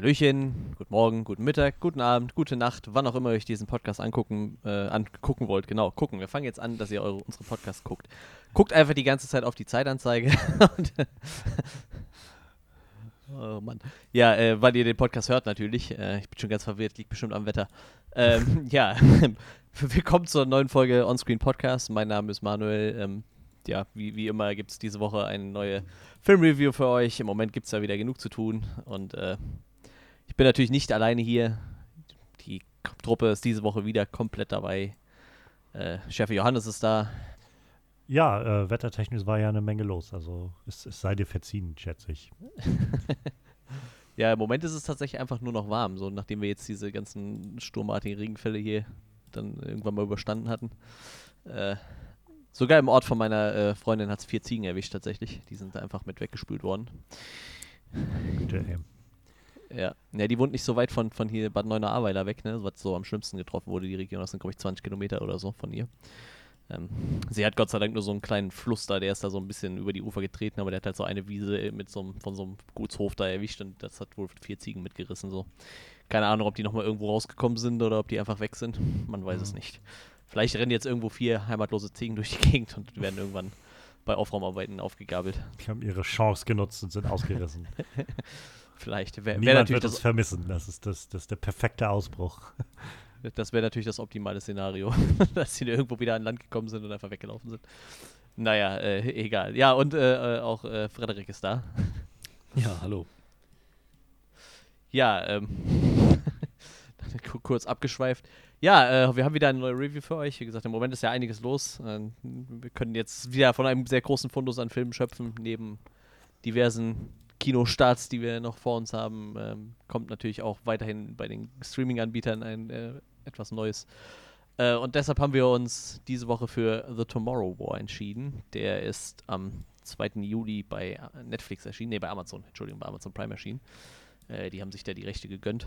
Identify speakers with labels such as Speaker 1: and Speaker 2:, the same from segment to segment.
Speaker 1: Hallöchen, guten Morgen, guten Mittag, guten Abend, gute Nacht, wann auch immer ihr euch diesen Podcast angucken, äh, angucken wollt. Genau, gucken. Wir fangen jetzt an, dass ihr eure, unsere Podcasts guckt. Guckt einfach die ganze Zeit auf die Zeitanzeige. oh Mann. Ja, äh, weil ihr den Podcast hört natürlich. Äh, ich bin schon ganz verwirrt, liegt bestimmt am Wetter. Ähm, ja, willkommen zur neuen Folge Onscreen Podcast. Mein Name ist Manuel. Ähm, ja, wie, wie immer gibt es diese Woche eine neue Filmreview für euch. Im Moment gibt es da wieder genug zu tun und äh, bin natürlich nicht alleine hier. Die Truppe ist diese Woche wieder komplett dabei. Äh, Chef Johannes ist da.
Speaker 2: Ja, äh, wettertechnisch war ja eine Menge los. Also es, es sei dir verziehen, schätze ich.
Speaker 1: ja, im Moment ist es tatsächlich einfach nur noch warm. So nachdem wir jetzt diese ganzen sturmartigen Regenfälle hier dann irgendwann mal überstanden hatten. Äh, sogar im Ort von meiner äh, Freundin hat es vier Ziegen erwischt tatsächlich. Die sind einfach mit weggespült worden. Gute, ey. Ja. ja, die wohnt nicht so weit von, von hier Bad Neuenahr-Ahrweiler weg, ne? was so am schlimmsten getroffen wurde, die Region. Das sind, glaube ich, 20 Kilometer oder so von ihr. Ähm, sie hat Gott sei Dank nur so einen kleinen Fluss da, der ist da so ein bisschen über die Ufer getreten, aber der hat halt so eine Wiese mit so einem, von so einem Gutshof da erwischt und das hat wohl vier Ziegen mitgerissen. So. Keine Ahnung, ob die nochmal irgendwo rausgekommen sind oder ob die einfach weg sind. Man weiß mhm. es nicht. Vielleicht rennen jetzt irgendwo vier heimatlose Ziegen durch die Gegend und werden irgendwann bei Aufraumarbeiten aufgegabelt.
Speaker 2: Die haben ihre Chance genutzt und sind ausgerissen.
Speaker 1: Vielleicht.
Speaker 2: Wär, Niemand wär wird es vermissen. Das ist, das, das ist der perfekte Ausbruch.
Speaker 1: Das wäre natürlich das optimale Szenario, dass sie irgendwo wieder an Land gekommen sind und einfach weggelaufen sind. Naja, äh, egal. Ja, und äh, äh auch äh, Frederik ist da.
Speaker 3: Ja, hallo.
Speaker 1: Ja, ähm, kurz abgeschweift. Ja, äh, wir haben wieder eine neue Review für euch. Wie gesagt, im Moment ist ja einiges los. Äh, wir können jetzt wieder von einem sehr großen Fundus an Filmen schöpfen, neben diversen Kinostarts, die wir noch vor uns haben, ähm, kommt natürlich auch weiterhin bei den Streaming-Anbietern ein äh, etwas Neues. Äh, und deshalb haben wir uns diese Woche für The Tomorrow War entschieden. Der ist am 2. Juli bei Netflix erschienen, nee, bei Amazon, Entschuldigung, bei Amazon Prime erschienen. Äh, die haben sich da die Rechte gegönnt.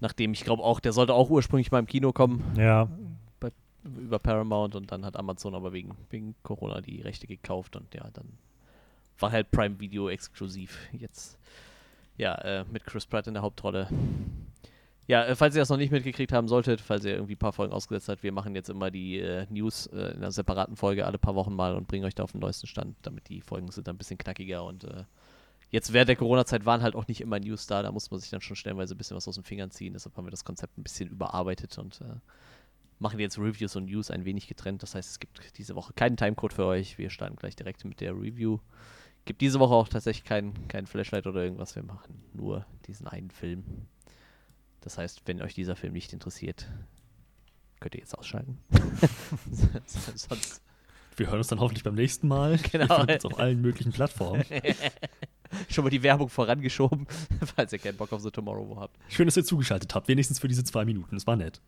Speaker 1: Nachdem ich glaube auch, der sollte auch ursprünglich mal im Kino kommen.
Speaker 2: Ja.
Speaker 1: Bei, über Paramount und dann hat Amazon aber wegen, wegen Corona die Rechte gekauft und ja, dann war halt Prime Video exklusiv. Jetzt, ja, äh, mit Chris Pratt in der Hauptrolle. Ja, äh, falls ihr das noch nicht mitgekriegt haben solltet, falls ihr irgendwie ein paar Folgen ausgesetzt habt, wir machen jetzt immer die äh, News äh, in einer separaten Folge alle paar Wochen mal und bringen euch da auf den neuesten Stand, damit die Folgen sind dann ein bisschen knackiger und äh, jetzt während der Corona-Zeit waren halt auch nicht immer News da, da muss man sich dann schon stellenweise ein bisschen was aus den Fingern ziehen, deshalb haben wir das Konzept ein bisschen überarbeitet und äh, machen jetzt Reviews und News ein wenig getrennt. Das heißt, es gibt diese Woche keinen Timecode für euch. Wir starten gleich direkt mit der Review. Gibt diese Woche auch tatsächlich kein, kein Flashlight oder irgendwas. Wir machen nur diesen einen Film. Das heißt, wenn euch dieser Film nicht interessiert, könnt ihr jetzt ausschalten.
Speaker 3: Sonst wir hören uns dann hoffentlich beim nächsten Mal. Genau. Auf allen möglichen Plattformen.
Speaker 1: schon mal die Werbung vorangeschoben, falls ihr keinen Bock auf The Tomorrow habt.
Speaker 3: Schön, dass ihr zugeschaltet habt, wenigstens für diese zwei Minuten. Das war nett.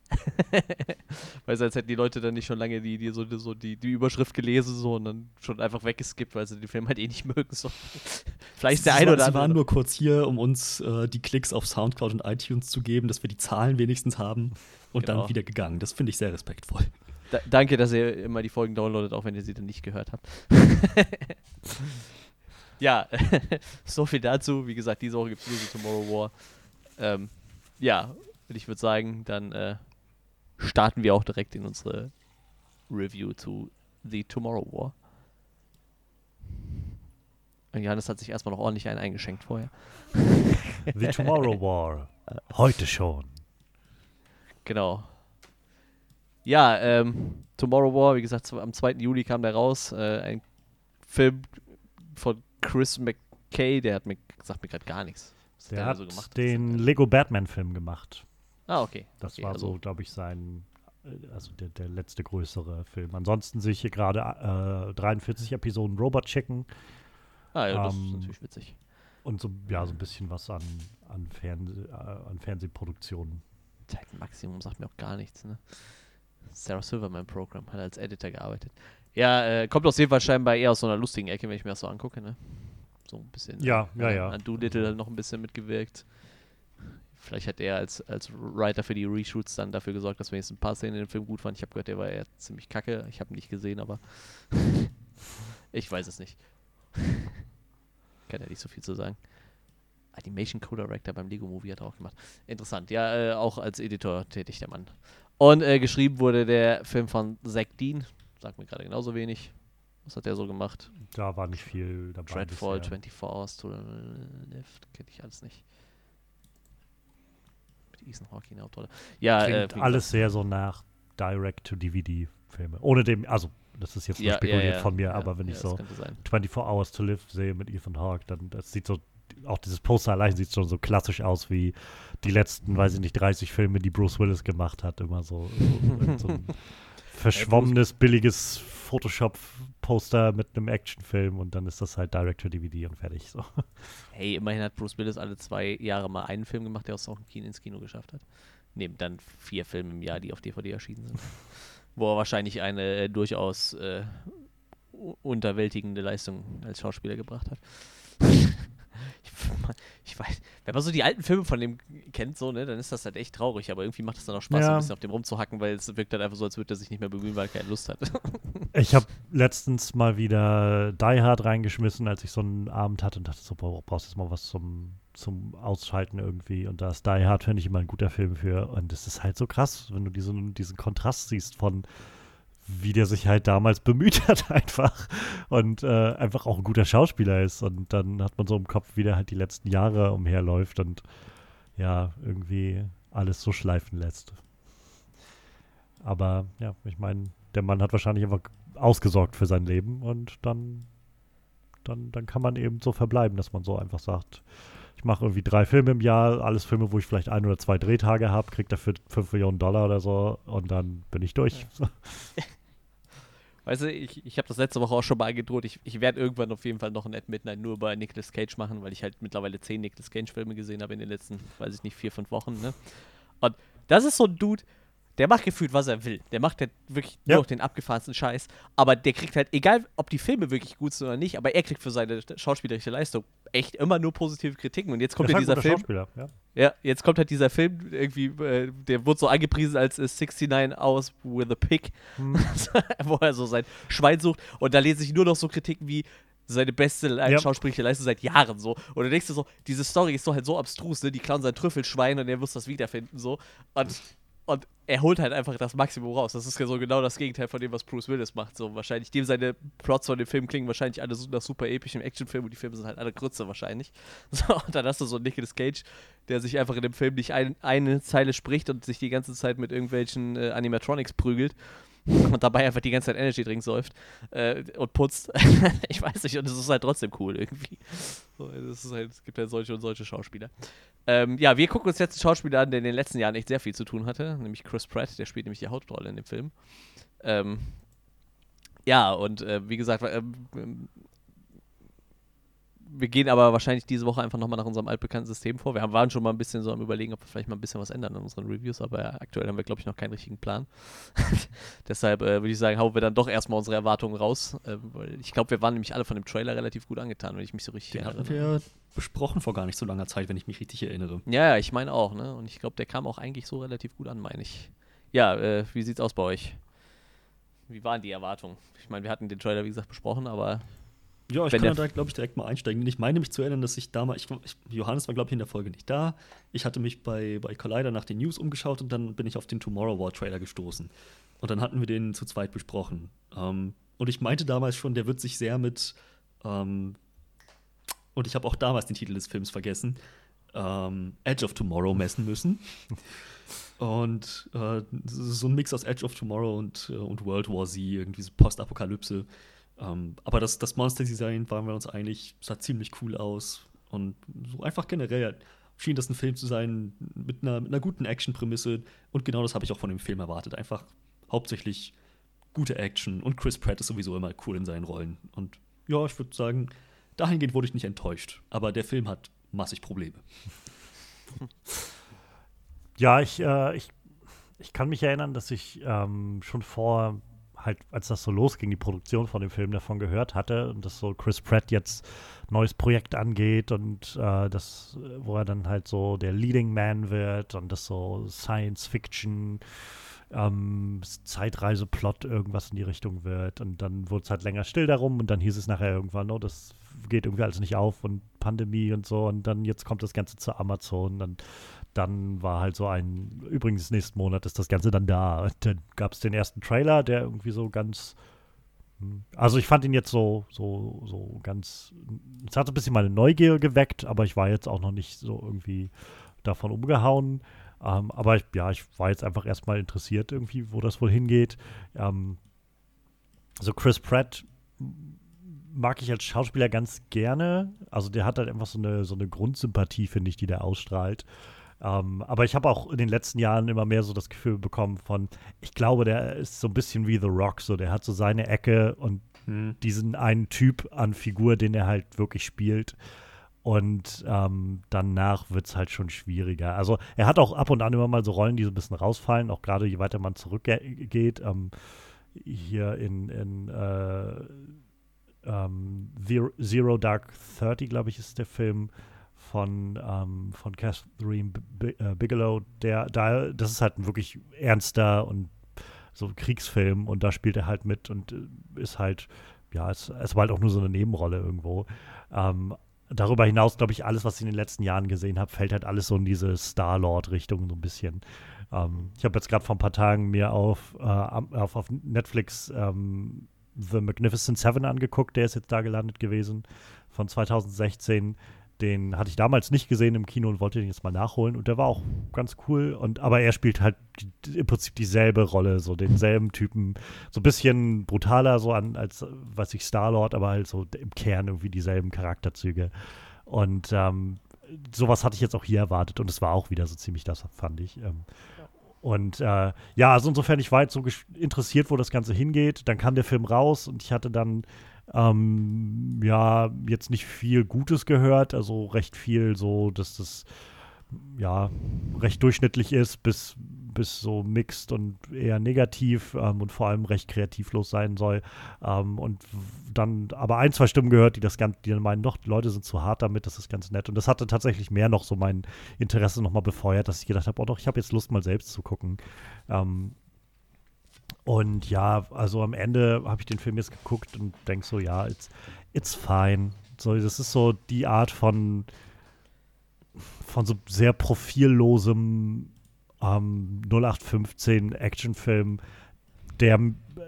Speaker 1: weil als hätten die Leute dann nicht schon lange die, die, so, so die, die Überschrift gelesen so, und dann schon einfach weggeskippt, weil sie den Film halt eh nicht mögen. So. Vielleicht ist der eine oder andere.
Speaker 3: Sie waren nur kurz hier, um uns äh, die Klicks auf Soundcloud und iTunes zu geben, dass wir die Zahlen wenigstens haben und genau. dann wieder gegangen. Das finde ich sehr respektvoll.
Speaker 1: Da, danke, dass ihr immer die Folgen downloadet, auch wenn ihr sie dann nicht gehört habt. Ja, so viel dazu. Wie gesagt, diese Woche gibt es nur die Tomorrow War. Ähm, ja, und ich würde sagen, dann äh, starten wir auch direkt in unsere Review zu The Tomorrow War. Und Johannes hat sich erstmal noch ordentlich einen eingeschenkt vorher.
Speaker 2: The Tomorrow War. Heute schon.
Speaker 1: Genau. Ja, ähm, Tomorrow War, wie gesagt, am 2. Juli kam der raus. Äh, ein Film von Chris McKay, der hat mir, sagt mir gerade gar nichts.
Speaker 2: Was der hat, so gemacht? den Lego Batman-Film gemacht.
Speaker 1: Ah, okay.
Speaker 2: Das
Speaker 1: okay,
Speaker 2: war also so, glaube ich, sein, äh, also der, der letzte größere Film. Ansonsten sehe ich hier gerade äh, 43 Episoden Robot Chicken.
Speaker 1: Ah, ja, ähm, das ist ähm, natürlich witzig.
Speaker 2: Und so, ja, so ein bisschen was an, an, Fernseh, äh, an Fernsehproduktionen.
Speaker 1: Titan Maximum sagt mir auch gar nichts, ne? Sarah Silverman Program, hat als Editor gearbeitet. Ja, äh, kommt auf jeden Fall scheinbar eher aus so einer lustigen Ecke, wenn ich mir das so angucke, ne? So ein bisschen.
Speaker 2: Ja, ja, ja.
Speaker 1: An Doolittle noch ein bisschen mitgewirkt. Vielleicht hat er als, als Writer für die Reshoots dann dafür gesorgt, dass wenigstens ein paar Szenen in dem Film gut waren. Ich habe gehört, der war eher ziemlich kacke. Ich habe ihn nicht gesehen, aber ich weiß es nicht. Kann ja nicht so viel zu sagen. Animation Co-Director beim Lego Movie hat er auch gemacht. Interessant. Ja, äh, auch als Editor tätig der Mann. Und äh, geschrieben wurde der Film von Zack Dean. Sagt mir gerade genauso wenig. Was hat der so gemacht?
Speaker 2: Da war nicht viel dabei.
Speaker 1: Dreadfall, bisher. 24 Hours to Live, kenne ich alles nicht. Mit Ethan Hawking Hauptrolle. Ja,
Speaker 2: äh, alles sehr so nach Direct-to-DVD-Filme. Ohne dem, also das ist jetzt nur ja, spekuliert ja, ja, von mir, aber wenn ich so 24 Hours to Live sehe mit Ethan Hawke, dann das sieht so, auch dieses Poster allein sieht schon so klassisch aus wie die letzten, weiß ich nicht, 30 Filme, die Bruce Willis gemacht hat. Immer so, so, so verschwommenes, billiges Photoshop-Poster mit einem Actionfilm und dann ist das halt Direct-to-DVD und fertig. So.
Speaker 1: Hey, immerhin hat Bruce Willis alle zwei Jahre mal einen Film gemacht, der es auch ins Kino geschafft hat. Neben dann vier Filme im Jahr, die auf DVD erschienen sind. Wo er wahrscheinlich eine äh, durchaus äh, unterwältigende Leistung als Schauspieler gebracht hat. ich, weiß, wenn man so die alten Filme von dem kennt, so, ne, dann ist das halt echt traurig, aber irgendwie macht es dann auch Spaß, ja. ein bisschen auf dem rumzuhacken, weil es wirkt halt einfach so, als würde er sich nicht mehr bemühen, weil er keine Lust hat.
Speaker 2: ich habe letztens mal wieder Die Hard reingeschmissen, als ich so einen Abend hatte und dachte so, boah, brauchst jetzt mal was zum, zum Ausschalten irgendwie. Und da ist Die Hard, finde ich, immer ein guter Film für. Und es ist halt so krass, wenn du diesen, diesen Kontrast siehst von wie der sich halt damals bemüht hat einfach und äh, einfach auch ein guter Schauspieler ist und dann hat man so im Kopf, wie der halt die letzten Jahre umherläuft und ja, irgendwie alles so schleifen lässt. Aber ja, ich meine, der Mann hat wahrscheinlich einfach ausgesorgt für sein Leben und dann, dann, dann kann man eben so verbleiben, dass man so einfach sagt, ich mache irgendwie drei Filme im Jahr, alles Filme, wo ich vielleicht ein oder zwei Drehtage habe, kriege dafür 5 Millionen Dollar oder so und dann bin ich durch. Ja.
Speaker 1: Weißt du, ich, ich habe das letzte Woche auch schon mal angedroht. Ich, ich werde irgendwann auf jeden Fall noch ein Ad Midnight nur über Nicolas Cage machen, weil ich halt mittlerweile zehn Nicolas Cage-Filme gesehen habe in den letzten, weiß ich nicht, vier, fünf Wochen. Ne? Und das ist so ein Dude, der macht gefühlt, was er will. Der macht halt wirklich ja. nur den abgefahrensten Scheiß. Aber der kriegt halt, egal ob die Filme wirklich gut sind oder nicht, aber er kriegt für seine schauspielerische Leistung echt immer nur positive Kritiken. Und jetzt kommt ja halt dieser Film. Ja. ja. jetzt kommt halt dieser Film, irgendwie, äh, der wurde so angepriesen als äh, 69 Hours with a Pig, hm. wo er so sein Schwein sucht. Und da lese ich nur noch so Kritiken wie, seine beste ja. schauspielerische Leistung seit Jahren so. Und du denkst dir so, diese Story ist doch halt so abstrus, ne? Die klauen sein Trüffelschwein und er muss das wiederfinden so. Und und er holt halt einfach das Maximum raus. Das ist ja so genau das Gegenteil von dem, was Bruce Willis macht. So wahrscheinlich, dem seine Plots von dem Film klingen wahrscheinlich alle nach super epischem Actionfilm und die Filme sind halt alle Grütze wahrscheinlich. So, und dann hast du so Nicolas Cage, der sich einfach in dem Film nicht ein, eine Zeile spricht und sich die ganze Zeit mit irgendwelchen äh, Animatronics prügelt und dabei einfach die ganze Zeit Energy Drinks säuft äh, und putzt. ich weiß nicht, und es ist halt trotzdem cool irgendwie. So, es, halt, gibt halt solche und solche Schauspieler. Ähm, ja, wir gucken uns jetzt einen Schauspieler an, der in den letzten Jahren echt sehr viel zu tun hatte, nämlich Chris Pratt, der spielt nämlich die Hauptrolle in dem Film. Ähm, ja, und äh, wie gesagt, ähm, wir gehen aber wahrscheinlich diese Woche einfach nochmal nach unserem altbekannten System vor. Wir waren schon mal ein bisschen so am Überlegen, ob wir vielleicht mal ein bisschen was ändern in unseren Reviews, aber aktuell haben wir, glaube ich, noch keinen richtigen Plan. Deshalb äh, würde ich sagen, hauen wir dann doch erstmal unsere Erwartungen raus, äh, weil ich glaube, wir waren nämlich alle von dem Trailer relativ gut angetan, wenn ich mich so richtig
Speaker 3: Den erinnere. Wir besprochen vor gar nicht so langer Zeit, wenn ich mich richtig erinnere.
Speaker 1: Ja, ja, ich meine auch, ne? Und ich glaube, der kam auch eigentlich so relativ gut an, meine ich. Ja, äh, wie sieht's aus bei euch? Wie waren die Erwartungen? Ich meine, wir hatten den Trailer, wie gesagt, besprochen, aber
Speaker 3: ja, ich Wenn kann da, glaube ich, direkt mal einsteigen. Ich meine mich zu erinnern, dass ich damals, ich, Johannes war, glaube ich, in der Folge nicht da. Ich hatte mich bei, bei Collider nach den News umgeschaut und dann bin ich auf den Tomorrow War Trailer gestoßen. Und dann hatten wir den zu zweit besprochen. Ähm, und ich meinte damals schon, der wird sich sehr mit, ähm, und ich habe auch damals den Titel des Films vergessen, ähm, Edge of Tomorrow messen müssen. und äh, so ein Mix aus Edge of Tomorrow und, äh, und World War Z, irgendwie so Postapokalypse. Ähm, aber das, das Monster-Design waren wir uns einig, sah ziemlich cool aus. Und so einfach generell schien das ein Film zu sein mit einer, mit einer guten Action-Prämisse. Und genau das habe ich auch von dem Film erwartet. Einfach hauptsächlich gute Action. Und Chris Pratt ist sowieso immer cool in seinen Rollen. Und ja, ich würde sagen, dahingehend wurde ich nicht enttäuscht. Aber der Film hat massig Probleme.
Speaker 2: Ja, ich, äh, ich, ich kann mich erinnern, dass ich ähm, schon vor halt, als das so losging, die Produktion von dem Film davon gehört hatte und dass so Chris Pratt jetzt neues Projekt angeht und äh, das, wo er dann halt so der Leading Man wird und das so Science Fiction ähm, Zeitreiseplot irgendwas in die Richtung wird. Und dann wurde es halt länger still darum und dann hieß es nachher irgendwann, oh, das geht irgendwie alles nicht auf und Pandemie und so. Und dann jetzt kommt das Ganze zu Amazon. Und dann war halt so ein, übrigens nächsten Monat ist das Ganze dann da. Und dann gab es den ersten Trailer, der irgendwie so ganz hm, also ich fand ihn jetzt so, so, so ganz, es hat so ein bisschen meine Neugier geweckt, aber ich war jetzt auch noch nicht so irgendwie davon umgehauen. Ähm, aber ich, ja, ich war jetzt einfach erstmal interessiert irgendwie, wo das wohl hingeht. Ähm, so Chris Pratt mag ich als Schauspieler ganz gerne. Also der hat halt einfach so eine, so eine Grundsympathie, finde ich, die der ausstrahlt. Ähm, aber ich habe auch in den letzten Jahren immer mehr so das Gefühl bekommen von, ich glaube, der ist so ein bisschen wie The Rock, so der hat so seine Ecke und hm. diesen einen Typ an Figur, den er halt wirklich spielt. Und ähm, danach wird es halt schon schwieriger. Also er hat auch ab und an immer mal so Rollen, die so ein bisschen rausfallen, auch gerade je weiter man zurückgeht. Ähm, hier in, in äh, ähm, Zero Dark Thirty, glaube ich, ist der Film von, ähm, von Catherine B äh, Bigelow. Der, da, das ist halt ein wirklich ernster und so Kriegsfilm und da spielt er halt mit und äh, ist halt, ja, es, es war halt auch nur so eine Nebenrolle irgendwo. Ähm, darüber hinaus, glaube ich, alles, was ich in den letzten Jahren gesehen habe, fällt halt alles so in diese Star-Lord-Richtung so ein bisschen. Ähm, ich habe jetzt gerade vor ein paar Tagen mir auf, äh, auf, auf, Netflix ähm, The Magnificent Seven angeguckt, der ist jetzt da gelandet gewesen, von 2016. Den hatte ich damals nicht gesehen im Kino und wollte den jetzt mal nachholen. Und der war auch ganz cool. Und, aber er spielt halt die, im Prinzip dieselbe Rolle, so denselben Typen. So ein bisschen brutaler, so an, als, weiß ich, Star-Lord, aber halt so im Kern irgendwie dieselben Charakterzüge. Und ähm, sowas hatte ich jetzt auch hier erwartet. Und es war auch wieder so ziemlich das, fand ich. Ähm, und äh, ja, also insofern, ich war jetzt so interessiert, wo das Ganze hingeht. Dann kam der Film raus und ich hatte dann ähm, ja, jetzt nicht viel Gutes gehört, also recht viel so, dass das ja recht durchschnittlich ist, bis, bis so mixed und eher negativ ähm, und vor allem recht kreativlos sein soll. Ähm, und dann aber ein, zwei Stimmen gehört, die das ganz, die dann meinen, doch, die Leute sind zu hart damit, das ist ganz nett. Und das hatte tatsächlich mehr noch so mein Interesse nochmal befeuert, dass ich gedacht habe, oh doch, ich habe jetzt Lust, mal selbst zu gucken. Ähm, und ja, also am Ende habe ich den Film jetzt geguckt und denke so, ja, it's, it's fine. So, das ist so die Art von, von so sehr profillosem ähm, 0815 Actionfilm, der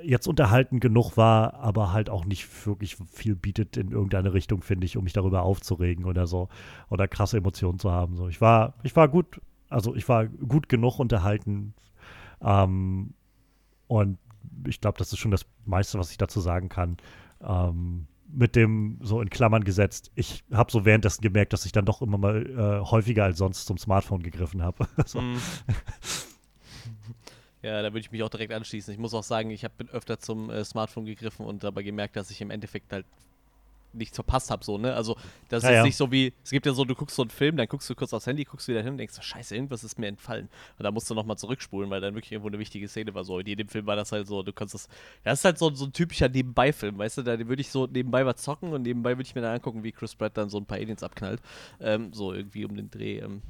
Speaker 2: jetzt unterhalten genug war, aber halt auch nicht wirklich viel bietet in irgendeine Richtung, finde ich, um mich darüber aufzuregen oder so oder krasse Emotionen zu haben. So, ich war, ich war gut, also ich war gut genug unterhalten. Ähm, und ich glaube, das ist schon das meiste, was ich dazu sagen kann. Ähm, mit dem so in Klammern gesetzt. Ich habe so währenddessen gemerkt, dass ich dann doch immer mal äh, häufiger als sonst zum Smartphone gegriffen habe. so. mm.
Speaker 1: Ja, da würde ich mich auch direkt anschließen. Ich muss auch sagen, ich habe öfter zum äh, Smartphone gegriffen und dabei gemerkt, dass ich im Endeffekt halt nichts verpasst habe, so, ne? Also, das ja, ist ja. nicht so wie, es gibt ja so, du guckst so einen Film, dann guckst du kurz aufs Handy, guckst wieder hin und denkst, scheiße, irgendwas ist mir entfallen. Und da musst du nochmal zurückspulen, weil dann wirklich irgendwo eine wichtige Szene war. So, in jedem Film war das halt so, du kannst das, das ist halt so, so ein typischer Nebenbei-Film, weißt du? Da würde ich so nebenbei was zocken und nebenbei würde ich mir dann angucken, wie Chris Pratt dann so ein paar Aliens abknallt. Ähm, so irgendwie um den Dreh. Ähm.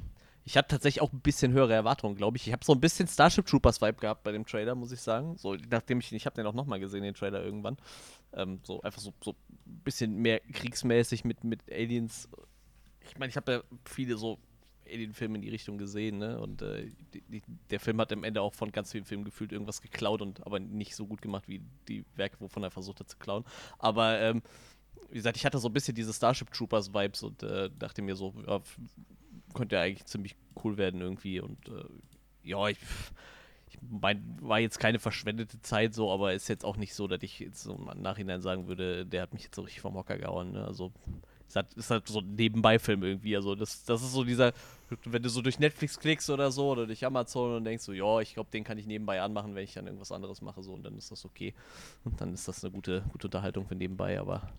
Speaker 1: Ich hatte tatsächlich auch ein bisschen höhere Erwartungen, glaube ich. Ich habe so ein bisschen Starship Troopers Vibe gehabt bei dem Trailer, muss ich sagen. So, nachdem ich, ich habe den auch nochmal gesehen, den Trailer irgendwann. Ähm, so einfach so, so ein bisschen mehr kriegsmäßig mit, mit Aliens. Ich meine, ich habe ja viele so Alien-Filme in die Richtung gesehen, ne? Und äh, die, der Film hat am Ende auch von ganz vielen Filmen gefühlt irgendwas geklaut und aber nicht so gut gemacht wie die Werke, wovon er versucht hat zu klauen. Aber ähm, wie gesagt, ich hatte so ein bisschen diese Starship Troopers Vibes und äh, dachte mir so, ja, könnte ja eigentlich ziemlich cool werden irgendwie und äh, ja, ich ich mein, war jetzt keine verschwendete Zeit so, aber ist jetzt auch nicht so, dass ich jetzt so im Nachhinein sagen würde, der hat mich jetzt so richtig vom Hocker gehauen. Ne? Also ist halt, ist halt so ein Nebenbei-Film irgendwie. Also das, das ist so dieser, wenn du so durch Netflix klickst oder so oder durch Amazon und denkst so, ja, ich glaube, den kann ich nebenbei anmachen, wenn ich dann irgendwas anderes mache so und dann ist das okay. Und dann ist das eine gute, gute Unterhaltung für nebenbei, aber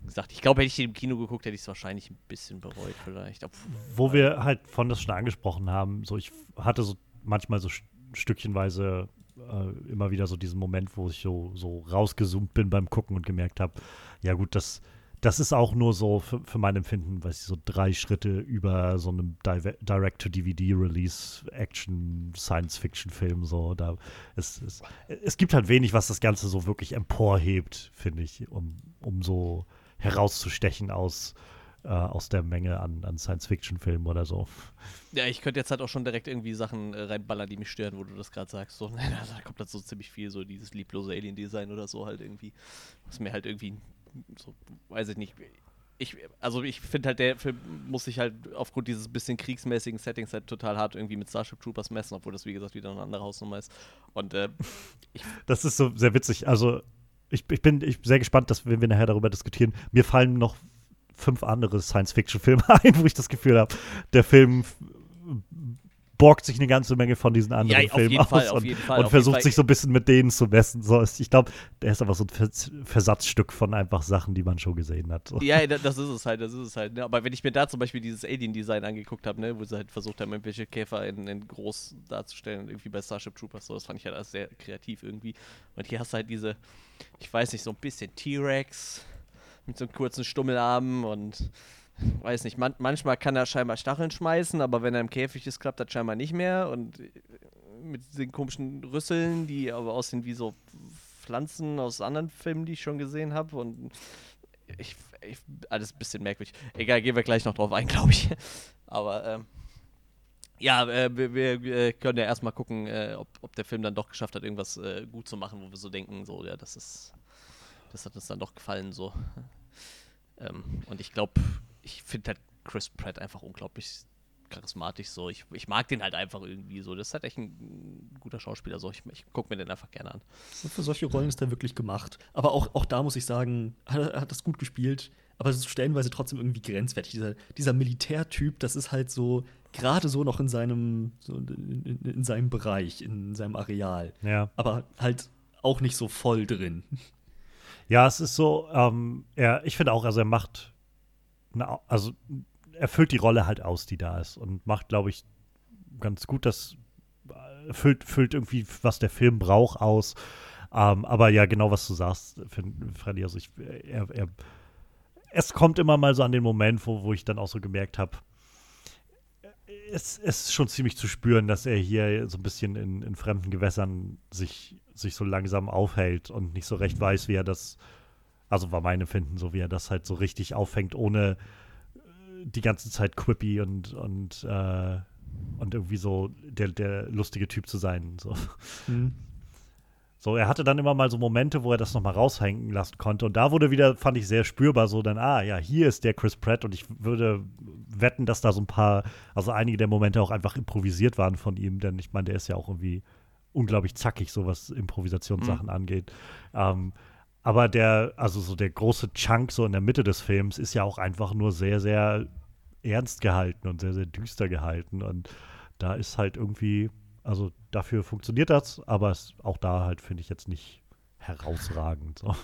Speaker 1: wie gesagt, ich glaube, hätte ich den im Kino geguckt, hätte ich es wahrscheinlich ein bisschen bereut vielleicht.
Speaker 2: Wo wir halt von das schon angesprochen haben, so ich hatte so manchmal so stückchenweise äh, immer wieder so diesen Moment, wo ich so, so rausgezoomt bin beim Gucken und gemerkt habe, ja gut, das, das ist auch nur so für, für mein Empfinden, weiß ich, so drei Schritte über so einem Direct-to-DVD-Release Action-Science-Fiction-Film. So, da es, es, es gibt halt wenig, was das Ganze so wirklich emporhebt, finde ich, um, um so herauszustechen aus, äh, aus der Menge an, an Science-Fiction-Filmen oder so.
Speaker 1: Ja, ich könnte jetzt halt auch schon direkt irgendwie Sachen äh, reinballern, die mich stören, wo du das gerade sagst. So, da kommt halt so ziemlich viel, so dieses lieblose Alien-Design oder so halt irgendwie, was mir halt irgendwie so, weiß ich nicht. Ich, also ich finde halt, der Film muss sich halt aufgrund dieses bisschen kriegsmäßigen Settings halt total hart irgendwie mit Starship Troopers messen, obwohl das wie gesagt wieder eine andere Hausnummer ist. Und äh,
Speaker 2: Das ist so sehr witzig. Also ich, ich bin ich sehr gespannt, dass wenn wir nachher darüber diskutieren. Mir fallen noch fünf andere Science-Fiction-Filme ein, wo ich das Gefühl habe, der Film borgt sich eine ganze Menge von diesen anderen ja, Filmen aus
Speaker 1: Fall,
Speaker 2: und,
Speaker 1: Fall,
Speaker 2: und versucht sich so ein bisschen mit denen zu messen. So, ich glaube, der ist aber so ein Versatzstück von einfach Sachen, die man schon gesehen hat. So.
Speaker 1: Ja, das ist es halt, das ist es halt. Ne? Aber wenn ich mir da zum Beispiel dieses Alien-Design angeguckt habe, ne, wo sie halt versucht haben, irgendwelche Käfer in, in, groß darzustellen, irgendwie bei Starship Troopers, so, das fand ich halt alles sehr kreativ irgendwie. Und hier hast du halt diese, ich weiß nicht, so ein bisschen T-Rex mit so kurzen Stummelarmen und weiß nicht, man, manchmal kann er scheinbar Stacheln schmeißen, aber wenn er im Käfig ist, klappt das scheinbar nicht mehr. Und äh, mit den komischen Rüsseln, die aber aussehen wie so Pflanzen aus anderen Filmen, die ich schon gesehen habe. Und ich, ich, alles ein bisschen merkwürdig. Egal, gehen wir gleich noch drauf ein, glaube ich. Aber ähm, ja, äh, wir, wir, können ja erstmal gucken, äh, ob, ob, der Film dann doch geschafft hat, irgendwas äh, gut zu machen, wo wir so denken, so, ja, das ist, das hat uns dann doch gefallen, so. Ähm, und ich glaube, ich finde halt Chris Pratt einfach unglaublich charismatisch so. Ich, ich mag den halt einfach irgendwie so. Das ist halt echt ein guter Schauspieler so. Ich, ich gucke mir den einfach gerne an.
Speaker 3: Für solche Rollen ist er wirklich gemacht. Aber auch, auch da muss ich sagen, hat, er hat das gut gespielt. Aber es ist stellenweise trotzdem irgendwie grenzwertig. Dieser, dieser Militärtyp, das ist halt so, gerade so noch in seinem, so in, in, in, seinem Bereich, in seinem Areal.
Speaker 2: Ja.
Speaker 3: Aber halt auch nicht so voll drin.
Speaker 2: Ja, es ist so, ähm, er, ich finde auch, also er macht eine, also er füllt die Rolle halt aus, die da ist und macht, glaube ich, ganz gut das, äh, füllt, füllt irgendwie, was der Film braucht, aus. Ähm, aber ja, genau was du sagst, Freddy, also ich, er, er, es kommt immer mal so an den Moment, wo, wo ich dann auch so gemerkt habe, es, es, ist schon ziemlich zu spüren, dass er hier so ein bisschen in, in fremden Gewässern sich, sich so langsam aufhält und nicht so recht weiß, wie er das also war mein Empfinden, so wie er das halt so richtig auffängt, ohne äh, die ganze Zeit quippy und, und, äh, und irgendwie so der, der lustige Typ zu sein. So. Mhm. So, er hatte dann immer mal so Momente, wo er das nochmal raushängen lassen konnte. Und da wurde wieder, fand ich sehr spürbar, so dann, ah, ja, hier ist der Chris Pratt. Und ich würde wetten, dass da so ein paar, also einige der Momente auch einfach improvisiert waren von ihm. Denn ich meine, der ist ja auch irgendwie unglaublich zackig, so was Improvisationssachen mhm. angeht. Ähm, aber der, also so der große Chunk so in der Mitte des Films ist ja auch einfach nur sehr, sehr ernst gehalten und sehr, sehr düster gehalten. Und da ist halt irgendwie, also dafür funktioniert das, aber es, auch da halt finde ich jetzt nicht herausragend. So.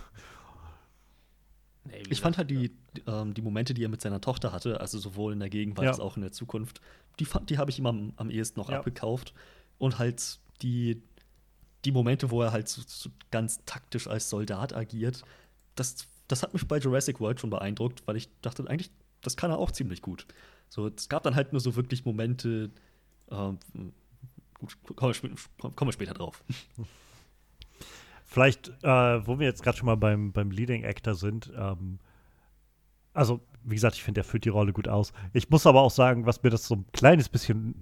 Speaker 3: Nee, ich fand halt die, die, ähm, die, Momente, die er mit seiner Tochter hatte, also sowohl in der Gegenwart ja. als auch in der Zukunft, die, die habe ich ihm am, am ehesten noch ja. abgekauft. Und halt die, die Momente, wo er halt so, so ganz taktisch als Soldat agiert, das, das hat mich bei Jurassic World schon beeindruckt, weil ich dachte, eigentlich, das kann er auch ziemlich gut. So, es gab dann halt nur so wirklich Momente, äh, gut, kommen wir, später drauf.
Speaker 2: Vielleicht, äh, wo wir jetzt gerade schon mal beim, beim Leading Actor sind, ähm, also, wie gesagt, ich finde, er führt die Rolle gut aus. Ich muss aber auch sagen, was mir das so ein kleines bisschen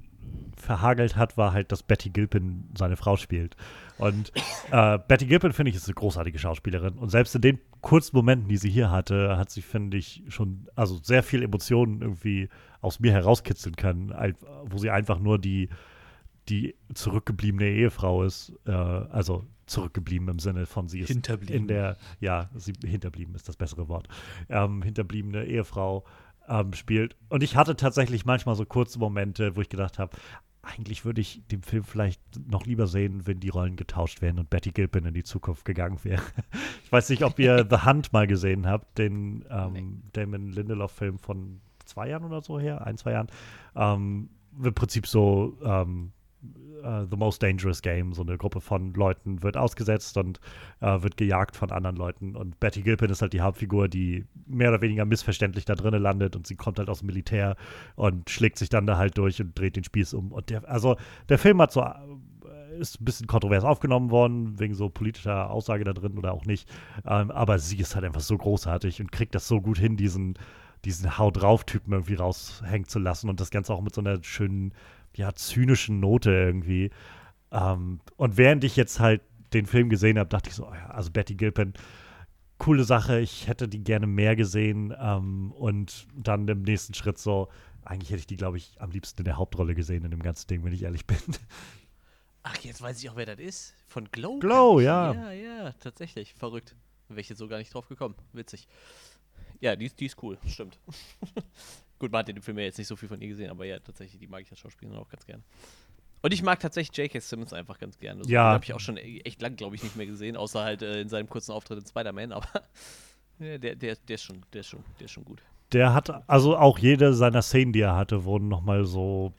Speaker 2: verhagelt hat, war halt, dass Betty Gilpin seine Frau spielt. Und äh, Betty Gilpin, finde ich, ist eine großartige Schauspielerin. Und selbst in den kurzen Momenten, die sie hier hatte, hat sie, finde ich, schon also sehr viel Emotionen irgendwie aus mir herauskitzeln können, wo sie einfach nur die, die zurückgebliebene Ehefrau ist. Äh, also zurückgeblieben im Sinne von sie ist
Speaker 3: hinterblieben.
Speaker 2: in der, ja, sie hinterblieben ist das bessere Wort. Ähm, hinterbliebene Ehefrau ähm, spielt. Und ich hatte tatsächlich manchmal so kurze Momente, wo ich gedacht habe, eigentlich würde ich den Film vielleicht noch lieber sehen, wenn die Rollen getauscht wären und Betty Gilpin in die Zukunft gegangen wäre. ich weiß nicht, ob ihr The Hunt mal gesehen habt, den ähm, nee. Damon Lindelof-Film von zwei Jahren oder so her, ein, zwei Jahren. Ähm, Im Prinzip so, ähm, uh, The Most Dangerous Game. So eine Gruppe von Leuten wird ausgesetzt und uh, wird gejagt von anderen Leuten. Und Betty Gilpin ist halt die Hauptfigur, die mehr oder weniger missverständlich da drinnen landet und sie kommt halt aus dem Militär und schlägt sich dann da halt durch und dreht den Spieß um. Und der, also der Film hat so ist ein bisschen kontrovers aufgenommen worden, wegen so politischer Aussage da drin oder auch nicht. Ähm, aber sie ist halt einfach so großartig und kriegt das so gut hin, diesen, diesen Hau drauf-Typen irgendwie raushängen zu lassen und das Ganze auch mit so einer schönen, ja, zynischen Note irgendwie. Ähm, und während ich jetzt halt den Film gesehen habe, dachte ich so, oh ja, also Betty Gilpin, coole Sache, ich hätte die gerne mehr gesehen. Ähm, und dann im nächsten Schritt so, eigentlich hätte ich die, glaube ich, am liebsten in der Hauptrolle gesehen in dem ganzen Ding, wenn ich ehrlich bin.
Speaker 1: Ach, jetzt weiß ich auch, wer das ist. Von Glow.
Speaker 2: Glow, ja.
Speaker 1: Ja, ja, tatsächlich. Verrückt. Wäre ich jetzt so gar nicht drauf gekommen. Witzig. Ja, die, die ist cool, stimmt. Gut, man hat in dem Film ja jetzt nicht so viel von ihr gesehen, aber ja, tatsächlich, die mag ich als Schauspielerin auch ganz gerne. Und ich mag tatsächlich J.K. Simmons einfach ganz gerne. Also,
Speaker 2: ja.
Speaker 1: Den habe ich auch schon e-, echt lang, glaube ich, nicht mehr gesehen, außer halt äh, in seinem kurzen Auftritt in Spider-Man, aber der, der, der, ist schon, der, ist schon, der ist schon gut.
Speaker 2: Der hat, also auch jede seiner Szenen, die er hatte, wurden nochmal so,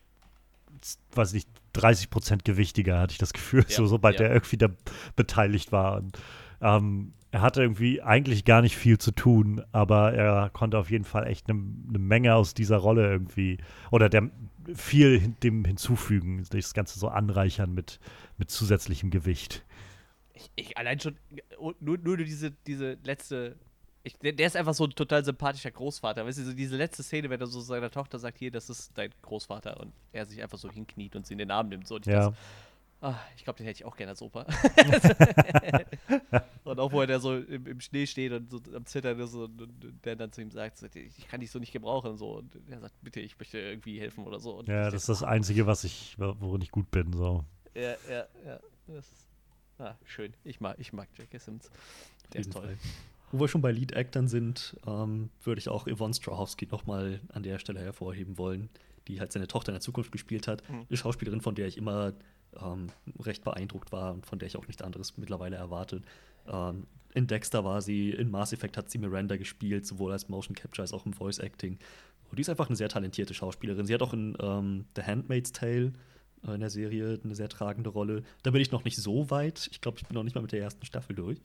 Speaker 2: weiß nicht, 30 Prozent gewichtiger, hatte ich das Gefühl, ja, so, sobald ja. er irgendwie da beteiligt war. Und, ähm, er hatte irgendwie eigentlich gar nicht viel zu tun, aber er konnte auf jeden Fall echt eine ne Menge aus dieser Rolle irgendwie oder der viel hin, dem hinzufügen, das Ganze so anreichern mit, mit zusätzlichem Gewicht.
Speaker 1: Ich, ich allein schon, nur, nur diese, diese letzte ich, der, der, ist einfach so ein total sympathischer Großvater. Weißt du, so diese letzte Szene, wenn er so seiner Tochter sagt, hier, das ist dein Großvater und er sich einfach so hinkniet und sie in den Arm nimmt. So, und ich, ah, ich glaube, den hätte ich auch gerne als Opa. und auch wo er da so im, im, Schnee steht und so am Zittern ist und, und, der dann zu ihm sagt, ich kann dich so nicht gebrauchen und so. Und er sagt, bitte, ich möchte irgendwie helfen oder so. Und
Speaker 2: ja, das ist das Einzige, was ich, worin ich gut bin. So.
Speaker 1: Ja, ja, ja. Das ist, ah, schön. Ich mag, ich mag J.K. Sims. Der ist toll. Fall.
Speaker 3: Wo wir schon bei Lead-Actern sind, ähm, würde ich auch Yvonne Strahovski nochmal an der Stelle hervorheben wollen, die halt seine Tochter in der Zukunft gespielt hat. Mhm. Eine Schauspielerin, von der ich immer ähm, recht beeindruckt war und von der ich auch nichts anderes mittlerweile erwarte. Ähm, in Dexter war sie, in Mass Effect hat sie Miranda gespielt, sowohl als Motion Capture als auch im Voice Acting. Und die ist einfach eine sehr talentierte Schauspielerin. Sie hat auch in ähm, The Handmaid's Tale äh, in der Serie eine sehr tragende Rolle. Da bin ich noch nicht so weit. Ich glaube, ich bin noch nicht mal mit der ersten Staffel durch.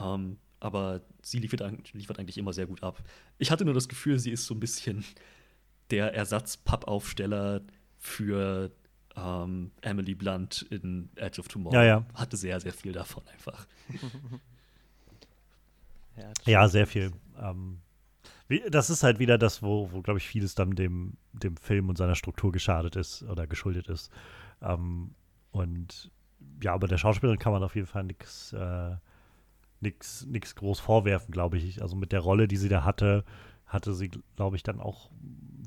Speaker 3: Ähm, aber sie liefert, liefert, eigentlich immer sehr gut ab. Ich hatte nur das Gefühl, sie ist so ein bisschen der Ersatz-Pappaufsteller für ähm, Emily Blunt in Edge of Tomorrow.
Speaker 2: Ja, ja.
Speaker 3: Hatte sehr, sehr viel davon einfach.
Speaker 2: ja, sehr viel. Ähm, wie, das ist halt wieder das, wo, wo glaube ich, vieles dann dem, dem Film und seiner Struktur geschadet ist oder geschuldet ist. Ähm, und ja, aber der Schauspielerin kann man auf jeden Fall nichts äh, nichts groß vorwerfen, glaube ich. Also mit der Rolle, die sie da hatte, hatte sie, glaube ich, dann auch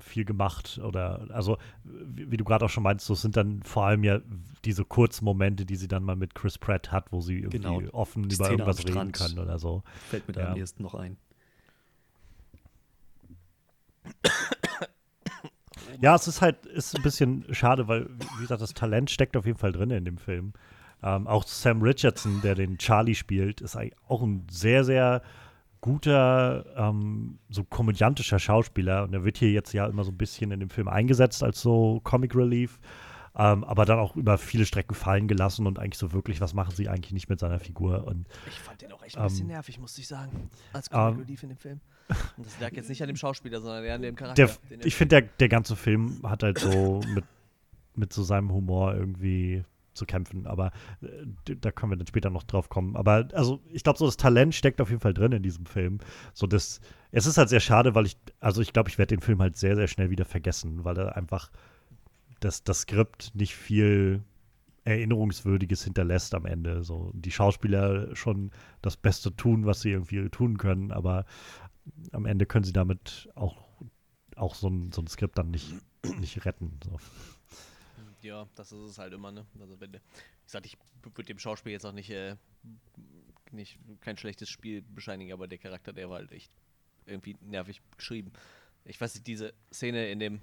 Speaker 2: viel gemacht. Oder also, wie, wie du gerade auch schon meinst, so sind dann vor allem ja diese kurzen Momente, die sie dann mal mit Chris Pratt hat, wo sie irgendwie genau. offen über irgendwas reden kann oder so.
Speaker 3: Fällt mir da ja. am ehesten noch ein.
Speaker 2: Ja, es ist halt ist ein bisschen schade, weil, wie gesagt, das Talent steckt auf jeden Fall drin in dem Film. Ähm, auch Sam Richardson, der den Charlie spielt, ist auch ein sehr, sehr guter, ähm, so komödiantischer Schauspieler. Und er wird hier jetzt ja immer so ein bisschen in dem Film eingesetzt als so Comic Relief. Ähm, aber dann auch über viele Strecken fallen gelassen und eigentlich so wirklich, was machen sie eigentlich nicht mit seiner Figur. Und,
Speaker 1: ich fand den auch echt ein bisschen ähm, nervig, muss ich sagen, als Comic ähm, Relief in dem Film. Und das lag jetzt nicht an dem Schauspieler, sondern eher an dem Charakter.
Speaker 2: Der, ich finde, der, der ganze Film hat halt so mit, mit so seinem Humor irgendwie zu kämpfen. Aber äh, da können wir dann später noch drauf kommen. Aber also ich glaube, so das Talent steckt auf jeden Fall drin in diesem Film. So das, es ist halt sehr schade, weil ich, also ich glaube, ich werde den Film halt sehr, sehr schnell wieder vergessen, weil er einfach das, das Skript nicht viel Erinnerungswürdiges hinterlässt am Ende. So die Schauspieler schon das Beste tun, was sie irgendwie tun können, aber am Ende können sie damit auch, auch so ein, so ein Skript dann nicht, nicht retten. So.
Speaker 1: Ja, das ist es halt immer, ne? Also wenn, wie gesagt, ich würde dem Schauspiel jetzt auch nicht, äh, nicht kein schlechtes Spiel bescheinigen, aber der Charakter, der war halt echt irgendwie nervig geschrieben. Ich weiß nicht, diese Szene in dem,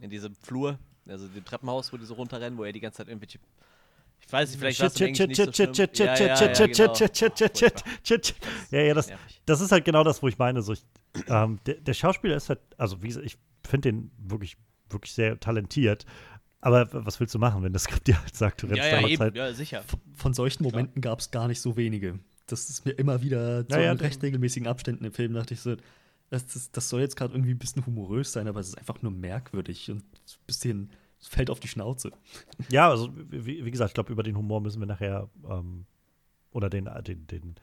Speaker 1: in diesem Flur, also dem Treppenhaus, wo die so runterrennen, wo er die ganze Zeit irgendwelche ich weiß nicht, vielleicht war es nicht so
Speaker 2: Ja, ja, das, das ist halt genau das, wo ich meine. So ich, ähm, der, der Schauspieler ist halt, also wie gesagt, ich finde den wirklich, wirklich sehr talentiert, Aber was willst du machen, wenn das Skript dir halt sagt, du
Speaker 1: rennst ja, ja, eben, Zeit? Ja, sicher.
Speaker 3: Von solchen Momenten gab es gar nicht so wenige. Das ist mir immer wieder so ja, ja, in recht regelmäßigen Abständen im Film, dachte ich so, das, das, das soll jetzt gerade irgendwie ein bisschen humorös sein, aber es ist einfach nur merkwürdig und ein bisschen fällt auf die Schnauze.
Speaker 2: Ja, also wie, wie gesagt, ich glaube, über den Humor müssen wir nachher ähm, oder den, den, den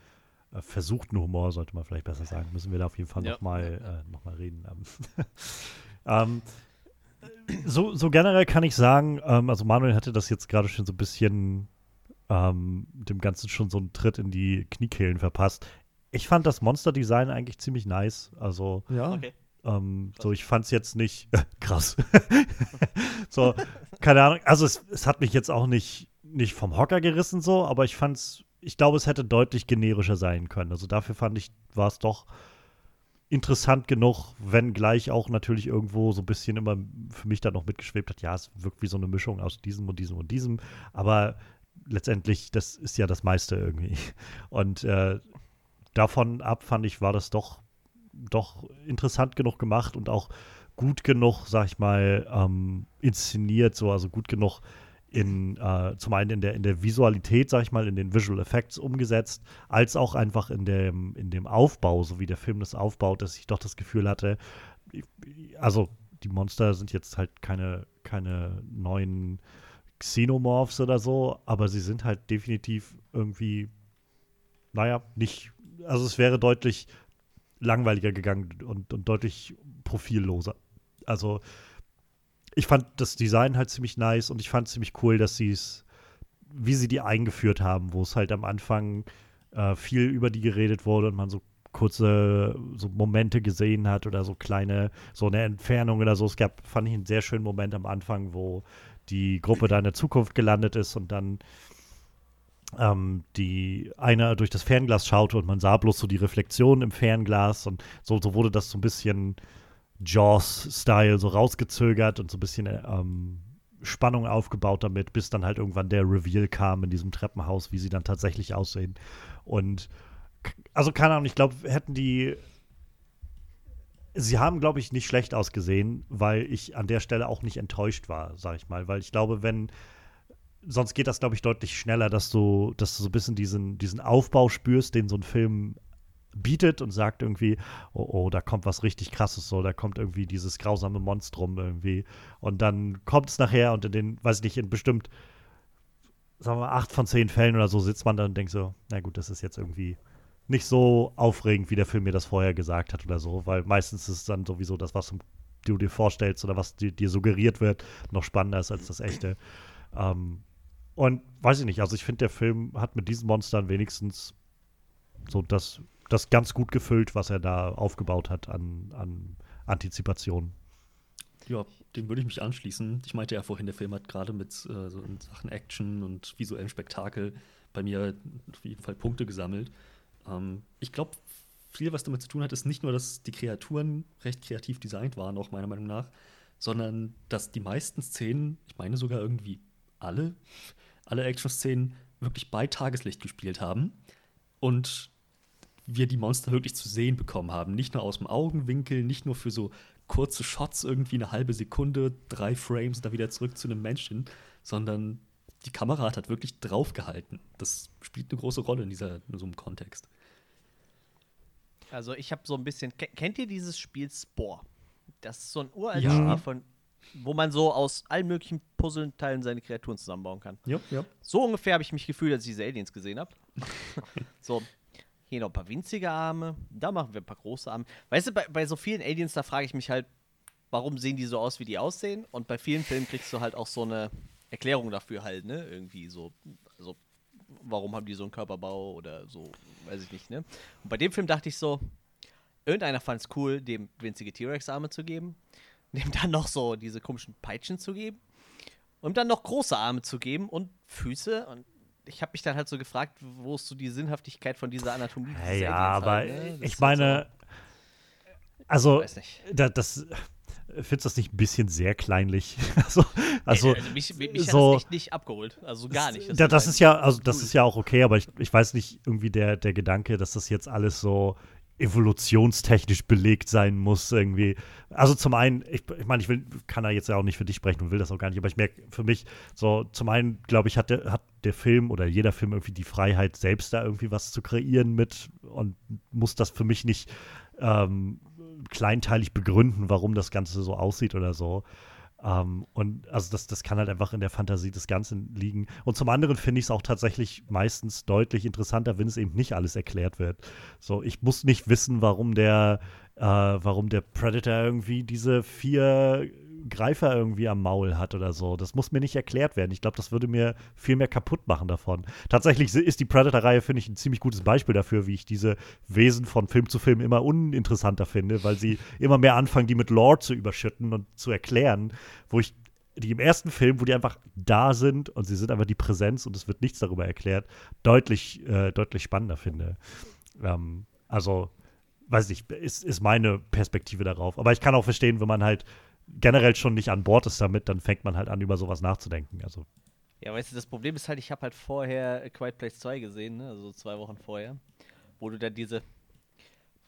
Speaker 2: äh, versuchten Humor, sollte man vielleicht besser sagen, müssen wir da auf jeden Fall ja. nochmal äh, noch reden. ähm, so, so generell kann ich sagen, ähm, also Manuel hatte das jetzt gerade schon so ein bisschen ähm, dem Ganzen schon so einen Tritt in die Kniekehlen verpasst. Ich fand das Monster-Design eigentlich ziemlich nice. Also,
Speaker 3: ja. Okay.
Speaker 2: Ähm, so, ich fand es jetzt nicht krass. so, keine Ahnung. Also, es, es hat mich jetzt auch nicht, nicht vom Hocker gerissen, so, aber ich fand es, ich glaube, es hätte deutlich generischer sein können. Also, dafür fand ich, war es doch interessant genug, wenn gleich auch natürlich irgendwo so ein bisschen immer für mich da noch mitgeschwebt hat. Ja, es wirkt wie so eine Mischung aus diesem und diesem und diesem, aber letztendlich, das ist ja das meiste irgendwie. Und äh, davon ab fand ich, war das doch, doch interessant genug gemacht und auch gut genug, sag ich mal, ähm, inszeniert, so, also gut genug in, äh, zum einen in der, in der Visualität, sag ich mal, in den Visual Effects umgesetzt, als auch einfach in dem, in dem Aufbau, so wie der Film das aufbaut, dass ich doch das Gefühl hatte, also die Monster sind jetzt halt keine, keine neuen Xenomorphs oder so, aber sie sind halt definitiv irgendwie, naja, nicht also es wäre deutlich langweiliger gegangen und, und deutlich profilloser. Also ich fand das Design halt ziemlich nice und ich fand ziemlich cool, dass sie es, wie sie die eingeführt haben, wo es halt am Anfang äh, viel über die geredet wurde und man so kurze so Momente gesehen hat oder so kleine, so eine Entfernung oder so. Es gab, fand ich, einen sehr schönen Moment am Anfang, wo die Gruppe da in der Zukunft gelandet ist und dann ähm, die einer durch das Fernglas schaute und man sah bloß so die Reflexion im Fernglas und so, so wurde das so ein bisschen Jaws-Style so rausgezögert und so ein bisschen ähm, Spannung aufgebaut damit, bis dann halt irgendwann der Reveal kam in diesem Treppenhaus, wie sie dann tatsächlich aussehen. Und also keine Ahnung, ich glaube, hätten die Sie haben, glaube ich, nicht schlecht ausgesehen, weil ich an der Stelle auch nicht enttäuscht war, sag ich mal. Weil ich glaube, wenn sonst geht das, glaube ich, deutlich schneller, dass du, dass du so ein bisschen diesen, diesen Aufbau spürst, den so ein Film bietet und sagt irgendwie, oh, oh, da kommt was richtig krasses, so, da kommt irgendwie dieses grausame Monstrum irgendwie. Und dann kommt es nachher und in den, weiß ich nicht, in bestimmt, sagen wir mal, acht von zehn Fällen oder so sitzt man da und denkt so, na gut, das ist jetzt irgendwie nicht so aufregend, wie der Film mir das vorher gesagt hat oder so, weil meistens ist dann sowieso das, was du dir vorstellst oder was dir, dir suggeriert wird, noch spannender ist als das echte. Ähm, und weiß ich nicht, also ich finde, der Film hat mit diesen Monstern wenigstens so das, das ganz gut gefüllt, was er da aufgebaut hat an, an Antizipation.
Speaker 3: Ja, dem würde ich mich anschließen. Ich meinte ja vorhin, der Film hat gerade mit äh, so Sachen Action und visuellem Spektakel bei mir auf jeden Fall Punkte gesammelt. Ähm, ich glaube, viel, was damit zu tun hat, ist nicht nur, dass die Kreaturen recht kreativ designt waren, auch meiner Meinung nach, sondern dass die meisten Szenen, ich meine sogar irgendwie alle, alle Action-Szenen wirklich bei Tageslicht gespielt haben und wir die Monster wirklich zu sehen bekommen haben. Nicht nur aus dem Augenwinkel, nicht nur für so kurze Shots, irgendwie eine halbe Sekunde, drei Frames, da wieder zurück zu einem Menschen, sondern die Kamera hat halt wirklich draufgehalten. Das spielt eine große Rolle in, dieser, in so einem Kontext.
Speaker 1: Also ich habe so ein bisschen, kennt ihr dieses Spiel Spore? Das ist so ein uraltes ja. Spiel von wo man so aus allen möglichen Puzzleteilen seine Kreaturen zusammenbauen kann.
Speaker 3: Ja, ja.
Speaker 1: So ungefähr habe ich mich gefühlt, als ich diese Aliens gesehen habe. so, noch ein paar winzige Arme, da machen wir ein paar große Arme. Weißt du, bei, bei so vielen Aliens, da frage ich mich halt, warum sehen die so aus, wie die aussehen? Und bei vielen Filmen kriegst du halt auch so eine Erklärung dafür halt, ne? Irgendwie so, also, warum haben die so einen Körperbau oder so, weiß ich nicht, ne? Und bei dem Film dachte ich so, irgendeiner fand es cool, dem winzige T-Rex-Arme zu geben dem dann noch so diese komischen Peitschen zu geben und dann noch große Arme zu geben und Füße und ich habe mich dann halt so gefragt, wo ist so die Sinnhaftigkeit von dieser Anatomie?
Speaker 2: Ja, ja aber halt, ne? ich meine, so, also da, das findest du das nicht ein bisschen sehr kleinlich? also, also,
Speaker 1: also mich, mich so, hat das echt nicht abgeholt, also gar nicht.
Speaker 2: Das, ja, das ist ja, also das ist ja auch okay, aber ich, ich weiß nicht irgendwie der, der Gedanke, dass das jetzt alles so evolutionstechnisch belegt sein muss irgendwie. Also zum einen, ich, ich meine, ich will, kann da jetzt ja auch nicht für dich sprechen und will das auch gar nicht, aber ich merke für mich so, zum einen, glaube ich, hat der, hat der Film oder jeder Film irgendwie die Freiheit, selbst da irgendwie was zu kreieren mit und muss das für mich nicht ähm, kleinteilig begründen, warum das Ganze so aussieht oder so. Um, ähm, und also das, das kann halt einfach in der Fantasie des Ganzen liegen. Und zum anderen finde ich es auch tatsächlich meistens deutlich interessanter, wenn es eben nicht alles erklärt wird. So, ich muss nicht wissen, warum der, äh, warum der Predator irgendwie diese vier Greifer irgendwie am Maul hat oder so. Das muss mir nicht erklärt werden. Ich glaube, das würde mir viel mehr kaputt machen davon. Tatsächlich ist die Predator-Reihe, finde ich, ein ziemlich gutes Beispiel dafür, wie ich diese Wesen von Film zu Film immer uninteressanter finde, weil sie immer mehr anfangen, die mit Lore zu überschütten und zu erklären, wo ich die im ersten Film, wo die einfach da sind und sie sind einfach die Präsenz und es wird nichts darüber erklärt, deutlich, äh, deutlich spannender finde. Ähm, also, weiß ich, ist, ist meine Perspektive darauf. Aber ich kann auch verstehen, wenn man halt generell schon nicht an Bord ist damit, dann fängt man halt an, über sowas nachzudenken. Also.
Speaker 1: Ja, weißt du, das Problem ist halt, ich habe halt vorher Quiet Place 2 gesehen, ne? also zwei Wochen vorher, wo du dann diese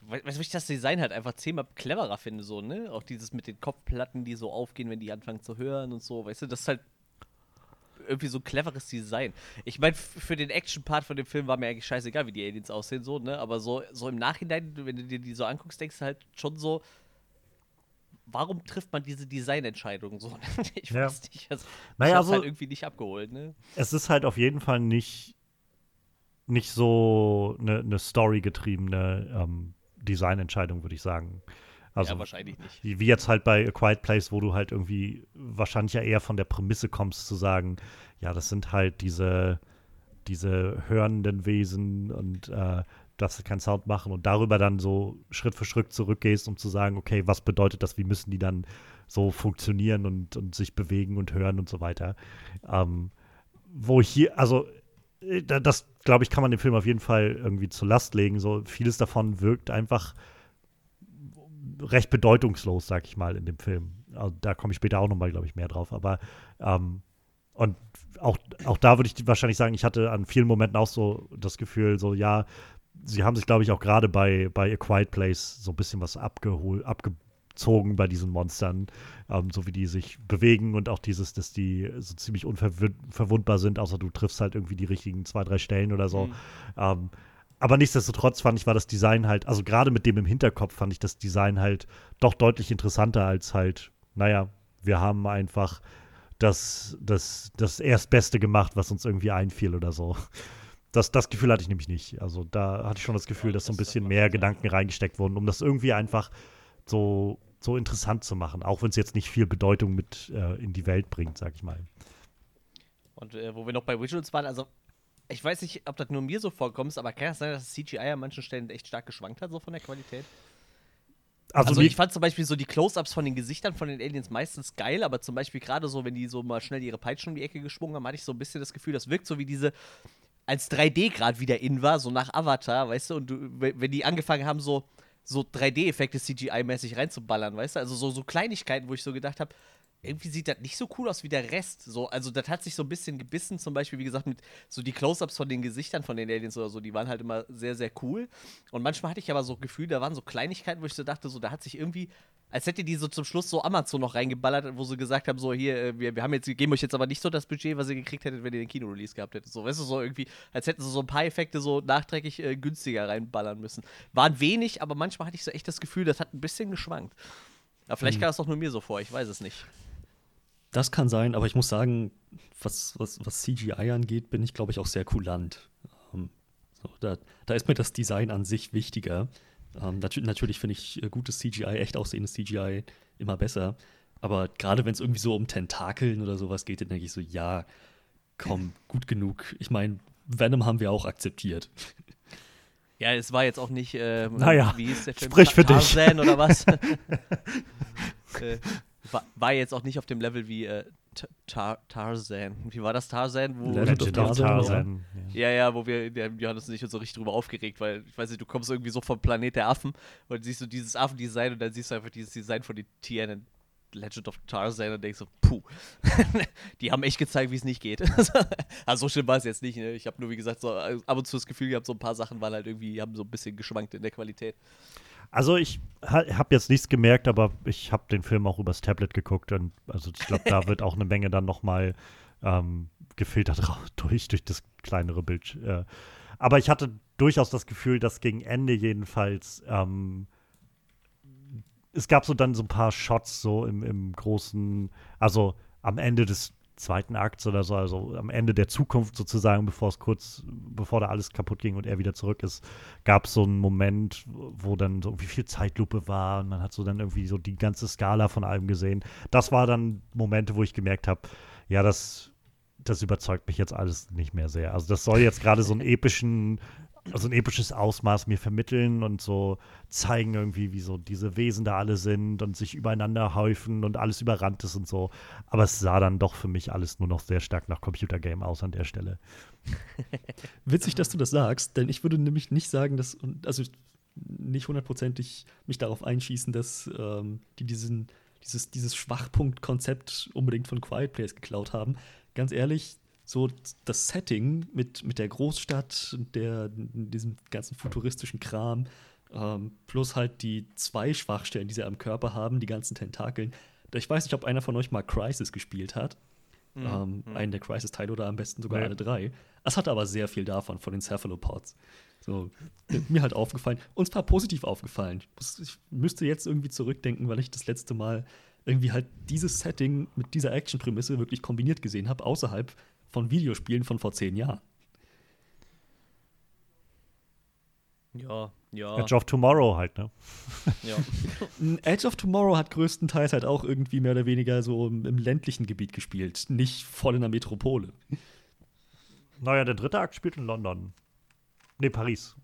Speaker 1: Weißt du, ich das Design halt einfach zehnmal cleverer finde, so, ne? Auch dieses mit den Kopfplatten, die so aufgehen, wenn die anfangen zu hören und so, weißt du, das ist halt irgendwie so ein cleveres Design. Ich meine, für den Action-Part von dem Film war mir eigentlich scheißegal, wie die Aliens aussehen, so, ne? Aber so, so im Nachhinein, wenn du dir die so anguckst, denkst du halt schon so, warum trifft man diese Designentscheidung so? ich ja. weiß nicht. Also, naja, also, halt irgendwie nicht abgeholt, ne?
Speaker 2: Es ist halt auf jeden Fall nicht, nicht so eine, eine storygetriebene ähm, Designentscheidung, würde ich sagen. Also,
Speaker 1: ja, wahrscheinlich nicht.
Speaker 2: Wie jetzt halt bei A Quiet Place, wo du halt irgendwie wahrscheinlich ja eher von der Prämisse kommst, zu sagen, ja, das sind halt diese, diese hörenden Wesen und äh, dass sie keinen Sound machen und darüber dann so Schritt für Schritt zurückgehst, um zu sagen, okay, was bedeutet das, wie müssen die dann so funktionieren und, und sich bewegen und hören und so weiter. Ähm, wo hier, also äh, das, glaube ich, kann man dem Film auf jeden Fall irgendwie zur Last legen. So vieles davon wirkt einfach recht bedeutungslos, sag ich mal, in dem Film. Also, da komme ich später auch nochmal, glaube ich, mehr drauf. Aber ähm, und auch, auch da würde ich wahrscheinlich sagen, ich hatte an vielen Momenten auch so das Gefühl, so ja, sie haben sich, glaube ich, auch gerade bei, bei A Quiet Place so ein bisschen was abgeholt, abgezogen bei diesen Monstern, ähm, so wie die sich bewegen und auch dieses, dass die so ziemlich unverwundbar sind, außer du triffst halt irgendwie die richtigen zwei, drei Stellen oder so. Mhm. Ähm, aber nichtsdestotrotz fand ich, war das Design halt, also gerade mit dem im Hinterkopf fand ich das Design halt doch deutlich interessanter als halt, naja, wir haben einfach das, das, das Erstbeste gemacht, was uns irgendwie einfiel oder so. Das, das Gefühl hatte ich nämlich nicht. Also da hatte ich schon das Gefühl, dass so ein bisschen mehr Gedanken reingesteckt wurden, um das irgendwie einfach so, so interessant zu machen, auch wenn es jetzt nicht viel Bedeutung mit äh, in die Welt bringt, sag ich mal.
Speaker 1: Und äh, wo wir noch bei Visuals waren, also ich weiß nicht, ob das nur mir so vorkommt, aber kann es sein, dass das CGI an manchen Stellen echt stark geschwankt hat, so von der Qualität? Also, also ich fand zum Beispiel so die Close-Ups von den Gesichtern von den Aliens meistens geil, aber zum Beispiel gerade so, wenn die so mal schnell ihre Peitschen um die Ecke geschwungen haben, hatte ich so ein bisschen das Gefühl, das wirkt so wie diese als 3D gerade wieder in war, so nach Avatar, weißt du, und du, wenn die angefangen haben, so, so 3D-Effekte CGI-mäßig reinzuballern, weißt du, also so, so Kleinigkeiten, wo ich so gedacht habe, irgendwie sieht das nicht so cool aus wie der Rest. So, also das hat sich so ein bisschen gebissen, zum Beispiel, wie gesagt, mit so die Close-Ups von den Gesichtern von den Aliens oder so, die waren halt immer sehr, sehr cool. Und manchmal hatte ich aber so Gefühl, da waren so Kleinigkeiten, wo ich so dachte, so, da hat sich irgendwie als hätte die so zum Schluss so Amazon noch reingeballert, wo sie gesagt haben, so hier, äh, wir, wir haben jetzt, geben euch jetzt aber nicht so das Budget, was ihr gekriegt hättet, wenn ihr den Kino-Release gehabt hättet. So, weißt du, so irgendwie, als hätten sie so ein paar Effekte so nachträglich äh, günstiger reinballern müssen. Waren wenig, aber manchmal hatte ich so echt das Gefühl, das hat ein bisschen geschwankt. Aber vielleicht hm. kam das doch nur mir so vor, ich weiß es nicht.
Speaker 3: Das kann sein, aber ich muss sagen, was, was, was CGI angeht, bin ich, glaube ich, auch sehr kulant. Ähm, so, da, da ist mir das Design an sich wichtiger. Ähm, nat natürlich finde ich äh, gutes CGI, echt aussehendes CGI immer besser. Aber gerade wenn es irgendwie so um Tentakeln oder sowas geht, dann denke ich so, ja, komm, gut genug. Ich meine, Venom haben wir auch akzeptiert.
Speaker 1: Ja, es war jetzt auch nicht, äh,
Speaker 2: naja, wie hieß der Film? Sprich für
Speaker 1: Tarzan dich. oder was? äh, war, war, jetzt auch nicht auf dem Level wie äh, Tar Tarzan. Wie war das Tarzan? Wo
Speaker 2: Legend of Tarzan. Tarzan.
Speaker 1: Ja. ja, wo wir, Johannes und ich uns so richtig drüber aufgeregt, weil ich weiß nicht, du kommst irgendwie so vom Planet der Affen und siehst du dieses Affendesign und dann siehst du einfach dieses Design von den Tieren. Legend of Tarzan und denkst so, puh, die haben echt gezeigt, wie es nicht geht. also so schlimm war es jetzt nicht. Ne? Ich habe nur, wie gesagt, so äh, ab und zu das Gefühl gehabt, so ein paar Sachen waren halt irgendwie, haben so ein bisschen geschwankt in der Qualität.
Speaker 2: Also ich habe jetzt nichts gemerkt, aber ich habe den Film auch übers Tablet geguckt und also ich glaube, da wird auch eine Menge dann nochmal ähm, gefiltert durch, durch das kleinere Bild. Äh. Aber ich hatte durchaus das Gefühl, dass gegen Ende jedenfalls ähm, es gab so dann so ein paar Shots so im, im großen, also am Ende des zweiten Akts oder so, also am Ende der Zukunft sozusagen, bevor es kurz, bevor da alles kaputt ging und er wieder zurück ist, gab es so einen Moment, wo dann so irgendwie viel Zeitlupe war und man hat so dann irgendwie so die ganze Skala von allem gesehen. Das war dann Momente, wo ich gemerkt habe, ja, das, das überzeugt mich jetzt alles nicht mehr sehr. Also das soll jetzt gerade so einen epischen so ein episches Ausmaß mir vermitteln und so zeigen irgendwie, wie so diese Wesen da alle sind und sich übereinander häufen und alles überrannt ist und so. Aber es sah dann doch für mich alles nur noch sehr stark nach Computergame aus an der Stelle.
Speaker 3: Witzig, dass du das sagst, denn ich würde nämlich nicht sagen, dass, also nicht hundertprozentig mich darauf einschießen, dass ähm, die diesen, dieses, dieses Schwachpunkt-Konzept unbedingt von Quiet Place geklaut haben. Ganz ehrlich, so das Setting mit, mit der Großstadt, der, diesem ganzen futuristischen Kram, ähm, plus halt die zwei Schwachstellen, die sie am Körper haben, die ganzen Tentakeln. Ich weiß nicht, ob einer von euch mal Crisis gespielt hat. Mhm. Ähm, mhm. einen der Crisis-Teile oder am besten sogar ja. alle drei. Es hatte aber sehr viel davon, von den Cephalopods. So, mir halt aufgefallen. Und zwar positiv aufgefallen. Ich müsste jetzt irgendwie zurückdenken, weil ich das letzte Mal irgendwie halt dieses Setting mit dieser Action-Prämisse wirklich kombiniert gesehen habe, außerhalb von Videospielen von vor zehn Jahren.
Speaker 1: Ja, ja.
Speaker 2: Edge of Tomorrow halt, ne?
Speaker 3: Ja. Edge of Tomorrow hat größtenteils halt auch irgendwie mehr oder weniger so im, im, ländlichen Gebiet gespielt, nicht voll in der Metropole.
Speaker 2: Naja, der dritte Akt spielt in London. Nee, Paris.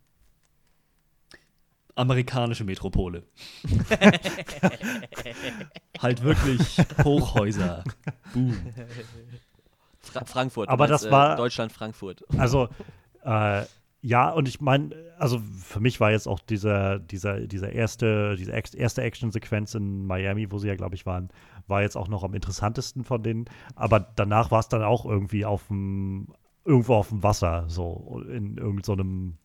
Speaker 3: Amerikanische Metropole. halt wirklich Hochhäuser. Boom.
Speaker 1: Fra Frankfurt.
Speaker 2: Aber das äh, war
Speaker 1: Deutschland Frankfurt.
Speaker 2: Also äh, ja, und ich meine, also für mich war jetzt auch dieser, dieser, dieser erste, diese erste Action-Sequenz in Miami, wo sie ja, glaube ich, waren, war jetzt auch noch am interessantesten von denen. Aber danach war es dann auch irgendwie auf dem, irgendwo auf dem Wasser, so in irgendeinem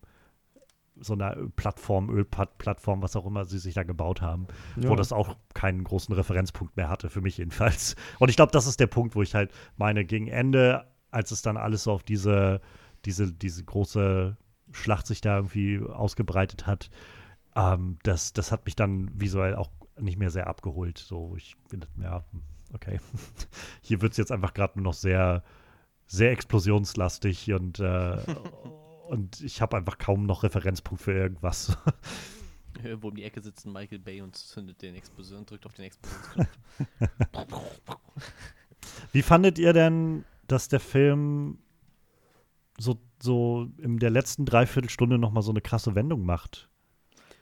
Speaker 2: so einer Plattform, Ölplattform, was auch immer sie sich da gebaut haben, ja. wo das auch keinen großen Referenzpunkt mehr hatte, für mich jedenfalls. Und ich glaube, das ist der Punkt, wo ich halt meine, gegen Ende, als es dann alles so auf diese, diese, diese große Schlacht sich da irgendwie ausgebreitet hat, ähm, das, das hat mich dann visuell auch nicht mehr sehr abgeholt. So, ich finde, ja, okay. Hier wird es jetzt einfach gerade nur noch sehr, sehr explosionslastig und äh, und ich habe einfach kaum noch Referenzpunkt für irgendwas.
Speaker 1: Irgendwo um die Ecke sitzt Michael Bay und zündet den Explosion, drückt auf den Explosionsknopf.
Speaker 2: Wie fandet ihr denn, dass der Film so, so in der letzten Dreiviertelstunde nochmal so eine krasse Wendung macht?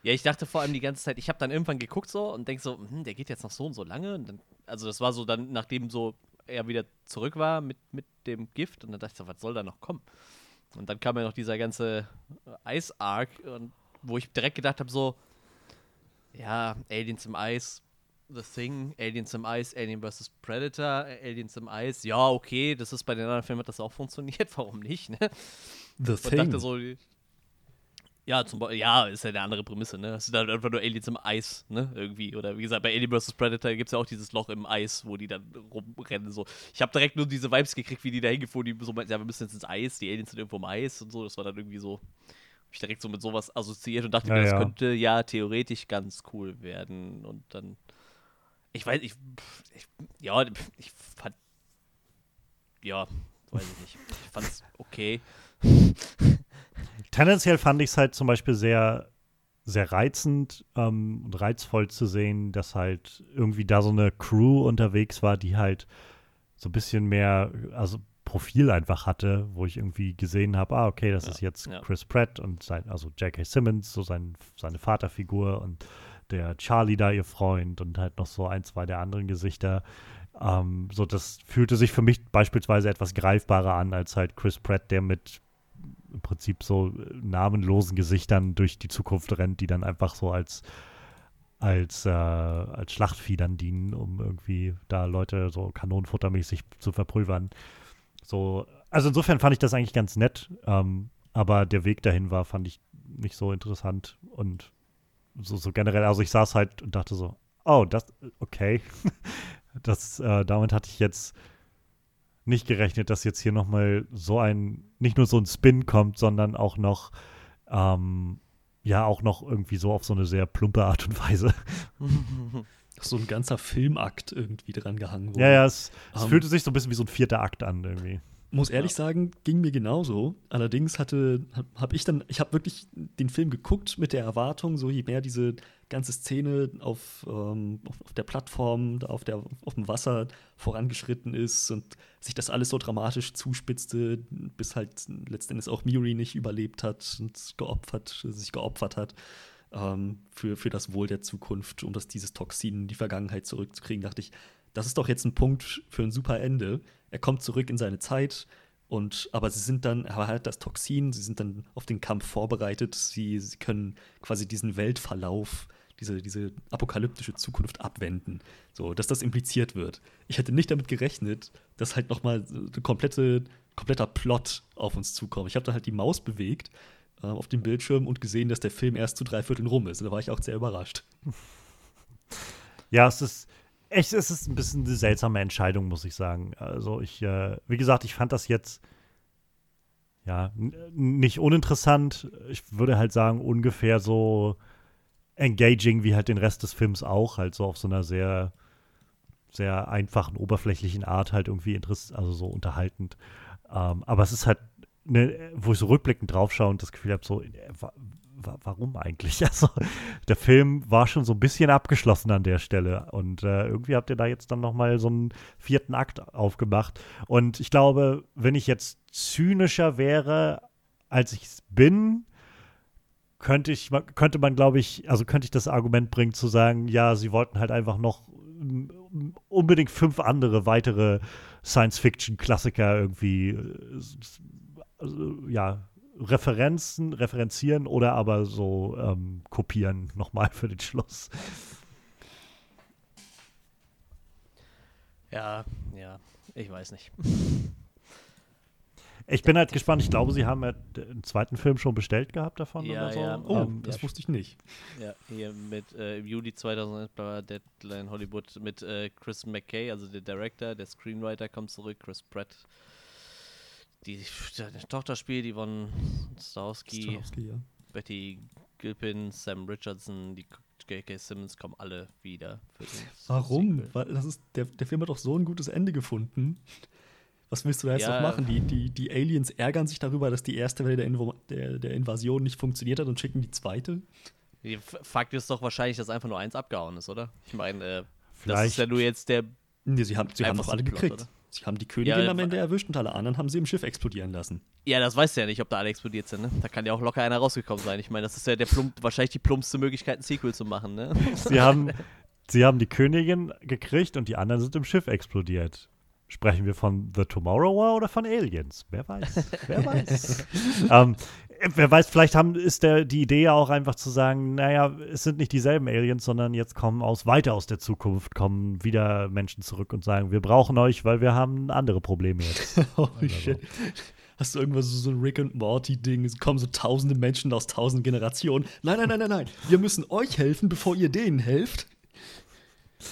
Speaker 1: Ja, ich dachte vor allem die ganze Zeit, ich habe dann irgendwann geguckt so und denk so, hm, der geht jetzt noch so und so lange. Und dann, also das war so dann, nachdem so er wieder zurück war mit, mit dem Gift und dann dachte ich so, was soll da noch kommen? Und dann kam ja noch dieser ganze Eis-Arc, wo ich direkt gedacht habe, so, ja, Aliens im Eis, The Thing, Aliens im Eis, Alien vs. Predator, Aliens im Eis, ja, okay, das ist bei den anderen Filmen hat das auch funktioniert, warum nicht, ne?
Speaker 3: The Und Thing. dachte so,
Speaker 1: ja, zum ja, ist ja eine andere Prämisse, ne? Es sind halt einfach nur Aliens im Eis, ne? Irgendwie. Oder wie gesagt, bei Alien vs. Predator gibt es ja auch dieses Loch im Eis, wo die dann rumrennen. So. Ich habe direkt nur diese Vibes gekriegt, wie die da hingefahren, die so meinten, ja, wir müssen jetzt ins Eis, die Aliens sind irgendwo im Eis und so. Das war dann irgendwie so. Hab ich direkt so mit sowas assoziiert und dachte ja, mir, das ja. könnte ja theoretisch ganz cool werden. Und dann. Ich weiß, ich. ich ja, ich fand. Ja, weiß ich nicht. Ich fand's okay.
Speaker 2: tendenziell fand ich es halt zum Beispiel sehr, sehr reizend ähm, und reizvoll zu sehen, dass halt irgendwie da so eine Crew unterwegs war, die halt so ein bisschen mehr, also Profil einfach hatte, wo ich irgendwie gesehen habe, ah, okay, das ja, ist jetzt ja. Chris Pratt und sein, also J.K. Simmons, so sein, seine Vaterfigur und der Charlie da, ihr Freund und halt noch so ein, zwei der anderen Gesichter. Ähm, so, das fühlte sich für mich beispielsweise etwas greifbarer an als halt Chris Pratt, der mit im Prinzip so namenlosen Gesichtern durch die Zukunft rennt, die dann einfach so als als, äh, als Schlachtvieh dann dienen, um irgendwie da Leute so kanonenfuttermäßig zu verpulvern. So, also insofern fand ich das eigentlich ganz nett, ähm, aber der Weg dahin war, fand ich nicht so interessant und so, so generell, also ich saß halt und dachte so, oh, das, okay. das, äh, damit hatte ich jetzt nicht gerechnet, dass jetzt hier nochmal so ein, nicht nur so ein Spin kommt, sondern auch noch, ähm, ja, auch noch irgendwie so auf so eine sehr plumpe Art und Weise.
Speaker 3: so ein ganzer Filmakt irgendwie dran gehangen
Speaker 2: wurde. Ja, ja, es, es um, ähm, fühlte sich so ein bisschen wie so ein vierter Akt an irgendwie
Speaker 3: muss ehrlich ja. sagen, ging mir genauso. Allerdings hatte, habe ich dann, ich habe wirklich den Film geguckt mit der Erwartung, so je mehr diese ganze Szene auf, ähm, auf, auf, der Plattform, auf, der, auf dem Wasser vorangeschritten ist und sich das alles so dramatisch zuspitzte, bis halt letztendlich auch Miri nicht überlebt hat und geopfert, sich geopfert hat ähm, für, für das Wohl der Zukunft, um das, dieses Toxin in die Vergangenheit zurückzukriegen, dachte ich, das ist doch jetzt ein Punkt für ein super Ende. Er kommt zurück in seine Zeit und aber sie sind dann, er hat das Toxin, sie sind dann auf den Kampf vorbereitet, sie, sie können quasi diesen Weltverlauf, diese, diese apokalyptische Zukunft abwenden. So, dass das impliziert wird. Ich hätte nicht damit gerechnet, dass halt nochmal ein komplette, kompletter Plot auf uns zukommt. Ich habe dann halt die Maus bewegt äh, auf dem Bildschirm und gesehen, dass der Film erst zu drei Vierteln rum ist. Da war ich auch sehr überrascht.
Speaker 2: Ja, es ist echt, es ist ein bisschen eine seltsame Entscheidung, muss ich sagen. Also ich, äh, wie gesagt, ich fand das jetzt ja nicht uninteressant. Ich würde halt sagen, ungefähr so engaging wie halt den Rest des Films auch, halt so auf so einer sehr, sehr einfachen, oberflächlichen Art halt irgendwie interessant, also so unterhaltend. Ähm, aber es ist halt, ne, wo ich so rückblickend draufschaue und das Gefühl habe, so, äh, warum eigentlich? Also, der Film war schon so ein bisschen abgeschlossen an der Stelle. Und äh, irgendwie habt ihr da jetzt dann nochmal so einen vierten Akt aufgemacht. Und ich glaube, wenn ich jetzt zynischer wäre, als ich es bin, könnte ich, könnte man, glaube ich, also könnte ich das Argument bringen zu sagen, ja, sie wollten halt einfach noch unbedingt fünf andere weitere Science-Fiction-Klassiker irgendwie äh, ja, Referenzen, referenzieren oder aber so ähm, kopieren nochmal für den Schluss.
Speaker 1: Ja, ja, ich weiß nicht.
Speaker 2: Ich bin halt gespannt. Ich glaube, sie haben ja den zweiten Film schon bestellt gehabt davon
Speaker 1: ja, oder so. Ja,
Speaker 3: oh, ähm, das ja, wusste ich nicht.
Speaker 1: Ja, hier mit äh, im Juli 2001 bei Deadline Hollywood mit äh, Chris McKay, also der Director, der Screenwriter kommt zurück, Chris Pratt die, die Tochter spielt, Yvonne Stowski, ja. Betty Gilpin, Sam Richardson, die J.K. Simmons kommen alle wieder.
Speaker 3: Warum? Weil das ist, der, der Film hat doch so ein gutes Ende gefunden. Was willst du da jetzt ja, noch machen? Die, die, die Aliens ärgern sich darüber, dass die erste Welle der, Invo der, der Invasion nicht funktioniert hat und schicken die zweite?
Speaker 1: Fakt ist doch wahrscheinlich, dass einfach nur eins abgehauen ist, oder? Ich meine, äh, das ist ja nur jetzt der.
Speaker 3: Nee, sie haben, sie haben doch alle Plot, gekriegt. Oder? Sie haben die Königin ja, am Ende erwischt und alle anderen haben sie im Schiff explodieren lassen.
Speaker 1: Ja, das weißt du ja nicht, ob da alle explodiert sind, ne? Da kann ja auch locker einer rausgekommen sein. Ich meine, das ist ja der plump, wahrscheinlich die plumpste Möglichkeit, ein Sequel zu machen, ne?
Speaker 2: Sie haben, sie haben die Königin gekriegt und die anderen sind im Schiff explodiert. Sprechen wir von The Tomorrow War oder von Aliens? Wer weiß? Wer weiß? ähm, wer weiß, vielleicht haben, ist der, die Idee ja auch einfach zu sagen, naja, es sind nicht dieselben Aliens, sondern jetzt kommen aus weiter aus der Zukunft, kommen wieder Menschen zurück und sagen, wir brauchen euch, weil wir haben andere Probleme jetzt.
Speaker 3: oh shit. Hast du irgendwas so ein Rick und Morty-Ding? Es kommen so tausende Menschen aus tausend Generationen. Nein, nein, nein, nein, nein. Wir müssen euch helfen, bevor ihr denen helft.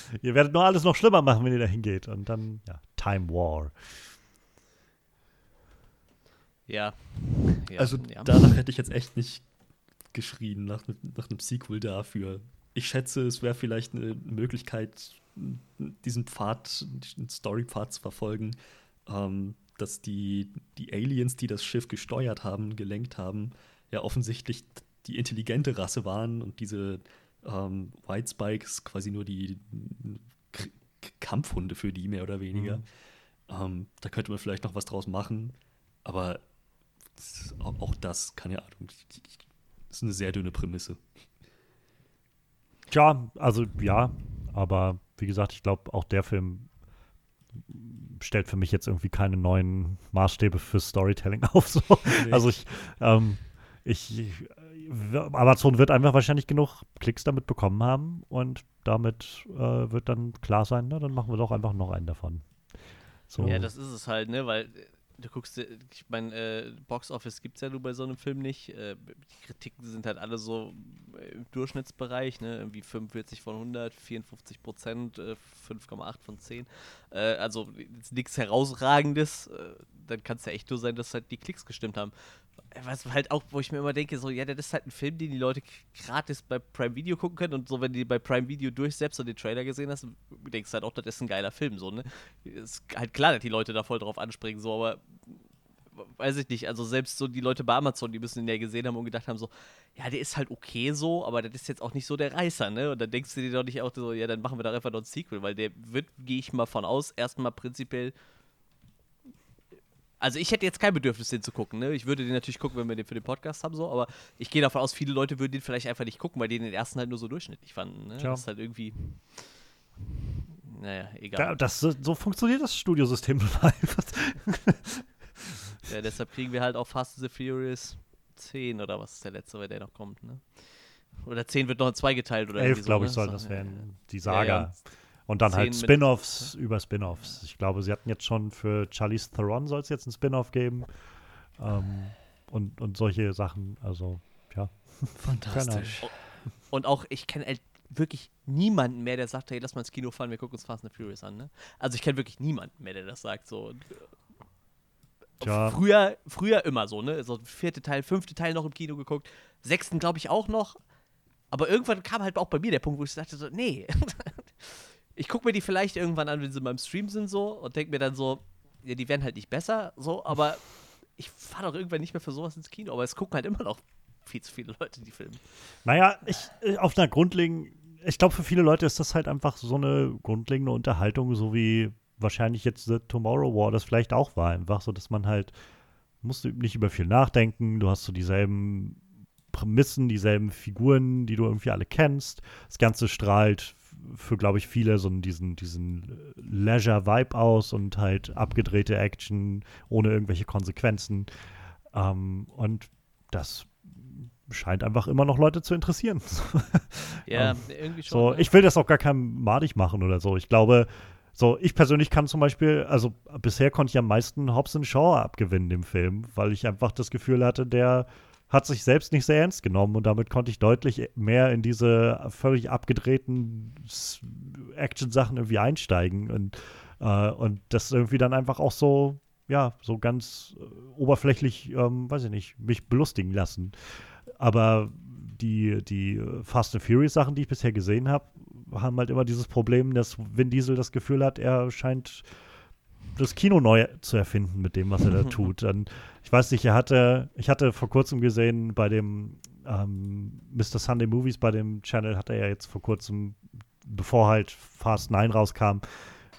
Speaker 2: Ihr werdet nur alles noch schlimmer machen, wenn ihr da hingeht. Und dann, ja, Time War.
Speaker 1: Ja. ja.
Speaker 3: Also ja. danach hätte ich jetzt echt nicht geschrien, nach, nach einem Sequel dafür. Ich schätze, es wäre vielleicht eine Möglichkeit, diesen Pfad, diesen Story-Pfad zu verfolgen, ähm, dass die, die Aliens, die das Schiff gesteuert haben, gelenkt haben, ja offensichtlich die intelligente Rasse waren und diese ähm, White Spikes quasi nur die K Kampfhunde für die, mehr oder weniger. Mhm. Ähm, da könnte man vielleicht noch was draus machen, aber auch das, keine Ahnung, ist eine sehr dünne Prämisse.
Speaker 2: Tja, also ja, aber wie gesagt, ich glaube, auch der Film stellt für mich jetzt irgendwie keine neuen Maßstäbe für Storytelling auf. So. Nee. Also ich, ähm, ich, äh, Amazon wird einfach wahrscheinlich genug Klicks damit bekommen haben und damit äh, wird dann klar sein, na, dann machen wir doch einfach noch einen davon.
Speaker 1: So. Ja, das ist es halt, ne, weil du guckst, ich meine, äh, Box Office gibt es ja nur bei so einem Film nicht. Äh, die Kritiken sind halt alle so im Durchschnittsbereich, ne? Irgendwie 45 von 100, 54 Prozent, äh, 5,8 von 10. Äh, also nichts Herausragendes. Äh, dann kann es ja echt nur sein, dass halt die Klicks gestimmt haben. Was halt auch, wo ich mir immer denke, so, ja, das ist halt ein Film, den die Leute gratis bei Prime Video gucken können und so, wenn du bei Prime Video durchsetzt und den Trailer gesehen hast, denkst du halt auch, das ist ein geiler Film, so, ne? Ist halt klar, dass die Leute da voll drauf anspringen, so, aber weiß ich nicht, also selbst so die Leute bei Amazon, die müssen den ja gesehen haben und gedacht haben, so, ja, der ist halt okay so, aber das ist jetzt auch nicht so der Reißer, ne? Und dann denkst du dir doch nicht auch so, ja, dann machen wir da einfach noch ein Sequel, weil der wird, gehe ich mal von aus, erstmal prinzipiell. Also ich hätte jetzt kein Bedürfnis, den zu gucken, ne? Ich würde den natürlich gucken, wenn wir den für den Podcast haben, so, aber ich gehe davon aus, viele Leute würden den vielleicht einfach nicht gucken, weil die den ersten halt nur so durchschnittlich fanden, ne? Das ist halt irgendwie. Naja, egal.
Speaker 2: Das, so funktioniert das Studiosystem total.
Speaker 1: Ja, deshalb kriegen wir halt auch Fast and the Furious 10 oder was ist der letzte, weil der noch kommt, ne? Oder 10 wird noch in zwei geteilt oder
Speaker 2: 11, glaube so, ich, ne? soll das werden. Die Saga. Ja, ja. Und dann halt Spin-offs über Spin-offs. Ich glaube, sie hatten jetzt schon für Charlize Theron soll es jetzt ein Spin-off geben. Ähm, und, und solche Sachen. Also, ja.
Speaker 1: Fantastisch. Und auch, ich kenne wirklich niemanden mehr, der sagt, hey, lass mal ins Kino fahren, wir gucken uns Fast and the Furious an. Ne? Also ich kenne wirklich niemanden mehr, der das sagt. So. Ja. Früher, früher immer so, ne? So vierte Teil, fünfte Teil noch im Kino geguckt, sechsten glaube ich auch noch. Aber irgendwann kam halt auch bei mir der Punkt, wo ich dachte so, nee. ich gucke mir die vielleicht irgendwann an, wenn sie beim Stream sind so und denke mir dann so, ja, die werden halt nicht besser, so, aber ich fahre doch irgendwann nicht mehr für sowas ins Kino. Aber es gucken halt immer noch viel zu viele Leute die Filme.
Speaker 2: Naja, ich, äh, auf einer grundlegenden, ich glaube, für viele Leute ist das halt einfach so eine grundlegende Unterhaltung, so wie wahrscheinlich jetzt The Tomorrow War das vielleicht auch war. Einfach so, dass man halt, musst du nicht über viel nachdenken, du hast so dieselben Prämissen, dieselben Figuren, die du irgendwie alle kennst. Das Ganze strahlt für, glaube ich, viele so diesen, diesen Leisure-Vibe aus und halt abgedrehte Action ohne irgendwelche Konsequenzen. Ähm, und das scheint einfach immer noch Leute zu interessieren.
Speaker 1: ja, ähm, irgendwie schon.
Speaker 2: So, ne? ich will das auch gar keinem madig machen oder so. Ich glaube, so, ich persönlich kann zum Beispiel, also bisher konnte ich am meisten Hobson Shaw abgewinnen im Film, weil ich einfach das Gefühl hatte, der hat sich selbst nicht sehr ernst genommen und damit konnte ich deutlich mehr in diese völlig abgedrehten Action-Sachen irgendwie einsteigen und, äh, und das irgendwie dann einfach auch so, ja, so ganz äh, oberflächlich, ähm, weiß ich nicht, mich belustigen lassen. Aber die, die Fast and Furious Sachen, die ich bisher gesehen habe, haben halt immer dieses Problem, dass Vin Diesel das Gefühl hat, er scheint das Kino neu zu erfinden mit dem, was er da tut. Und ich weiß nicht, er hatte, ich hatte vor kurzem gesehen bei dem ähm, Mr. Sunday Movies, bei dem Channel, hat er ja jetzt vor kurzem, bevor halt Fast 9 rauskam,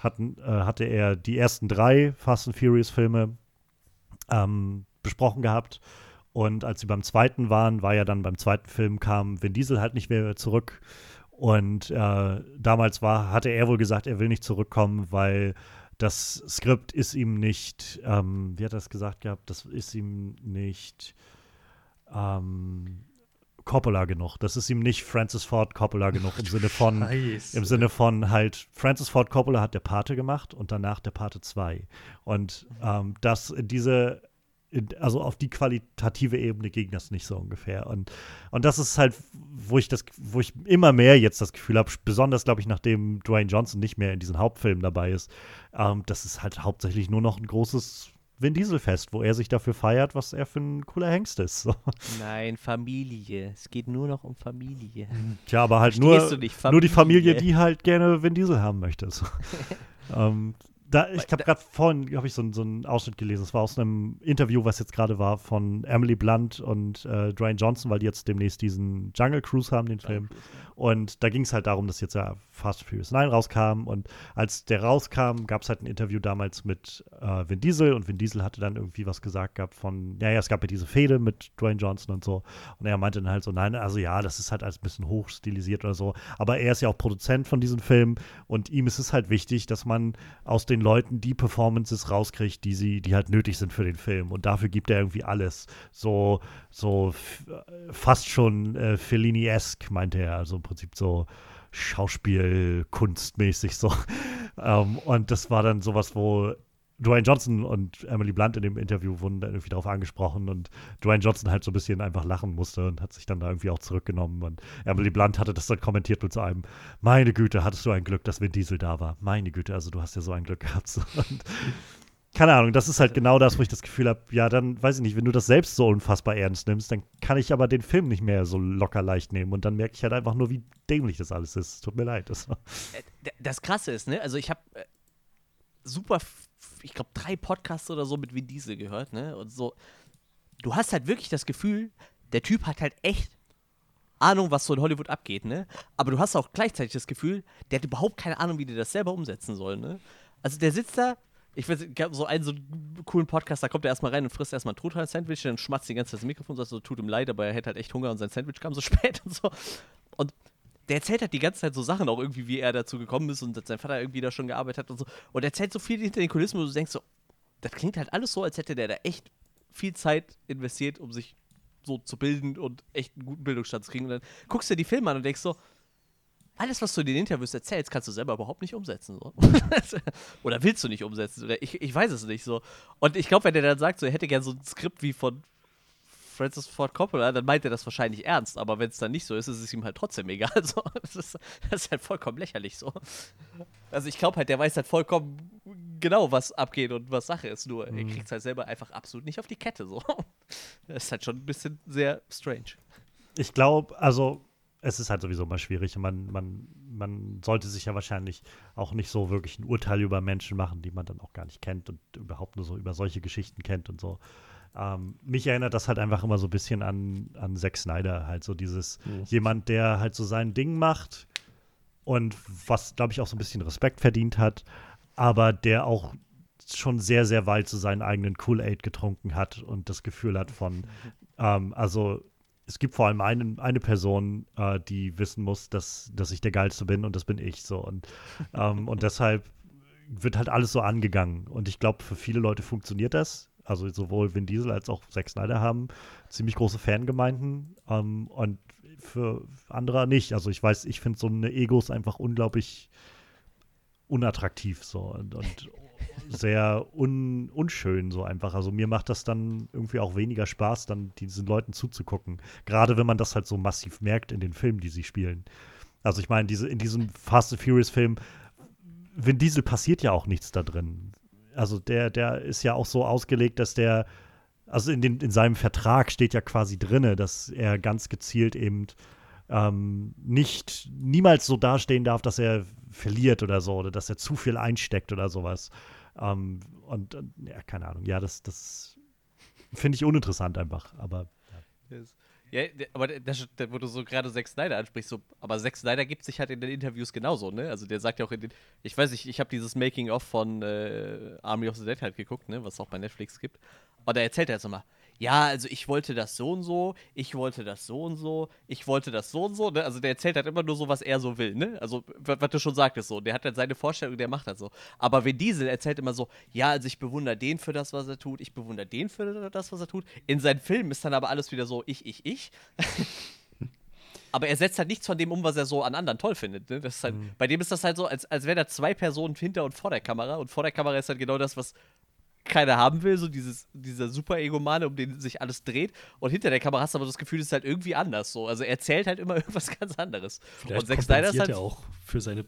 Speaker 2: hatten, äh, hatte er die ersten drei Fast and Furious Filme ähm, besprochen gehabt. Und als sie beim zweiten waren, war ja dann beim zweiten Film kam Vin Diesel halt nicht mehr zurück. Und äh, damals war, hatte er wohl gesagt, er will nicht zurückkommen, weil das Skript ist ihm nicht, ähm, wie hat er das gesagt gehabt, das ist ihm nicht ähm, Coppola genug. Das ist ihm nicht Francis Ford Coppola genug im Sinne von Scheiße. im Sinne von halt Francis Ford Coppola hat der Pate gemacht und danach der Pate 2. Und ähm, das diese also auf die qualitative Ebene ging das nicht so ungefähr. Und, und das ist halt, wo ich das, wo ich immer mehr jetzt das Gefühl habe, besonders glaube ich, nachdem Dwayne Johnson nicht mehr in diesen Hauptfilmen dabei ist, ähm, das ist halt hauptsächlich nur noch ein großes Vin Diesel-Fest, wo er sich dafür feiert, was er für ein cooler Hengst ist. So.
Speaker 1: Nein, Familie. Es geht nur noch um Familie.
Speaker 2: Tja, aber halt nur, nur die Familie, die halt gerne Vin Diesel haben möchte. So. ähm, da, ich habe gerade vorhin hab ich so, so, einen Ausschnitt gelesen. Es war aus einem Interview, was jetzt gerade war, von Emily Blunt und äh, Dwayne Johnson, weil die jetzt demnächst diesen Jungle Cruise haben, den Film. Und da ging es halt darum, dass jetzt ja Fast Furious 9 rauskam. Und als der rauskam, gab es halt ein Interview damals mit äh, Vin Diesel. Und Vin Diesel hatte dann irgendwie was gesagt gehabt von, ja, ja, es gab ja diese Fehde mit Dwayne Johnson und so. Und er meinte dann halt so, nein, also ja, das ist halt alles ein bisschen hochstilisiert oder so. Aber er ist ja auch Produzent von diesem Film. Und ihm ist es halt wichtig, dass man aus den Leuten die Performances rauskriegt, die sie, die halt nötig sind für den Film. Und dafür gibt er irgendwie alles. So, so fast schon äh, Fellini-esque, meinte er. Also im Prinzip so Schauspielkunstmäßig so. ähm, und das war dann sowas, wo Dwayne Johnson und Emily Blunt in dem Interview wurden dann irgendwie darauf angesprochen und Dwayne Johnson halt so ein bisschen einfach lachen musste und hat sich dann da irgendwie auch zurückgenommen und Emily Blunt hatte das dann kommentiert mit so einem, meine Güte, hattest du ein Glück, dass Vin Diesel da war. Meine Güte, also du hast ja so ein Glück gehabt. Und keine Ahnung, das ist halt genau das, wo ich das Gefühl habe, ja, dann weiß ich nicht, wenn du das selbst so unfassbar ernst nimmst, dann kann ich aber den Film nicht mehr so locker leicht nehmen und dann merke ich halt einfach nur, wie dämlich das alles ist. Tut mir leid. Das,
Speaker 1: äh, das Krasse ist, ne, also ich habe äh, super ich glaube, drei Podcasts oder so mit Vin Diesel gehört, ne? Und so, du hast halt wirklich das Gefühl, der Typ hat halt echt Ahnung, was so in Hollywood abgeht, ne? Aber du hast auch gleichzeitig das Gefühl, der hat überhaupt keine Ahnung, wie der das selber umsetzen soll, ne? Also der sitzt da, ich weiß, so einen so coolen Podcast, da kommt er erstmal rein und frisst erstmal ein Truthahn-Sandwich, dann schmatzt die ganze Zeit das Mikrofon, sagt so, tut ihm leid, aber er hätte halt echt Hunger und sein Sandwich kam so spät und so. Und der erzählt halt die ganze Zeit so Sachen auch irgendwie, wie er dazu gekommen ist und dass sein Vater irgendwie da schon gearbeitet hat und so. Und er erzählt so viel hinter den Kulissen, wo du denkst so, das klingt halt alles so, als hätte der da echt viel Zeit investiert, um sich so zu bilden und echt einen guten Bildungsstand zu kriegen. Und dann guckst du dir die Filme an und denkst so, alles, was du in den Interviews erzählst, kannst du selber überhaupt nicht umsetzen. So. oder willst du nicht umsetzen? Oder ich, ich weiß es nicht so. Und ich glaube, wenn der dann sagt, so, er hätte gerne so ein Skript wie von Francis Ford Coppola, dann meint er das wahrscheinlich ernst. Aber wenn es dann nicht so ist, ist es ihm halt trotzdem egal. So, das, ist, das ist halt vollkommen lächerlich so. Also ich glaube halt, der weiß halt vollkommen genau, was abgeht und was Sache ist. Nur mhm. er kriegt es halt selber einfach absolut nicht auf die Kette. So. Das ist halt schon ein bisschen sehr strange.
Speaker 2: Ich glaube, also es ist halt sowieso mal schwierig. Man, man, man sollte sich ja wahrscheinlich auch nicht so wirklich ein Urteil über Menschen machen, die man dann auch gar nicht kennt und überhaupt nur so über solche Geschichten kennt und so. Ähm, mich erinnert das halt einfach immer so ein bisschen an, an Zack Snyder, halt so dieses mhm. jemand, der halt so sein Ding macht und was, glaube ich, auch so ein bisschen Respekt verdient hat, aber der auch schon sehr, sehr weit zu seinen eigenen Kool-Aid getrunken hat und das Gefühl hat von, ähm, also es gibt vor allem einen, eine Person, äh, die wissen muss, dass, dass ich der Geilste bin und das bin ich so. Und, ähm, und deshalb wird halt alles so angegangen. Und ich glaube, für viele Leute funktioniert das also sowohl Vin Diesel als auch Zack Snyder haben ziemlich große Fangemeinden ähm, und für andere nicht. Also ich weiß, ich finde so eine Egos einfach unglaublich unattraktiv so und, und sehr un, unschön so einfach. Also mir macht das dann irgendwie auch weniger Spaß, dann diesen Leuten zuzugucken. Gerade wenn man das halt so massiv merkt in den Filmen, die sie spielen. Also ich meine, diese, in diesem Fast and Furious Film, Vin Diesel passiert ja auch nichts da drin also der, der ist ja auch so ausgelegt, dass der, also in, den, in seinem Vertrag steht ja quasi drinne, dass er ganz gezielt eben ähm, nicht, niemals so dastehen darf, dass er verliert oder so, oder dass er zu viel einsteckt oder sowas. Ähm, und, ja, keine Ahnung, ja, das, das finde ich uninteressant einfach, aber.
Speaker 1: Ja. Yes. Ja, aber das, wo du so gerade Zack Snyder ansprichst, so, aber Zack Snyder gibt sich halt in den Interviews genauso, ne? Also der sagt ja auch in den, ich weiß nicht, ich habe dieses Making-of von äh, Army of the Dead halt geguckt, ne? Was es auch bei Netflix gibt. Und da erzählt er jetzt nochmal, ja, also ich wollte das so und so, ich wollte das so und so, ich wollte das so und so. Ne? Also der erzählt halt immer nur so, was er so will, ne? Also, was du schon sagtest, so. Der hat halt seine Vorstellung, der macht das so. Aber Vin Diesel erzählt immer so, ja, also ich bewundere den für das, was er tut, ich bewundere den für das, was er tut. In seinen Filmen ist dann aber alles wieder so, ich, ich, ich. aber er setzt halt nichts von dem um, was er so an anderen toll findet. Ne? Halt, mhm. Bei dem ist das halt so, als, als wären da zwei Personen hinter und vor der Kamera. Und vor der Kamera ist halt genau das, was keiner haben will, so dieses, dieser Super-Egomane, um den sich alles dreht. Und hinter der Kamera hast du aber das Gefühl, es ist halt irgendwie anders so. Also er zählt halt immer irgendwas ganz anderes.
Speaker 3: Vielleicht und Zack Snyder ist halt er auch für seine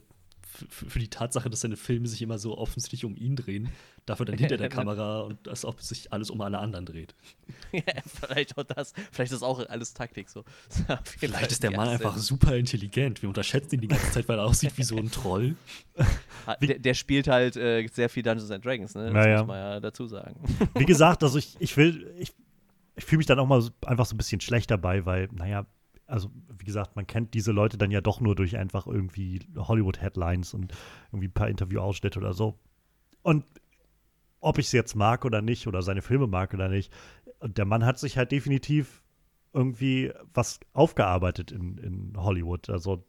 Speaker 3: für die Tatsache, dass seine Filme sich immer so offensichtlich um ihn drehen, dafür dann hinter der Kamera und das ob sich alles um alle anderen dreht.
Speaker 1: ja, vielleicht auch das. Vielleicht ist auch alles Taktik so.
Speaker 3: vielleicht ist der Mann einfach super intelligent. Wir unterschätzen ihn die ganze Zeit, weil er aussieht wie so ein Troll.
Speaker 1: Ah, der, der, spielt halt äh, sehr viel Dungeons and Dragons, ne? Das naja. muss man ja dazu sagen.
Speaker 2: Wie gesagt, also ich, ich will, ich, ich fühle mich dann auch mal so, einfach so ein bisschen schlecht dabei, weil, naja, also wie gesagt, man kennt diese Leute dann ja doch nur durch einfach irgendwie Hollywood-Headlines und irgendwie ein paar Interview-Ausschnitte oder so. Und ob ich es jetzt mag oder nicht oder seine Filme mag oder nicht, der Mann hat sich halt definitiv irgendwie was aufgearbeitet in, in Hollywood. Also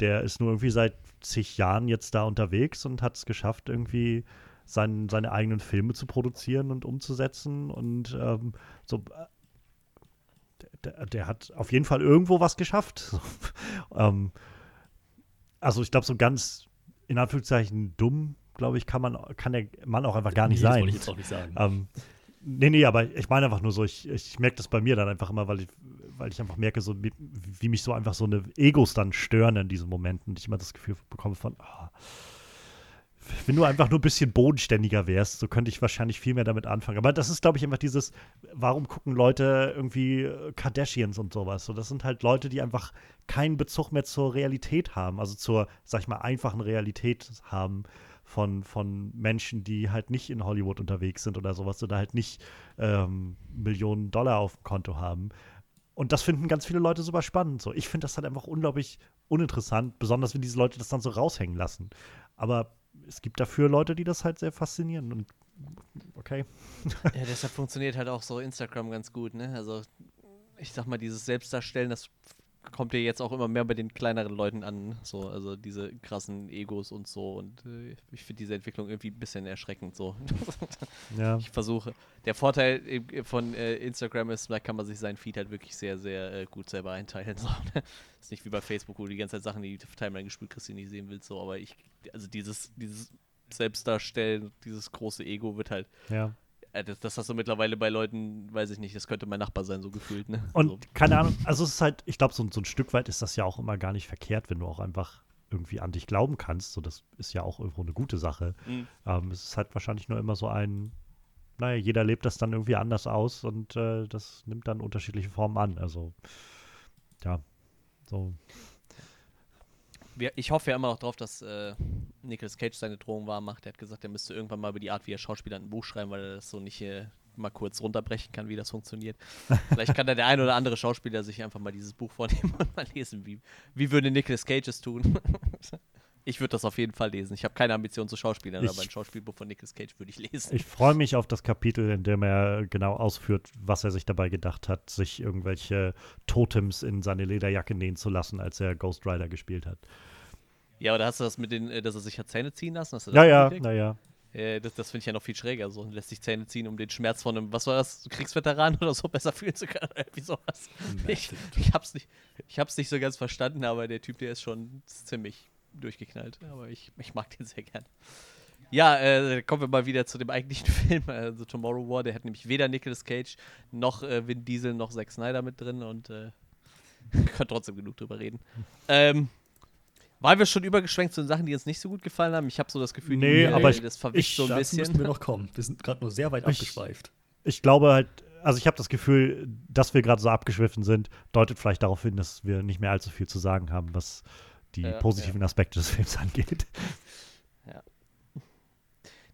Speaker 2: der ist nur irgendwie seit zig Jahren jetzt da unterwegs und hat es geschafft, irgendwie sein, seine eigenen Filme zu produzieren und umzusetzen. Und ähm, so, der, der, hat auf jeden Fall irgendwo was geschafft. ähm, also ich glaube, so ganz in Anführungszeichen dumm, glaube ich, kann man, kann der Mann auch einfach gar nicht nee, sein. Das wollte ich jetzt auch nicht sagen. Ähm, nee, nee, aber ich meine einfach nur so, ich, ich merke das bei mir dann einfach immer, weil ich, weil ich einfach merke, so, wie, wie mich so einfach so eine Egos dann stören in diesen Momenten und ich immer das Gefühl bekomme von, oh, wenn du einfach nur ein bisschen bodenständiger wärst, so könnte ich wahrscheinlich viel mehr damit anfangen. Aber das ist, glaube ich, einfach dieses, warum gucken Leute irgendwie äh, Kardashians und sowas? So, das sind halt Leute, die einfach keinen Bezug mehr zur Realität haben, also zur, sag ich mal, einfachen Realität haben von, von Menschen, die halt nicht in Hollywood unterwegs sind oder sowas oder halt nicht ähm, Millionen Dollar auf dem Konto haben. Und das finden ganz viele Leute super spannend. So, ich finde das halt einfach unglaublich uninteressant, besonders wenn diese Leute das dann so raushängen lassen. Aber es gibt dafür Leute, die das halt sehr faszinieren und okay.
Speaker 1: Ja, deshalb funktioniert halt auch so Instagram ganz gut, ne? Also ich sag mal, dieses Selbstdarstellen, das kommt ja jetzt auch immer mehr bei den kleineren Leuten an, so, also diese krassen Egos und so. Und äh, ich finde diese Entwicklung irgendwie ein bisschen erschreckend so. ja. Ich versuche. Der Vorteil von äh, Instagram ist, da kann man sich seinen Feed halt wirklich sehr, sehr äh, gut selber einteilen. So. ist nicht wie bei Facebook, wo du die ganze Zeit Sachen, die die Timeline gespielt kriegst, die nicht sehen willst. So, aber ich, also dieses, dieses Selbstdarstellen, dieses große Ego wird halt
Speaker 2: ja.
Speaker 1: Äh, das, das, hast du mittlerweile bei Leuten, weiß ich nicht, das könnte mein Nachbar sein, so gefühlt. Ne?
Speaker 2: Und so. keine Ahnung, also es ist halt, ich glaube, so, so, ein Stück weit ist das ja auch immer gar nicht verkehrt, wenn du auch einfach irgendwie an dich glauben kannst. So, das ist ja auch irgendwo eine gute Sache. Mhm. Ähm, es ist halt wahrscheinlich nur immer so ein, naja, jeder lebt das dann irgendwie anders aus und äh, das nimmt dann unterschiedliche Formen an. Also, ja, so
Speaker 1: ich hoffe ja immer noch drauf, dass äh, Nicolas Cage seine Drohung wahr macht. Er hat gesagt, er müsste irgendwann mal über die Art, wie er Schauspieler ein Buch schreiben, weil er das so nicht äh, mal kurz runterbrechen kann, wie das funktioniert. Vielleicht kann da der ein oder andere Schauspieler sich einfach mal dieses Buch vornehmen und mal lesen, wie, wie würde Nicolas Cage es tun. Ich würde das auf jeden Fall lesen. Ich habe keine Ambition zu Schauspielern, ich, aber ein Schauspielbuch von Nicolas Cage würde ich lesen.
Speaker 2: Ich freue mich auf das Kapitel, in dem er genau ausführt, was er sich dabei gedacht hat, sich irgendwelche Totems in seine Lederjacke nähen zu lassen, als er Ghost Rider gespielt hat.
Speaker 1: Ja, oder hast du das mit den, äh, dass er sich hat Zähne ziehen lassen?
Speaker 2: ja, ja, naja.
Speaker 1: Äh, das das finde ich ja noch viel schräger. So lässt sich Zähne ziehen, um den Schmerz von einem, was war das, Kriegsveteran oder so besser fühlen zu können. Irgendwie sowas. Ich, ich, hab's nicht, ich hab's nicht so ganz verstanden, aber der Typ, der ist schon ziemlich durchgeknallt. Aber ich, ich mag den sehr gern. Ja, äh, kommen wir mal wieder zu dem eigentlichen Film, also Tomorrow War. Der hat nämlich weder Nicolas Cage noch äh, Vin Diesel noch Zack Snyder mit drin und äh, kann trotzdem genug drüber reden. Ähm, waren wir schon übergeschwenkt zu den Sachen, die uns nicht so gut gefallen haben? Ich habe so das Gefühl,
Speaker 2: nee, die, aber ich,
Speaker 3: das verwischt so ein bisschen. müssen wir noch kommen. Wir sind gerade nur sehr weit ich, abgeschweift.
Speaker 2: Ich glaube halt, also ich habe das Gefühl, dass wir gerade so abgeschwiffen sind, deutet vielleicht darauf hin, dass wir nicht mehr allzu viel zu sagen haben, was die ja, positiven ja. Aspekte des Films angeht.
Speaker 1: Ja.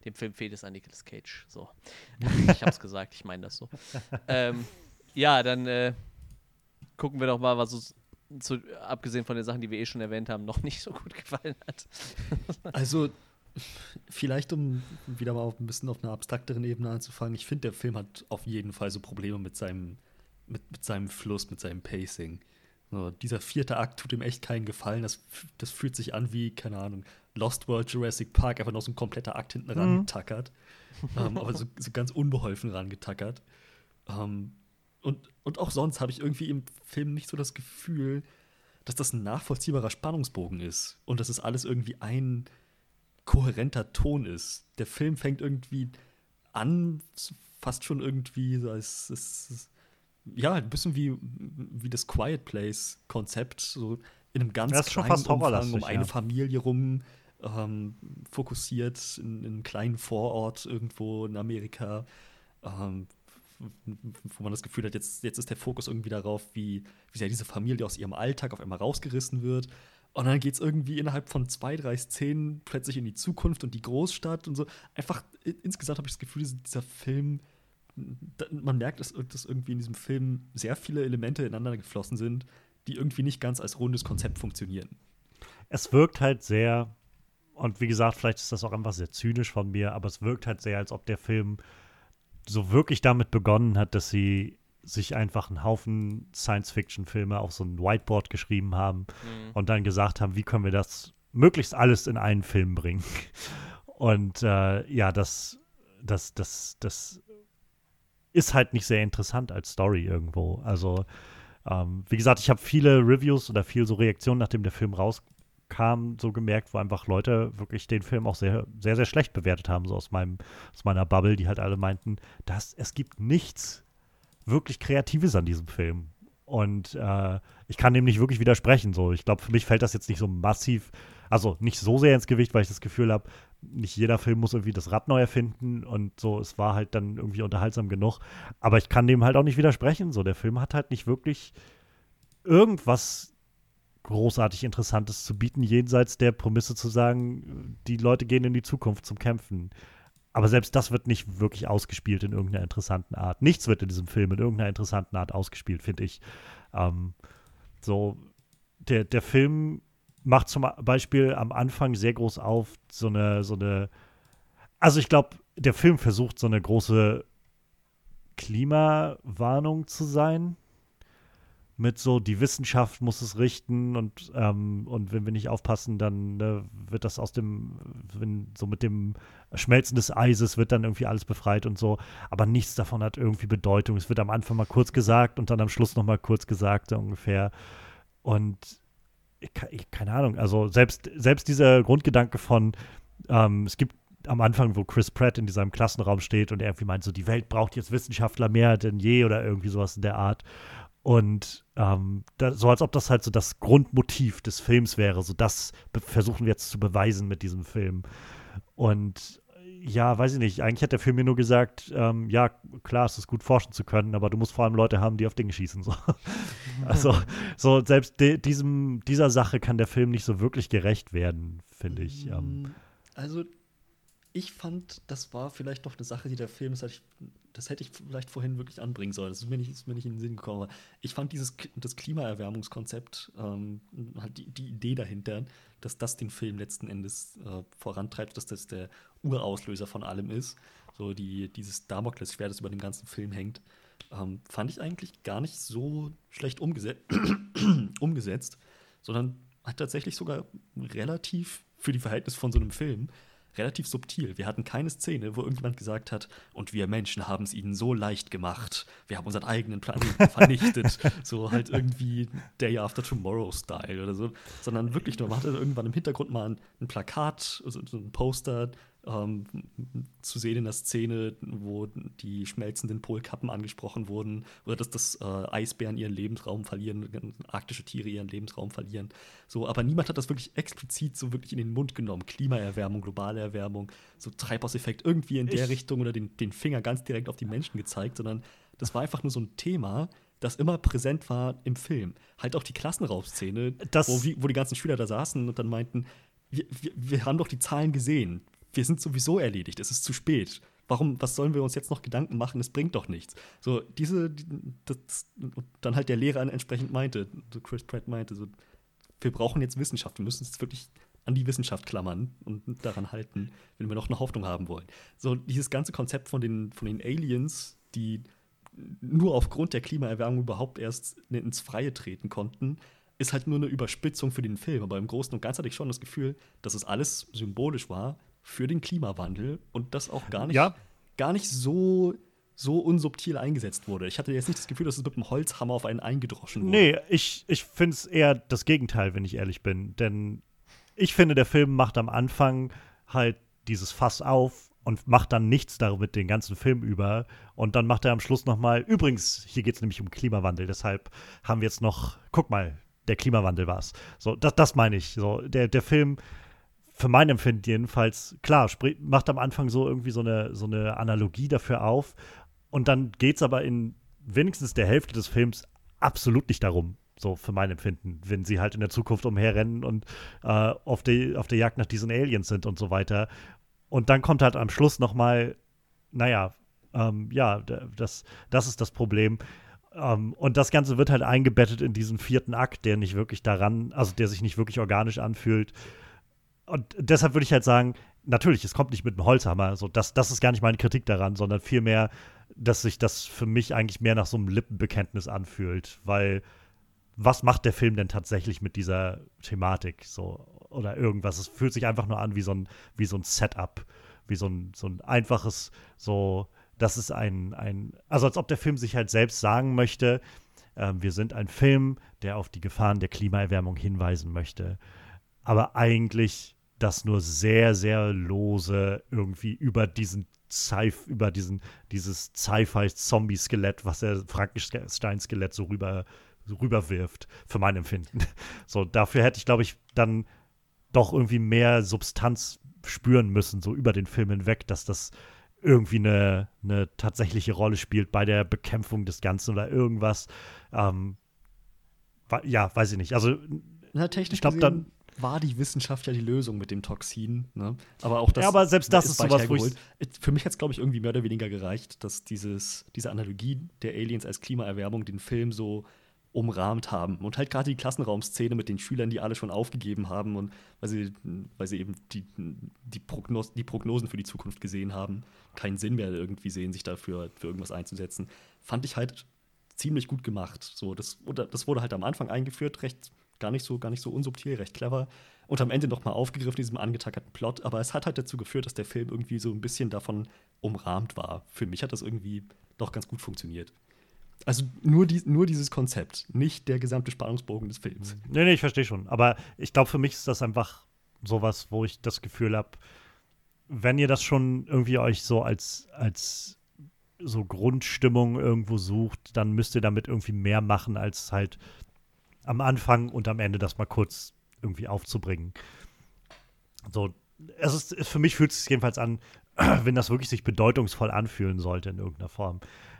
Speaker 1: Dem Film fehlt es an Nicolas Cage. So. ich habe es gesagt, ich meine das so. ähm, ja, dann äh, gucken wir doch mal, was uns zu, abgesehen von den Sachen, die wir eh schon erwähnt haben, noch nicht so gut gefallen hat.
Speaker 3: also, vielleicht um wieder mal ein bisschen auf einer abstrakteren Ebene anzufangen, ich finde, der Film hat auf jeden Fall so Probleme mit seinem, mit, mit seinem Fluss, mit seinem Pacing. So, dieser vierte Akt tut ihm echt keinen Gefallen. Das, das fühlt sich an wie, keine Ahnung, Lost World Jurassic Park, einfach noch so ein kompletter Akt hinten mhm. rangetackert. ähm, aber so, so, ganz unbeholfen rangetackert. Ähm, und, und auch sonst habe ich irgendwie im Film nicht so das Gefühl, dass das ein nachvollziehbarer Spannungsbogen ist und dass es alles irgendwie ein kohärenter Ton ist. Der Film fängt irgendwie an, fast schon irgendwie, so als, als, ja, ein bisschen wie, wie das Quiet Place-Konzept, so in einem ganz kleinen Umfang um eine ja. Familie rum ähm, fokussiert, in, in, einem kleinen Vorort irgendwo in Amerika. Ähm, wo man das Gefühl hat, jetzt, jetzt ist der Fokus irgendwie darauf, wie, wie sehr diese Familie aus ihrem Alltag auf einmal rausgerissen wird. Und dann geht es irgendwie innerhalb von zwei, drei Szenen plötzlich in die Zukunft und die Großstadt und so. Einfach, insgesamt habe ich das Gefühl, dieser Film, man merkt, dass, dass irgendwie in diesem Film sehr viele Elemente ineinander geflossen sind, die irgendwie nicht ganz als rundes Konzept funktionieren.
Speaker 2: Es wirkt halt sehr, und wie gesagt, vielleicht ist das auch einfach sehr zynisch von mir, aber es wirkt halt sehr, als ob der Film so wirklich damit begonnen hat, dass sie sich einfach einen Haufen Science-Fiction-Filme auf so ein Whiteboard geschrieben haben mhm. und dann gesagt haben, wie können wir das möglichst alles in einen Film bringen. Und äh, ja, das, das, das, das ist halt nicht sehr interessant als Story irgendwo. Also, ähm, wie gesagt, ich habe viele Reviews oder viel so Reaktionen, nachdem der Film rauskam, so gemerkt, wo einfach Leute wirklich den Film auch sehr, sehr, sehr schlecht bewertet haben, so aus meinem, aus meiner Bubble, die halt alle meinten, dass es gibt nichts wirklich Kreatives an diesem Film. Und äh, ich kann dem nicht wirklich widersprechen. So, ich glaube, für mich fällt das jetzt nicht so massiv, also nicht so sehr ins Gewicht, weil ich das Gefühl habe, nicht jeder Film muss irgendwie das Rad neu erfinden und so, es war halt dann irgendwie unterhaltsam genug. Aber ich kann dem halt auch nicht widersprechen. So, der Film hat halt nicht wirklich irgendwas großartig Interessantes zu bieten, jenseits der Prämisse zu sagen, die Leute gehen in die Zukunft zum Kämpfen. Aber selbst das wird nicht wirklich ausgespielt in irgendeiner interessanten Art. Nichts wird in diesem Film in irgendeiner interessanten Art ausgespielt, finde ich. Ähm, so, der, der Film macht zum Beispiel am Anfang sehr groß auf, so eine, so eine, also ich glaube, der Film versucht so eine große Klimawarnung zu sein. Mit so, die Wissenschaft muss es richten und, ähm, und wenn wir nicht aufpassen, dann ne, wird das aus dem, wenn, so mit dem Schmelzen des Eises wird dann irgendwie alles befreit und so. Aber nichts davon hat irgendwie Bedeutung. Es wird am Anfang mal kurz gesagt und dann am Schluss nochmal kurz gesagt, ungefähr. Und ich, keine Ahnung, also selbst, selbst dieser Grundgedanke von, ähm, es gibt am Anfang, wo Chris Pratt in diesem Klassenraum steht und er irgendwie meint, so die Welt braucht jetzt Wissenschaftler mehr denn je oder irgendwie sowas in der Art. Und ähm, da, so als ob das halt so das Grundmotiv des Films wäre, so das versuchen wir jetzt zu beweisen mit diesem Film. Und ja, weiß ich nicht. Eigentlich hat der Film mir nur gesagt, ähm, ja, klar, es ist gut forschen zu können, aber du musst vor allem Leute haben, die auf Dinge schießen. So. also, so selbst de, diesem, dieser Sache kann der Film nicht so wirklich gerecht werden, finde ich. Ähm.
Speaker 3: Mm, also, ich fand, das war vielleicht doch eine Sache, die der Film, das hätte ich, das hätte ich vielleicht vorhin wirklich anbringen sollen. Das ist mir nicht, ist mir nicht in den Sinn gekommen. Aber ich fand dieses das Klimaerwärmungskonzept, ähm, halt die, die Idee dahinter, dass das den Film letzten Endes äh, vorantreibt, dass das der Urauslöser von allem ist. So die, dieses Damoklesschwert, das über dem ganzen Film hängt, ähm, fand ich eigentlich gar nicht so schlecht umgeset umgesetzt, sondern hat tatsächlich sogar relativ für die Verhältnisse von so einem Film relativ subtil. Wir hatten keine Szene, wo irgendjemand gesagt hat, und wir Menschen haben es ihnen so leicht gemacht. Wir haben unseren eigenen Planeten vernichtet. so halt irgendwie Day After Tomorrow-Style oder so. Sondern wirklich nur, man hatte irgendwann im Hintergrund mal ein, ein Plakat, also so ein Poster, ähm, zu sehen in der Szene, wo die schmelzenden Polkappen angesprochen wurden oder dass das äh, Eisbären ihren Lebensraum verlieren, arktische Tiere ihren Lebensraum verlieren. So, aber niemand hat das wirklich explizit so wirklich in den Mund genommen. Klimaerwärmung, globale Erwärmung, so Treibhauseffekt irgendwie in der ich Richtung oder den, den Finger ganz direkt auf die Menschen gezeigt, sondern das war einfach nur so ein Thema, das immer präsent war im Film. Halt auch die Klassenraumszene, wo, wo die ganzen Schüler da saßen und dann meinten, wir, wir, wir, haben doch die Zahlen gesehen wir sind sowieso erledigt, es ist zu spät. Warum, was sollen wir uns jetzt noch Gedanken machen? Es bringt doch nichts. So, diese, das, dann halt der Lehrer entsprechend meinte, Chris Pratt meinte, so, wir brauchen jetzt Wissenschaft, wir müssen uns wirklich an die Wissenschaft klammern und daran halten, wenn wir noch eine Hoffnung haben wollen. So, dieses ganze Konzept von den, von den Aliens, die nur aufgrund der Klimaerwärmung überhaupt erst ins Freie treten konnten, ist halt nur eine Überspitzung für den Film. Aber im Großen und Ganzen hatte ich schon das Gefühl, dass es alles symbolisch war für den Klimawandel und das auch gar nicht, ja. gar nicht so, so unsubtil eingesetzt wurde. Ich hatte jetzt nicht das Gefühl, dass es mit einem Holzhammer auf einen eingedroschen wurde.
Speaker 2: Nee, ich, ich finde es eher das Gegenteil, wenn ich ehrlich bin. Denn ich finde, der Film macht am Anfang halt dieses Fass auf und macht dann nichts damit den ganzen Film über. Und dann macht er am Schluss nochmal, übrigens, hier geht es nämlich um Klimawandel, deshalb haben wir jetzt noch, guck mal, der Klimawandel war es. So, das, das meine ich. So, der, der Film für mein Empfinden jedenfalls, klar, macht am Anfang so irgendwie so eine, so eine Analogie dafür auf. Und dann geht es aber in wenigstens der Hälfte des Films absolut nicht darum, so für mein Empfinden, wenn sie halt in der Zukunft umherrennen und äh, auf, die, auf der Jagd nach diesen Aliens sind und so weiter. Und dann kommt halt am Schluss noch mal, naja, ähm, ja, das, das ist das Problem. Ähm, und das Ganze wird halt eingebettet in diesen vierten Akt, der nicht wirklich daran, also der sich nicht wirklich organisch anfühlt und deshalb würde ich halt sagen, natürlich, es kommt nicht mit einem Holzhammer. So, das, das ist gar nicht meine Kritik daran, sondern vielmehr, dass sich das für mich eigentlich mehr nach so einem Lippenbekenntnis anfühlt. Weil was macht der Film denn tatsächlich mit dieser Thematik? So, oder irgendwas. Es fühlt sich einfach nur an wie so ein, wie so ein Setup, wie so ein, so ein einfaches, so, das ist ein, ein, also als ob der Film sich halt selbst sagen möchte, äh, wir sind ein Film, der auf die Gefahren der Klimaerwärmung hinweisen möchte. Aber eigentlich das nur sehr, sehr lose irgendwie über diesen Sci über diesen, dieses Sci-Fi-Zombie-Skelett, was der Frankenstein-Skelett so rüber, so rüberwirft, für mein Empfinden. So, dafür hätte ich, glaube ich, dann doch irgendwie mehr Substanz spüren müssen, so über den Film hinweg, dass das irgendwie eine, eine tatsächliche Rolle spielt bei der Bekämpfung des Ganzen oder irgendwas. Ähm, ja, weiß ich nicht. Also,
Speaker 3: Na, technisch ich glaube, dann war die Wissenschaft ja die Lösung mit dem Toxin. Ne? Aber auch das.
Speaker 2: Ja, aber selbst das ist, ist sowas,
Speaker 3: ich Für mich hat es, glaube ich, irgendwie mehr oder weniger gereicht, dass dieses, diese Analogie der Aliens als Klimaerwärmung den Film so umrahmt haben. Und halt gerade die Klassenraumszene mit den Schülern, die alle schon aufgegeben haben und weil sie, weil sie eben die, die, Prognos die Prognosen für die Zukunft gesehen haben, keinen Sinn mehr irgendwie sehen, sich dafür für irgendwas einzusetzen, fand ich halt ziemlich gut gemacht. So, das, das wurde halt am Anfang eingeführt, recht gar nicht so, gar nicht so unsubtil, recht clever. Und am Ende nochmal aufgegriffen, diesem angetackerten Plot. Aber es hat halt dazu geführt, dass der Film irgendwie so ein bisschen davon umrahmt war. Für mich hat das irgendwie doch ganz gut funktioniert. Also nur, die, nur dieses Konzept, nicht der gesamte Spannungsbogen des Films.
Speaker 2: Nee, nee, ich verstehe schon. Aber ich glaube, für mich ist das einfach sowas, wo ich das Gefühl habe, wenn ihr das schon irgendwie euch so als, als so Grundstimmung irgendwo sucht, dann müsst ihr damit irgendwie mehr machen, als halt am Anfang und am Ende das mal kurz irgendwie aufzubringen. So, es ist, für mich fühlt es sich jedenfalls an, wenn das wirklich sich bedeutungsvoll anfühlen sollte in irgendeiner Form.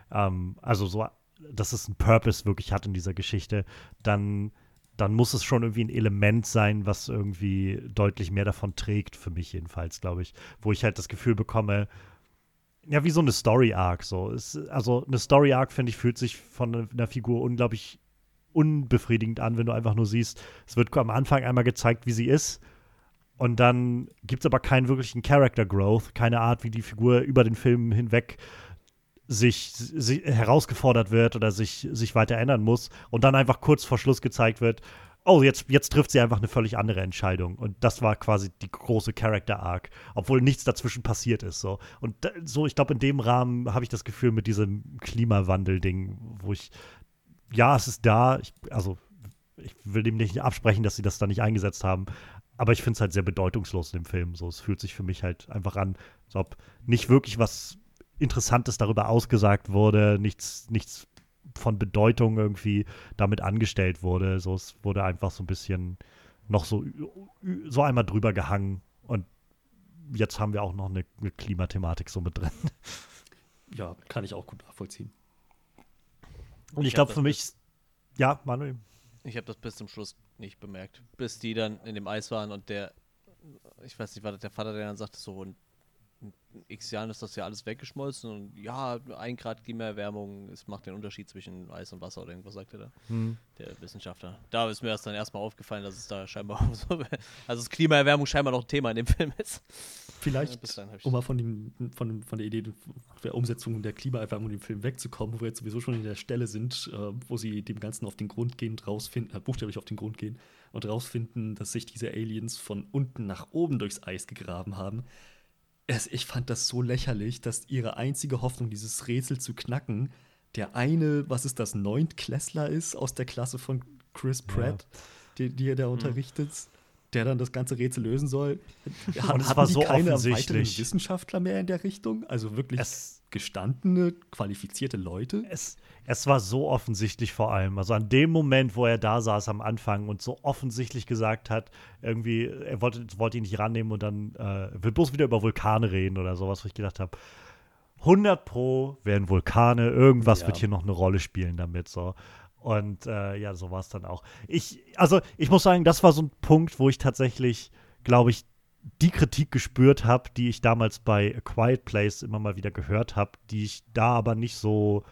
Speaker 2: Ähm, also so, dass es einen Purpose wirklich hat in dieser Geschichte, dann, dann muss es schon irgendwie ein Element sein, was irgendwie deutlich mehr davon trägt, für mich jedenfalls, glaube ich. Wo ich halt das Gefühl bekomme, ja, wie so eine Story-Arc. So. Also eine Story-Arc, finde ich, fühlt sich von einer Figur unglaublich unbefriedigend an, wenn du einfach nur siehst, es wird am Anfang einmal gezeigt, wie sie ist. Und dann gibt es aber keinen wirklichen Character Growth, keine Art, wie die Figur über den Film hinweg sich, sich herausgefordert wird oder sich, sich weiter ändern muss. Und dann einfach kurz vor Schluss gezeigt wird, oh, jetzt, jetzt trifft sie einfach eine völlig andere Entscheidung. Und das war quasi die große Character Arc, obwohl nichts dazwischen passiert ist. So. Und so, ich glaube, in dem Rahmen habe ich das Gefühl mit diesem Klimawandel-Ding, wo ich ja, es ist da. Ich, also, ich will dem nicht absprechen, dass sie das da nicht eingesetzt haben. Aber ich finde es halt sehr bedeutungslos in dem Film. So, es fühlt sich für mich halt einfach an, als ob nicht wirklich was Interessantes darüber ausgesagt wurde, nichts, nichts von Bedeutung irgendwie damit angestellt wurde. So, es wurde einfach so ein bisschen noch so, so einmal drüber gehangen. Und jetzt haben wir auch noch eine, eine Klimathematik so mit drin.
Speaker 3: Ja, kann ich auch gut nachvollziehen.
Speaker 2: Und ich, ich glaube für mich, ja, Manuel.
Speaker 1: Ich habe das bis zum Schluss nicht bemerkt. Bis die dann in dem Eis waren und der, ich weiß nicht, war das der Vater, der dann sagte, so, und x Jahren ist das ja alles weggeschmolzen und ja, ein Grad Klimaerwärmung, es macht den Unterschied zwischen Eis und Wasser oder irgendwas sagt er da, hm. der Wissenschaftler. Da ist mir erst dann erstmal aufgefallen, dass es da scheinbar so, also das Klimaerwärmung scheinbar noch ein Thema in dem Film ist.
Speaker 3: Vielleicht, ja, um mal von, dem, von, von der Idee der Umsetzung der Klimaerwärmung im Film wegzukommen, wo wir jetzt sowieso schon in der Stelle sind, äh, wo sie dem Ganzen auf den Grund gehen, rausfinden, äh, buchstäblich auf den Grund gehen und rausfinden, dass sich diese Aliens von unten nach oben durchs Eis gegraben haben ich fand das so lächerlich, dass ihre einzige Hoffnung, dieses Rätsel zu knacken, der eine, was ist das, Neuntklässler ist aus der Klasse von Chris Pratt, ja. die, die er da mhm. unterrichtet, der dann das ganze Rätsel lösen soll.
Speaker 2: Hat, Und es war so keine weiteren
Speaker 3: Wissenschaftler mehr in der Richtung? Also wirklich es, gestandene, qualifizierte Leute?
Speaker 2: Es, es war so offensichtlich vor allem. Also an dem Moment, wo er da saß am Anfang und so offensichtlich gesagt hat, irgendwie, er wollte, wollte ihn nicht rannehmen und dann äh, will bloß wieder über Vulkane reden oder sowas, wo ich gedacht habe, 100 Pro werden Vulkane, irgendwas ja. wird hier noch eine Rolle spielen damit, so. Und äh, ja, so war es dann auch. Ich, also ich muss sagen, das war so ein Punkt, wo ich tatsächlich, glaube ich, die Kritik gespürt habe, die ich damals bei A Quiet Place immer mal wieder gehört habe, die ich da aber nicht so,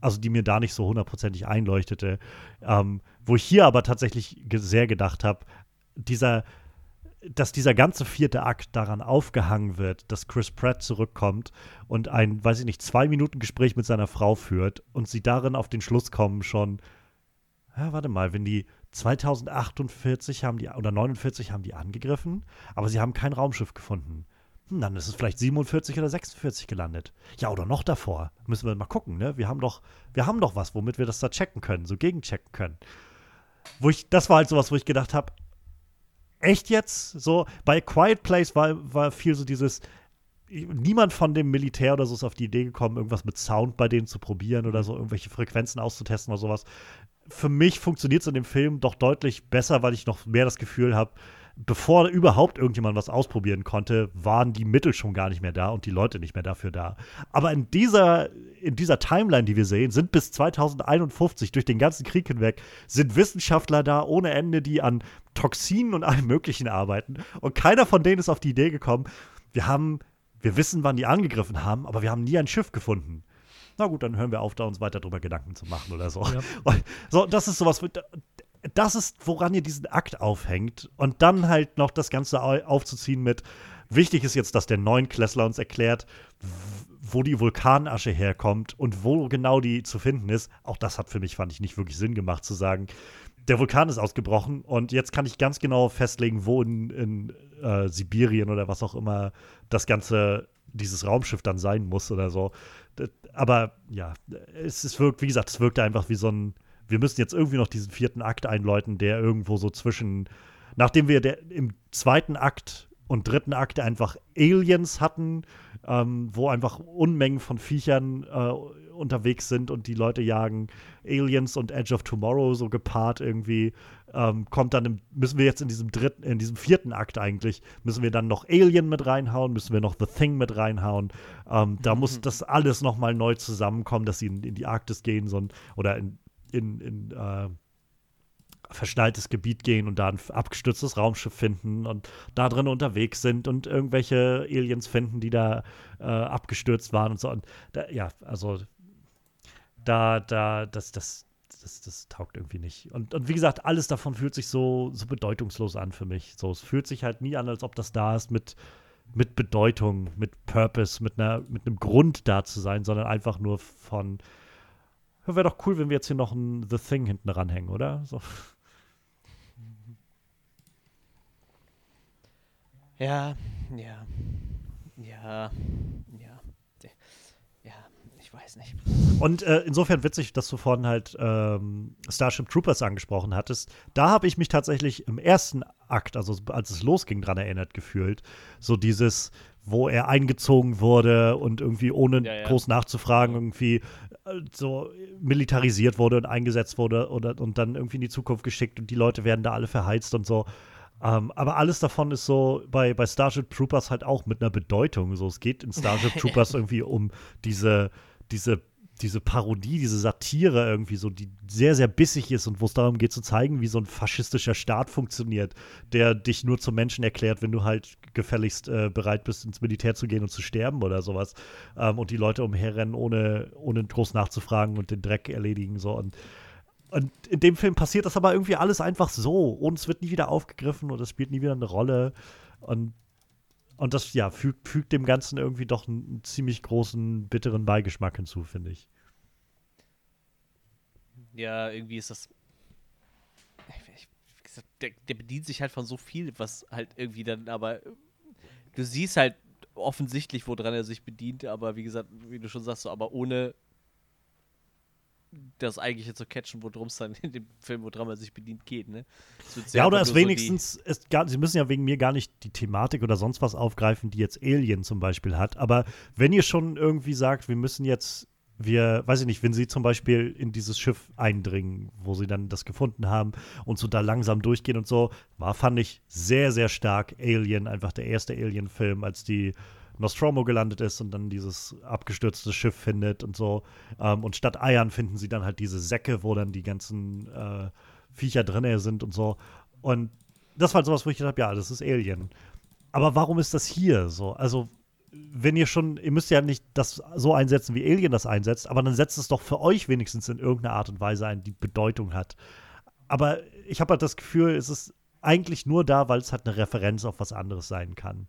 Speaker 2: also die mir da nicht so hundertprozentig einleuchtete. Ähm, wo ich hier aber tatsächlich sehr gedacht habe, dieser, dass dieser ganze vierte Akt daran aufgehangen wird, dass Chris Pratt zurückkommt und ein, weiß ich nicht, zwei Minuten Gespräch mit seiner Frau führt und sie darin auf den Schluss kommen schon, ja, warte mal, wenn die 2048 haben die oder 49 haben die angegriffen, aber sie haben kein Raumschiff gefunden. Hm, dann ist es vielleicht 47 oder 46 gelandet. Ja, oder noch davor. Müssen wir mal gucken, ne? Wir haben doch, wir haben doch was, womit wir das da checken können, so gegenchecken können. Wo ich, das war halt sowas, wo ich gedacht habe, echt jetzt? So, bei Quiet Place war, war viel so dieses, niemand von dem Militär oder so ist auf die Idee gekommen, irgendwas mit Sound bei denen zu probieren oder so, irgendwelche Frequenzen auszutesten oder sowas. Für mich funktioniert es in dem Film doch deutlich besser, weil ich noch mehr das Gefühl habe, bevor überhaupt irgendjemand was ausprobieren konnte, waren die Mittel schon gar nicht mehr da und die Leute nicht mehr dafür da. Aber in dieser, in dieser Timeline, die wir sehen, sind bis 2051 durch den ganzen Krieg hinweg, sind Wissenschaftler da ohne Ende, die an Toxinen und allem Möglichen arbeiten. Und keiner von denen ist auf die Idee gekommen, wir haben, wir wissen, wann die angegriffen haben, aber wir haben nie ein Schiff gefunden na gut, dann hören wir auf, da uns weiter drüber Gedanken zu machen oder so. Ja. So, das ist sowas, das ist, woran ihr diesen Akt aufhängt. Und dann halt noch das Ganze aufzuziehen mit, wichtig ist jetzt, dass der Neunklässler uns erklärt, wo die Vulkanasche herkommt und wo genau die zu finden ist. Auch das hat für mich, fand ich, nicht wirklich Sinn gemacht zu sagen, der Vulkan ist ausgebrochen und jetzt kann ich ganz genau festlegen, wo in, in äh, Sibirien oder was auch immer das ganze, dieses Raumschiff dann sein muss oder so. Aber ja, es, es wirkt, wie gesagt, es wirkt einfach wie so ein wir müssen jetzt irgendwie noch diesen vierten Akt einläuten, der irgendwo so zwischen, nachdem wir der, im zweiten Akt und dritten Akt einfach Aliens hatten, ähm, wo einfach Unmengen von Viechern äh, unterwegs sind und die Leute jagen. Aliens und Edge of Tomorrow so gepaart irgendwie. Ähm, kommt dann, im, müssen wir jetzt in diesem dritten, in diesem vierten Akt eigentlich, müssen wir dann noch Alien mit reinhauen, müssen wir noch The Thing mit reinhauen. Ähm, da mhm. muss das alles nochmal neu zusammenkommen, dass sie in, in die Arktis gehen so, oder in, in, in äh, verschneitetes Gebiet gehen und da ein abgestürztes Raumschiff finden und da drin unterwegs sind und irgendwelche Aliens finden, die da äh, abgestürzt waren und so. Und da, ja, also da, da, das, das, das, das taugt irgendwie nicht. Und, und wie gesagt, alles davon fühlt sich so, so bedeutungslos an für mich. So, es fühlt sich halt nie an, als ob das da ist mit, mit Bedeutung, mit Purpose, mit, einer, mit einem Grund da zu sein, sondern einfach nur von, Wäre doch cool, wenn wir jetzt hier noch ein The Thing hinten ranhängen, oder? So.
Speaker 1: Ja, ja, ja, ja, ja, ich weiß nicht.
Speaker 2: Und äh, insofern witzig, dass du vorhin halt ähm, Starship Troopers angesprochen hattest. Da habe ich mich tatsächlich im ersten Akt, also als es losging, dran erinnert gefühlt. So dieses, wo er eingezogen wurde und irgendwie ohne ja, ja. groß nachzufragen irgendwie äh, so militarisiert wurde und eingesetzt wurde oder, und dann irgendwie in die Zukunft geschickt und die Leute werden da alle verheizt und so. Ähm, aber alles davon ist so bei, bei Starship Troopers halt auch mit einer Bedeutung. So, es geht in Starship Troopers irgendwie um diese, diese diese Parodie, diese Satire irgendwie so, die sehr, sehr bissig ist und wo es darum geht zu zeigen, wie so ein faschistischer Staat funktioniert, der dich nur zum Menschen erklärt, wenn du halt gefälligst äh, bereit bist, ins Militär zu gehen und zu sterben oder sowas. Ähm, und die Leute umherrennen, ohne, ohne groß nachzufragen und den Dreck erledigen. So. Und, und in dem Film passiert das aber irgendwie alles einfach so. Und es wird nie wieder aufgegriffen und es spielt nie wieder eine Rolle. Und und das, ja, fügt, fügt, dem Ganzen irgendwie doch einen ziemlich großen, bitteren Beigeschmack hinzu, finde ich.
Speaker 1: Ja, irgendwie ist das. Ich, der, der, bedient sich halt von so viel, was halt irgendwie dann, aber du siehst halt offensichtlich, woran er sich bedient, aber wie gesagt, wie du schon sagst, so, aber ohne das eigentliche zu catchen, worum es dann in dem Film, woran man sich bedient, geht. Ne?
Speaker 2: Ja, oder es wenigstens, so es gar, sie müssen ja wegen mir gar nicht die Thematik oder sonst was aufgreifen, die jetzt Alien zum Beispiel hat. Aber wenn ihr schon irgendwie sagt, wir müssen jetzt, wir, weiß ich nicht, wenn sie zum Beispiel in dieses Schiff eindringen, wo sie dann das gefunden haben und so da langsam durchgehen und so, war, fand ich sehr, sehr stark Alien, einfach der erste Alien-Film, als die Nostromo gelandet ist und dann dieses abgestürzte Schiff findet und so. Ähm, und statt Eiern finden sie dann halt diese Säcke, wo dann die ganzen äh, Viecher drin sind und so. Und das war halt sowas, wo ich gedacht habe, ja, das ist Alien. Aber warum ist das hier so? Also, wenn ihr schon, ihr müsst ja nicht das so einsetzen, wie Alien das einsetzt, aber dann setzt es doch für euch wenigstens in irgendeiner Art und Weise ein, die Bedeutung hat. Aber ich habe halt das Gefühl, es ist eigentlich nur da, weil es halt eine Referenz auf was anderes sein kann.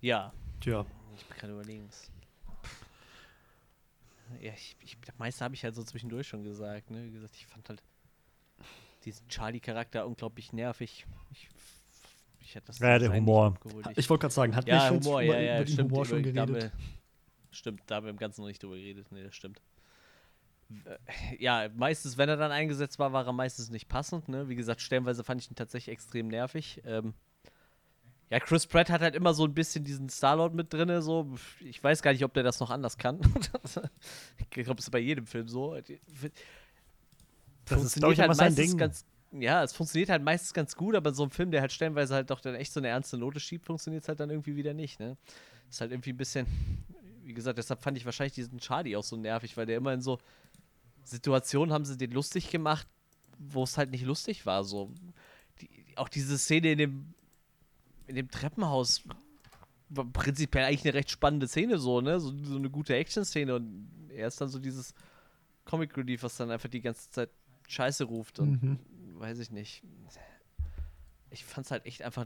Speaker 1: Ja.
Speaker 3: Tja.
Speaker 1: Ich bin gerade überlegen. Ja, ich, ich, das meiste habe ich halt so zwischendurch schon gesagt. Ne? Wie gesagt, ich fand halt diesen Charlie-Charakter unglaublich nervig. Ich,
Speaker 2: ich hätte das ja, der Humor.
Speaker 3: Ich, ich wollte gerade sagen, hat
Speaker 1: ja, Humor, ja, ja, über den stimmt, Humor schon über, geredet? Da stimmt, da haben wir im Ganzen noch nicht drüber geredet. Nee, das stimmt. Ja, meistens, wenn er dann eingesetzt war, war er meistens nicht passend. Ne? Wie gesagt, stellenweise fand ich ihn tatsächlich extrem nervig. Ähm, ja, Chris Pratt hat halt immer so ein bisschen diesen Starlord mit drin. So. Ich weiß gar nicht, ob der das noch anders kann. ich glaube, es ist bei jedem Film so. Das ist, glaube ich, halt meistens Ding. ganz. Ja, es funktioniert halt meistens ganz gut, aber so ein Film, der halt stellenweise halt doch dann echt so eine ernste Note schiebt, funktioniert es halt dann irgendwie wieder nicht. Ne? Ist halt irgendwie ein bisschen. Wie gesagt, deshalb fand ich wahrscheinlich diesen Charlie auch so nervig, weil der immer in so Situationen haben sie den lustig gemacht, wo es halt nicht lustig war. So. Die, auch diese Szene in dem in dem Treppenhaus war prinzipiell eigentlich eine recht spannende Szene, so, ne? So, so eine gute Action-Szene und er ist dann so dieses Comic Relief, was dann einfach die ganze Zeit Scheiße ruft und mhm. weiß ich nicht. Ich fand's halt echt einfach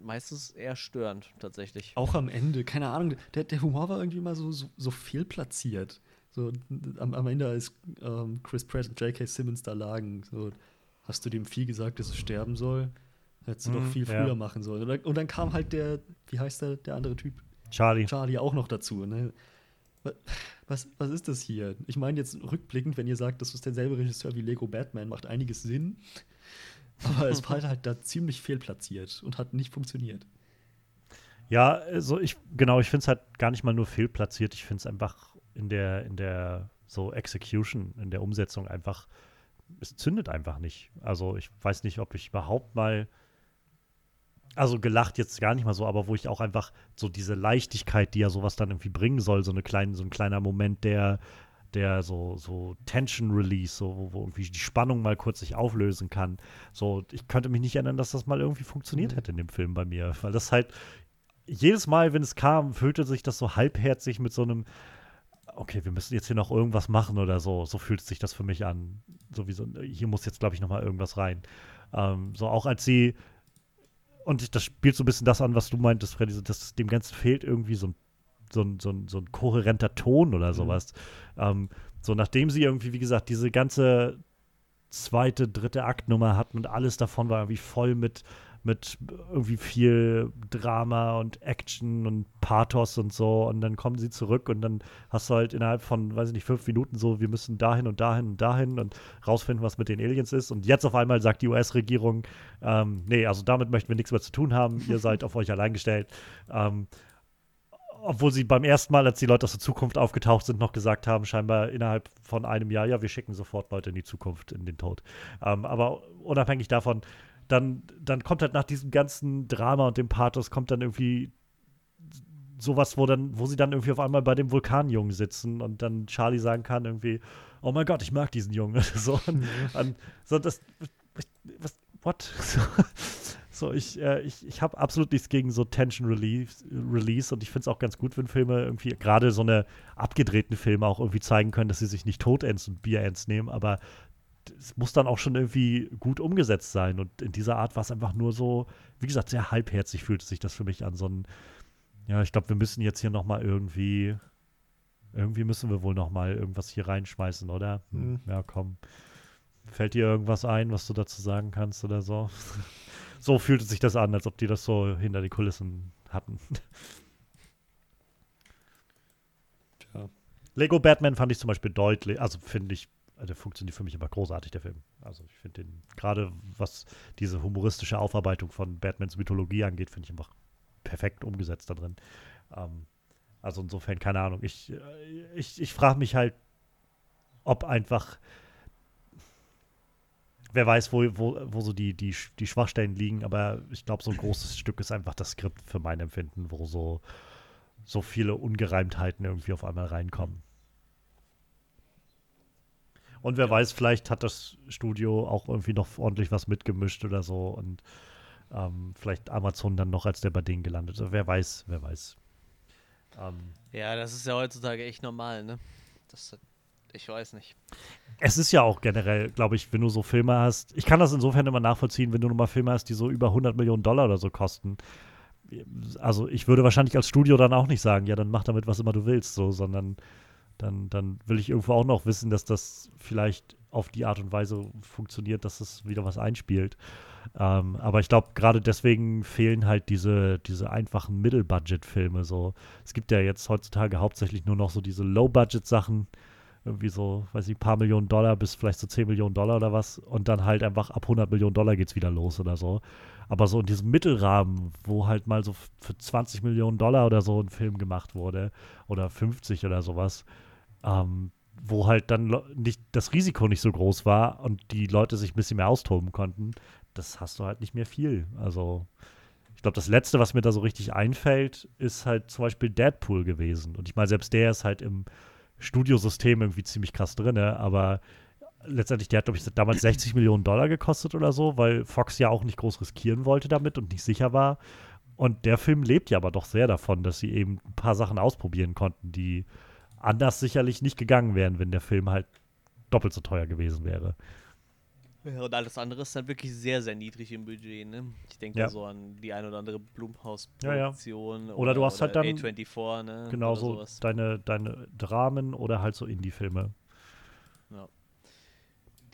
Speaker 1: meistens eher störend, tatsächlich.
Speaker 3: Auch am Ende, keine Ahnung, der, der Humor war irgendwie mal so, so, so fehlplatziert. So, am, am Ende, als ähm, Chris Pratt und J.K. Simmons da lagen, so, hast du dem Vieh gesagt, dass es sterben soll? Hättest du mhm, doch viel früher ja. machen sollen. Und dann kam halt der, wie heißt der, der andere Typ?
Speaker 2: Charlie.
Speaker 3: Charlie auch noch dazu. Ne? Was, was ist das hier? Ich meine jetzt rückblickend, wenn ihr sagt, das ist derselbe Regisseur wie Lego Batman, macht einiges Sinn. Aber es war halt da ziemlich fehlplatziert und hat nicht funktioniert.
Speaker 2: Ja, also ich, genau, ich finde es halt gar nicht mal nur fehlplatziert. Ich finde es einfach in der, in der so Execution, in der Umsetzung einfach, es zündet einfach nicht. Also ich weiß nicht, ob ich überhaupt mal also gelacht jetzt gar nicht mal so, aber wo ich auch einfach so diese Leichtigkeit, die ja sowas dann irgendwie bringen soll, so, eine kleine, so ein kleiner Moment, der, der so, so Tension Release, so, wo, wo irgendwie die Spannung mal kurz sich auflösen kann. So, ich könnte mich nicht erinnern, dass das mal irgendwie funktioniert mhm. hätte in dem Film bei mir, weil das halt jedes Mal, wenn es kam, fühlte sich das so halbherzig mit so einem okay, wir müssen jetzt hier noch irgendwas machen oder so. So fühlt sich das für mich an. Sowieso, hier muss jetzt, glaube ich, noch mal irgendwas rein. Ähm, so auch als sie und das spielt so ein bisschen das an, was du meintest, Freddy, dass dem Ganzen fehlt irgendwie so ein, so ein, so ein, so ein kohärenter Ton oder mhm. sowas. Mhm. Ähm, so, nachdem sie irgendwie, wie gesagt, diese ganze zweite, dritte Aktnummer hatten und alles davon war irgendwie voll mit mit irgendwie viel Drama und Action und Pathos und so. Und dann kommen sie zurück und dann hast du halt innerhalb von, weiß ich nicht, fünf Minuten so, wir müssen dahin und dahin und dahin und rausfinden, was mit den Aliens ist. Und jetzt auf einmal sagt die US-Regierung, ähm, nee, also damit möchten wir nichts mehr zu tun haben, ihr seid auf euch allein gestellt. Ähm, obwohl sie beim ersten Mal, als die Leute aus der Zukunft aufgetaucht sind, noch gesagt haben, scheinbar innerhalb von einem Jahr, ja, wir schicken sofort Leute in die Zukunft, in den Tod. Ähm, aber unabhängig davon, dann, dann kommt halt nach diesem ganzen Drama und dem Pathos kommt dann irgendwie sowas, wo dann, wo sie dann irgendwie auf einmal bei dem Vulkanjungen sitzen und dann Charlie sagen kann irgendwie, oh mein Gott, ich mag diesen Jungen. so, und, und, so das, was, what? So, so ich, äh, ich, ich habe absolut nichts gegen so Tension Release, Release und ich finde es auch ganz gut, wenn Filme irgendwie, gerade so eine abgedrehten Filme auch irgendwie zeigen können, dass sie sich nicht tot ernst und Bier ernst nehmen, aber es muss dann auch schon irgendwie gut umgesetzt sein. Und in dieser Art war es einfach nur so, wie gesagt, sehr halbherzig fühlte sich das für mich an. So ein, ja, ich glaube, wir müssen jetzt hier noch mal irgendwie, irgendwie müssen wir wohl noch mal irgendwas hier reinschmeißen, oder? Mhm. Ja, komm. Fällt dir irgendwas ein, was du dazu sagen kannst oder so? so fühlte sich das an, als ob die das so hinter die Kulissen hatten. Tja. Lego Batman fand ich zum Beispiel deutlich, also finde ich der funktioniert für mich aber großartig, der Film. Also ich finde den, gerade was diese humoristische Aufarbeitung von Batmans Mythologie angeht, finde ich einfach perfekt umgesetzt da drin. Ähm, also insofern, keine Ahnung. Ich, äh, ich, ich frage mich halt, ob einfach, wer weiß, wo, wo, wo so die, die, die Schwachstellen liegen, aber ich glaube, so ein großes Stück ist einfach das Skript für mein Empfinden, wo so, so viele Ungereimtheiten irgendwie auf einmal reinkommen. Und wer weiß, vielleicht hat das Studio auch irgendwie noch ordentlich was mitgemischt oder so und ähm, vielleicht Amazon dann noch als der bei denen gelandet. Also wer weiß, wer weiß.
Speaker 1: Ähm, ja, das ist ja heutzutage echt normal, ne? Das, ich weiß nicht.
Speaker 2: Es ist ja auch generell, glaube ich, wenn du so Filme hast, ich kann das insofern immer nachvollziehen, wenn du nochmal Filme hast, die so über 100 Millionen Dollar oder so kosten, also ich würde wahrscheinlich als Studio dann auch nicht sagen, ja, dann mach damit was immer du willst, so, sondern dann, dann will ich irgendwo auch noch wissen, dass das vielleicht auf die Art und Weise funktioniert, dass es wieder was einspielt. Ähm, aber ich glaube, gerade deswegen fehlen halt diese, diese einfachen Middle-Budget-Filme. So. Es gibt ja jetzt heutzutage hauptsächlich nur noch so diese Low-Budget-Sachen, irgendwie so, weiß ich, ein paar Millionen Dollar bis vielleicht so 10 Millionen Dollar oder was. Und dann halt einfach ab 100 Millionen Dollar geht es wieder los oder so. Aber so in diesem Mittelrahmen, wo halt mal so für 20 Millionen Dollar oder so ein Film gemacht wurde oder 50 oder sowas, ähm, wo halt dann nicht das Risiko nicht so groß war und die Leute sich ein bisschen mehr austoben konnten, das hast du halt nicht mehr viel. Also ich glaube, das Letzte, was mir da so richtig einfällt, ist halt zum Beispiel Deadpool gewesen. Und ich meine, selbst der ist halt im Studiosystem irgendwie ziemlich krass drin, aber letztendlich, der hat, glaube ich, damals 60 Millionen Dollar gekostet oder so, weil Fox ja auch nicht groß riskieren wollte damit und nicht sicher war. Und der Film lebt ja aber doch sehr davon, dass sie eben ein paar Sachen ausprobieren konnten, die anders sicherlich nicht gegangen wären, wenn der Film halt doppelt so teuer gewesen wäre.
Speaker 1: Ja, und alles andere ist dann wirklich sehr, sehr niedrig im Budget. Ne? Ich denke ja. so an die ein oder andere Blumhaus-Produktion.
Speaker 2: Ja, ja. oder, oder, du hast halt dann
Speaker 1: A24, ne?
Speaker 2: Genau so deine, deine Dramen oder halt so Indie-Filme.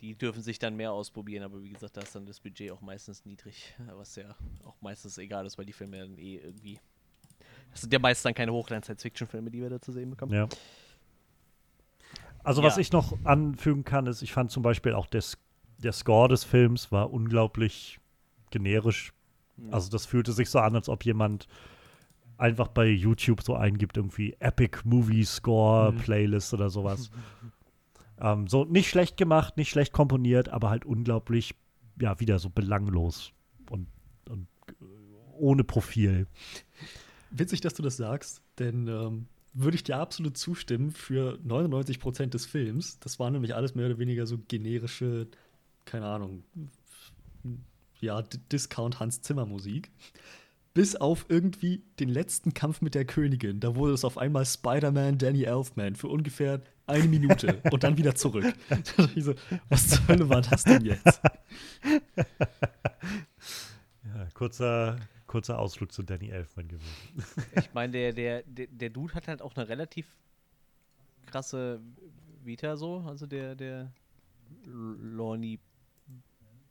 Speaker 1: Ja. Die dürfen sich dann mehr ausprobieren, aber wie gesagt, da ist dann das Budget auch meistens niedrig, was ja auch meistens egal ist, weil die Filme dann eh irgendwie. Das sind ja meist dann keine Hochglanz-Science-Fiction-Filme, die wir da zu sehen bekommen.
Speaker 2: Ja. Also, was ich noch anfügen kann, ist, ich fand zum Beispiel auch das der Score des Films war unglaublich generisch. Mhm. Also das fühlte sich so an, als ob jemand einfach bei YouTube so eingibt, irgendwie Epic Movie Score mhm. Playlist oder sowas. ähm, so nicht schlecht gemacht, nicht schlecht komponiert, aber halt unglaublich, ja, wieder so belanglos und, und ohne Profil.
Speaker 3: Witzig, dass du das sagst, denn ähm, würde ich dir absolut zustimmen für 99 Prozent des Films. Das waren nämlich alles mehr oder weniger so generische keine Ahnung, ja, Discount Hans Zimmer Musik. Bis auf irgendwie den letzten Kampf mit der Königin. Da wurde es auf einmal Spider-Man Danny Elfman für ungefähr eine Minute und dann wieder zurück. so, was zur Hölle war das denn jetzt?
Speaker 2: Ja, kurzer, kurzer Ausflug zu Danny Elfman gewesen.
Speaker 1: Ich meine, der, der, der, der Dude hat halt auch eine relativ krasse Vita so, also der, der Lorne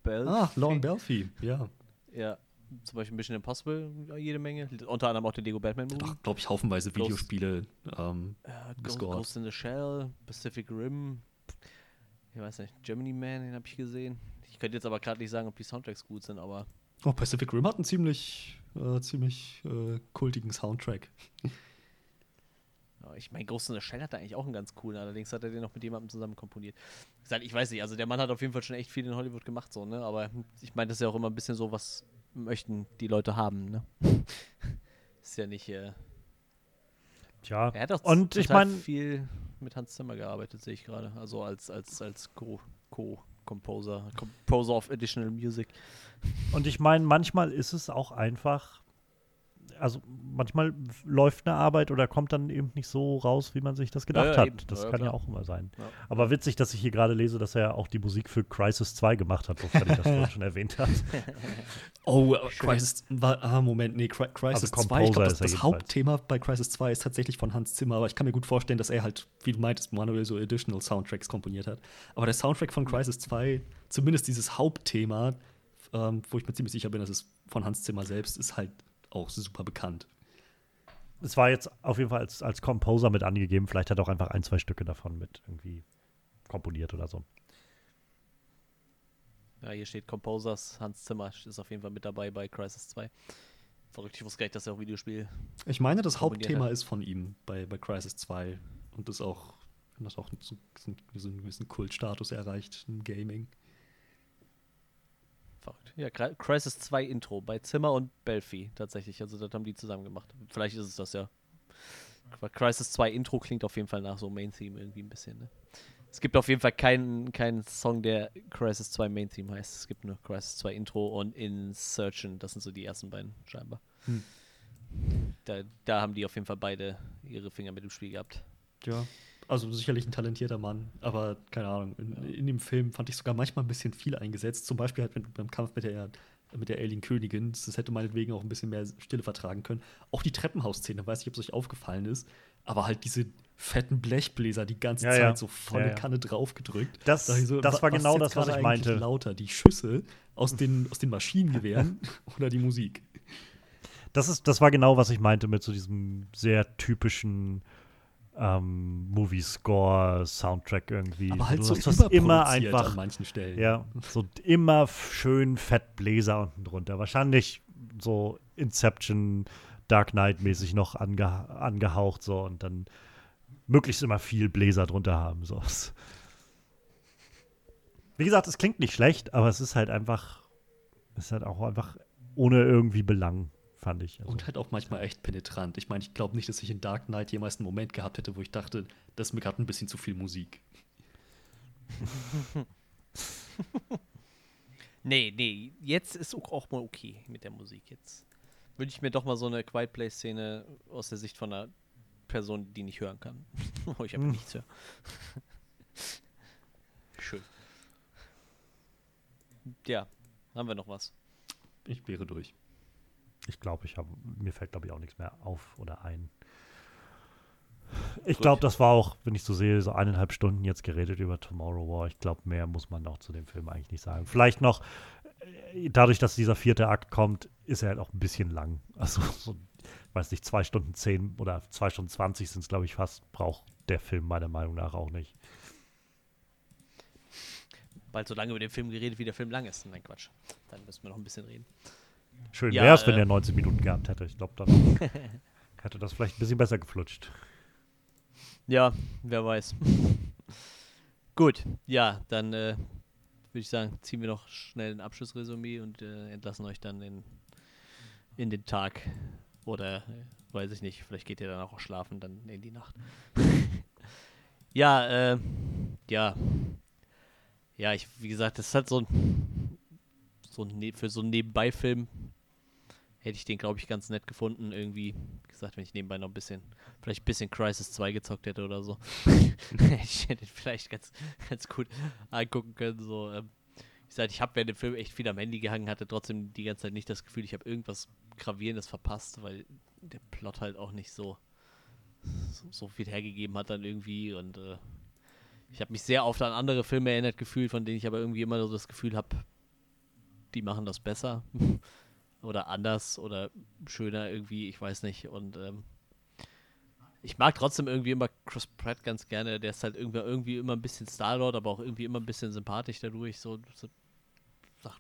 Speaker 3: Belfi. Ah, Lorne Belfi, ja.
Speaker 1: Ja, zum Beispiel Mission Impossible, jede Menge. Unter anderem auch den Lego Batman Movie.
Speaker 3: Doch, glaube ich, haufenweise Ghost, Videospiele ähm,
Speaker 1: äh, Ghost, Ghost in the Shell, Pacific Rim, ich weiß nicht, Germany Man, den habe ich gesehen. Ich könnte jetzt aber gerade nicht sagen, ob die Soundtracks gut sind, aber.
Speaker 3: Oh, Pacific Rim hat einen ziemlich, äh, ziemlich äh, kultigen Soundtrack.
Speaker 1: Ich meine, Ghost in the Shell hat eigentlich auch einen ganz coolen, allerdings hat er den noch mit jemandem zusammen komponiert. Ich weiß nicht, also der Mann hat auf jeden Fall schon echt viel in Hollywood gemacht, so, ne? Aber ich meine, das ist ja auch immer ein bisschen so, was möchten die Leute haben, ne? ist ja nicht. Äh
Speaker 2: Tja,
Speaker 1: er hat auch
Speaker 2: und ich meine
Speaker 1: viel mit Hans Zimmer gearbeitet, sehe ich gerade. Also als, als, als Co-Composer, Co Composer of Additional Music.
Speaker 2: Und ich meine, manchmal ist es auch einfach also manchmal läuft eine Arbeit oder kommt dann eben nicht so raus, wie man sich das gedacht ja, ja, hat. Eben. Das ja, kann ja auch immer sein. Aber witzig, dass ich hier gerade lese, dass er auch die Musik für Crisis 2 gemacht hat, wofür ich das vorhin schon erwähnt habe.
Speaker 3: Oh, Crisis, war, ah, Moment, nee, Crisis also 2, ich glaube, das, das Hauptthema bei Crisis 2 ist tatsächlich von Hans Zimmer, aber ich kann mir gut vorstellen, dass er halt, wie du meintest, manuell so Additional Soundtracks komponiert hat. Aber der Soundtrack von Crisis 2, zumindest dieses Hauptthema, ähm, wo ich mir ziemlich sicher bin, dass es von Hans Zimmer selbst ist, halt auch super bekannt.
Speaker 2: Es war jetzt auf jeden Fall als, als Composer mit angegeben. Vielleicht hat er auch einfach ein, zwei Stücke davon mit irgendwie komponiert oder so.
Speaker 1: Ja, hier steht Composers. Hans Zimmer ist auf jeden Fall mit dabei bei Crisis 2. Verrückt, ich wusste gar nicht, dass er auch Videospiel.
Speaker 3: Ich meine, das Hauptthema hat. ist von ihm bei, bei Crisis 2 und das auch, das auch so, so einen gewissen Kultstatus erreicht im Gaming.
Speaker 1: Verrückt. Ja, Crisis 2 Intro bei Zimmer und Belfi tatsächlich. Also das haben die zusammen gemacht. Vielleicht ist es das ja. Crisis 2 Intro klingt auf jeden Fall nach so Main Theme irgendwie ein bisschen. Ne? Es gibt auf jeden Fall keinen, keinen Song, der Crisis 2 Main Theme heißt. Es gibt nur Crisis 2 Intro und Insurgent. Das sind so die ersten beiden scheinbar. Hm. Da, da haben die auf jeden Fall beide ihre Finger mit dem Spiel gehabt.
Speaker 3: Ja. Also sicherlich ein talentierter Mann, aber keine Ahnung. In, in, dem Film fand ich sogar manchmal ein bisschen viel eingesetzt. Zum Beispiel halt beim Kampf mit der mit der Alien-Königin. Das hätte meinetwegen auch ein bisschen mehr Stille vertragen können. Auch die Treppenhausszene, weiß nicht, ob es euch aufgefallen ist, aber halt diese fetten Blechbläser die ganze
Speaker 2: Ja,
Speaker 3: Zeit
Speaker 2: ja.
Speaker 3: so volle
Speaker 2: Ja, ja.
Speaker 3: Kanne draufgedrückt.
Speaker 2: Das-
Speaker 3: Da so,
Speaker 2: das
Speaker 3: wa-
Speaker 2: war genau das, was ich meinte.
Speaker 3: Lauter, die Schüsse aus den, aus den Maschinengewehren oder die Musik.
Speaker 2: Das, ist, das war genau, was ich meinte mit so diesem sehr typischen ähm, Movie-Score-Soundtrack irgendwie.
Speaker 3: Aber halt
Speaker 2: du
Speaker 3: so
Speaker 2: hast das immer einfach
Speaker 3: an manchen Stellen.
Speaker 2: Ja, so immer schön fett Bläser unten drunter. Wahrscheinlich so Inception, Dark Knight-mäßig noch ange angehaucht so und dann möglichst immer viel Bläser drunter haben. So. Wie gesagt, es klingt nicht schlecht, aber es ist halt einfach, es ist halt auch einfach ohne irgendwie Belang, fand ich. Also,
Speaker 3: Und halt auch manchmal echt penetrant. Ich meine, ich glaube nicht, dass ich in Dark Knight jemals einen Moment gehabt hätte, wo ich dachte, das ist mir gerade ein bisschen zu viel Musik.
Speaker 1: Nee, nee, jetzt ist auch auch mal okay mit der Musik. Jetzt wünsche ich mir doch mal so eine Quiet Play-Szene aus der Sicht von einer Person, die nicht hören kann. Wo ich aber
Speaker 2: Hm.
Speaker 1: nichts höre. Schön. Ja, haben wir noch was?
Speaker 3: Ich wäre durch.
Speaker 2: Ich glaube, ich habe, mir fällt glaube ich auch nichts mehr auf oder ein. Ich glaube, das war auch, wenn ich so sehe, so eineinhalb Stunden jetzt geredet über Tomorrow War. Ich glaube, mehr muss man noch zu dem Film eigentlich nicht sagen. Vielleicht noch, äh, dadurch, dass dieser vierte Akt kommt, ist er halt auch ein bisschen lang. Also, so, weiß nicht, zwei Stunden zehn oder zwei Stunden zwanzig sind es, glaube ich, fast, braucht der Film meiner Meinung nach auch nicht.
Speaker 1: Bald so lange über den Film geredet, wie der Film lang ist. Nein, Quatsch. Dann müssen wir noch ein bisschen reden.
Speaker 2: Schön
Speaker 1: Ja,
Speaker 2: wäre es, wenn
Speaker 1: äh,
Speaker 2: er 90 Minuten gehabt hätte. Ich glaube, dann hätte das vielleicht ein bisschen besser geflutscht.
Speaker 1: Ja, wer weiß. Gut, ja, dann äh, würde ich sagen, ziehen wir noch schnell ein Abschlussresümee und äh, entlassen euch dann in, in den Tag. Oder äh, weiß ich nicht, vielleicht geht ihr dann auch schlafen, dann in die Nacht. ja, äh, ja. Ja, ich, wie gesagt, das ist halt so ein, so ein Ne- für so einen Nebenbei-Film hätte ich den, glaube ich, ganz nett gefunden. Irgendwie, wie gesagt, wenn ich nebenbei noch ein bisschen, vielleicht ein bisschen Crisis 2 gezockt hätte oder so. ich hätte den vielleicht ganz, ganz gut angucken können. So, ähm, wie gesagt, ich habe während dem Film echt viel am Handy gehangen, hatte trotzdem die ganze Zeit nicht das Gefühl, ich habe irgendwas Gravierendes verpasst, weil der Plot halt auch nicht so, so, so viel hergegeben hat dann irgendwie und äh, ich habe mich sehr oft an andere Filme erinnert gefühlt, von denen ich aber irgendwie immer so das Gefühl habe, die machen das besser oder anders oder schöner irgendwie, ich weiß nicht. Und ähm, ich mag trotzdem irgendwie immer Chris Pratt ganz gerne. Der ist halt irgendwie, irgendwie immer ein bisschen Star-Lord, aber auch irgendwie immer ein bisschen sympathisch dadurch. So, so sag,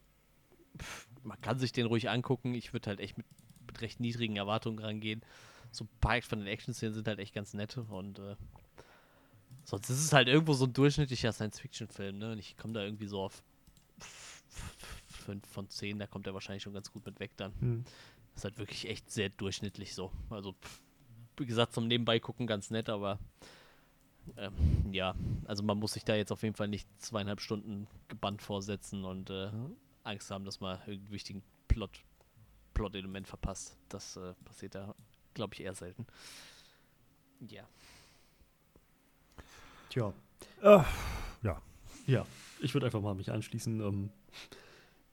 Speaker 1: pff, man kann sich den ruhig angucken. Ich würde halt echt mit, mit recht niedrigen Erwartungen rangehen. So ein paar von den Action-Szenen sind halt echt ganz nett und äh, sonst ist es halt irgendwo so ein durchschnittlicher Science-Fiction-Film, ne? Und ich komme da irgendwie so auf 5 von 10, da kommt er wahrscheinlich schon ganz gut mit weg dann.
Speaker 3: Hm.
Speaker 1: ist halt wirklich echt sehr durchschnittlich so. Also, pff, wie gesagt, zum Nebenbei gucken ganz nett, aber ähm, ja, also man muss sich da jetzt auf jeden Fall nicht zweieinhalb Stunden gebannt vorsetzen und äh, Angst haben, dass man irgendeinen wichtigen Plot, Plot-Element verpasst. Das äh, passiert da, glaube ich, eher selten. Ja.
Speaker 3: Tja.
Speaker 2: Äh, ja.
Speaker 3: Ja, ich würde einfach mal mich anschließen. Ähm,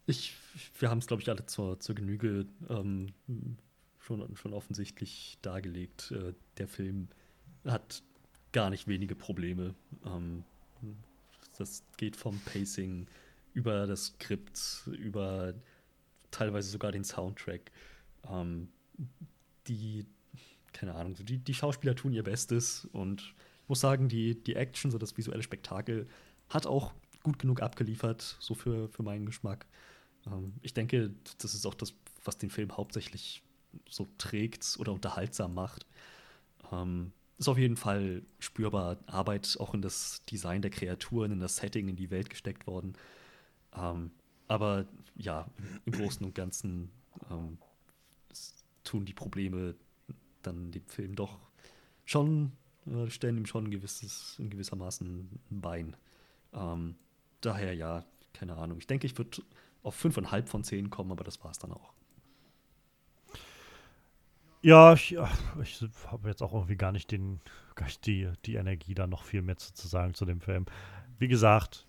Speaker 3: ich, wir haben es, glaube ich, alle zur, zur Genüge ähm, schon, schon offensichtlich dargelegt. Äh, der Film hat gar nicht wenige Probleme. Ähm, das geht vom Pacing über das Skript, über teilweise sogar den Soundtrack. Ähm, die, keine Ahnung, die, die Schauspieler tun ihr Bestes und ich muss sagen, die, die Action, so das visuelle Spektakel, hat auch gut genug abgeliefert, so für, für meinen Geschmack. Ähm, ich denke, das ist auch das, was den Film hauptsächlich so trägt oder unterhaltsam macht. Ähm, ist auf jeden Fall spürbar Arbeit auch in das Design der Kreaturen, in das Setting, in die Welt gesteckt worden. Ähm, aber ja, im Großen und Ganzen ähm, tun die Probleme dann dem Film doch schon, äh, stellen ihm schon ein gewisses, in gewissermaßen ein Bein. Ähm, daher ja, keine Ahnung. Ich denke, ich würde auf 5,5 von 10 kommen, aber das war es dann auch.
Speaker 2: Ja, ich, ich habe jetzt auch irgendwie gar nicht, den, gar nicht die, die Energie, da noch viel mehr zu, zu sagen zu dem Film. Wie gesagt,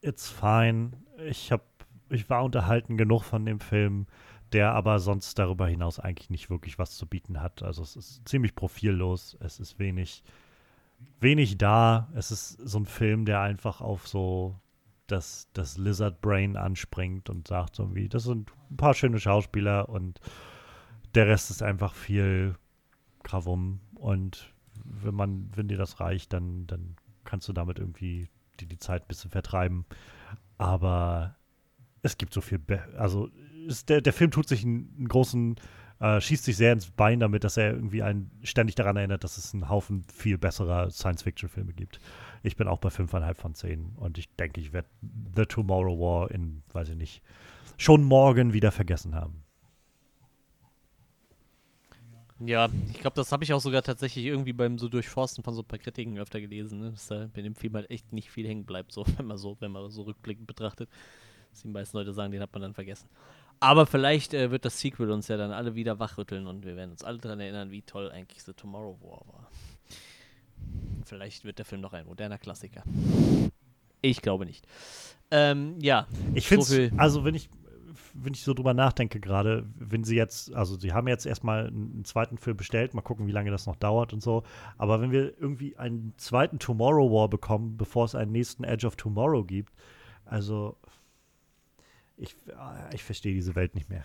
Speaker 2: it's fine. Ich habe ich war unterhalten genug von dem Film, der aber sonst darüber hinaus eigentlich nicht wirklich was zu bieten hat. Also es ist ziemlich profillos, es ist wenig, wenig da. Es ist so ein Film, der einfach auf so das, das Lizard Brain anspringt und sagt so wie, das sind ein paar schöne Schauspieler und der Rest ist einfach viel Gravum und wenn man, wenn dir das reicht, dann, dann kannst du damit irgendwie die, die Zeit ein bisschen vertreiben. Aber es gibt so viel, Be also der, der Film tut sich einen, einen großen, äh, schießt sich sehr ins Bein damit, dass er irgendwie einen ständig daran erinnert, dass es einen Haufen viel besserer Science-Fiction-Filme gibt. Ich bin auch bei 5,5 von 10 und ich denke, ich werde The Tomorrow War in, weiß ich nicht, schon morgen wieder vergessen haben.
Speaker 1: Ja, ich glaube, das habe ich auch sogar tatsächlich irgendwie beim so Durchforsten von so ein paar Kritiken öfter gelesen, ne? dass da bei dem Film halt echt nicht viel hängen bleibt, so wenn man so, wenn man so rückblickend betrachtet. Dass die meisten Leute sagen, den hat man dann vergessen. Aber vielleicht äh, wird das Sequel uns ja dann alle wieder wachrütteln und wir werden uns alle daran erinnern, wie toll eigentlich The Tomorrow War war. Vielleicht wird der Film noch ein moderner Klassiker. Ich glaube nicht. Ähm, ja.
Speaker 2: Ich finde so also wenn ich, wenn ich so drüber nachdenke gerade, wenn sie jetzt, also sie haben jetzt erstmal einen zweiten Film bestellt, mal gucken, wie lange das noch dauert und so, aber wenn wir irgendwie einen zweiten Tomorrow War bekommen, bevor es einen nächsten Edge of Tomorrow gibt, also ich, äh, ich verstehe diese Welt nicht mehr.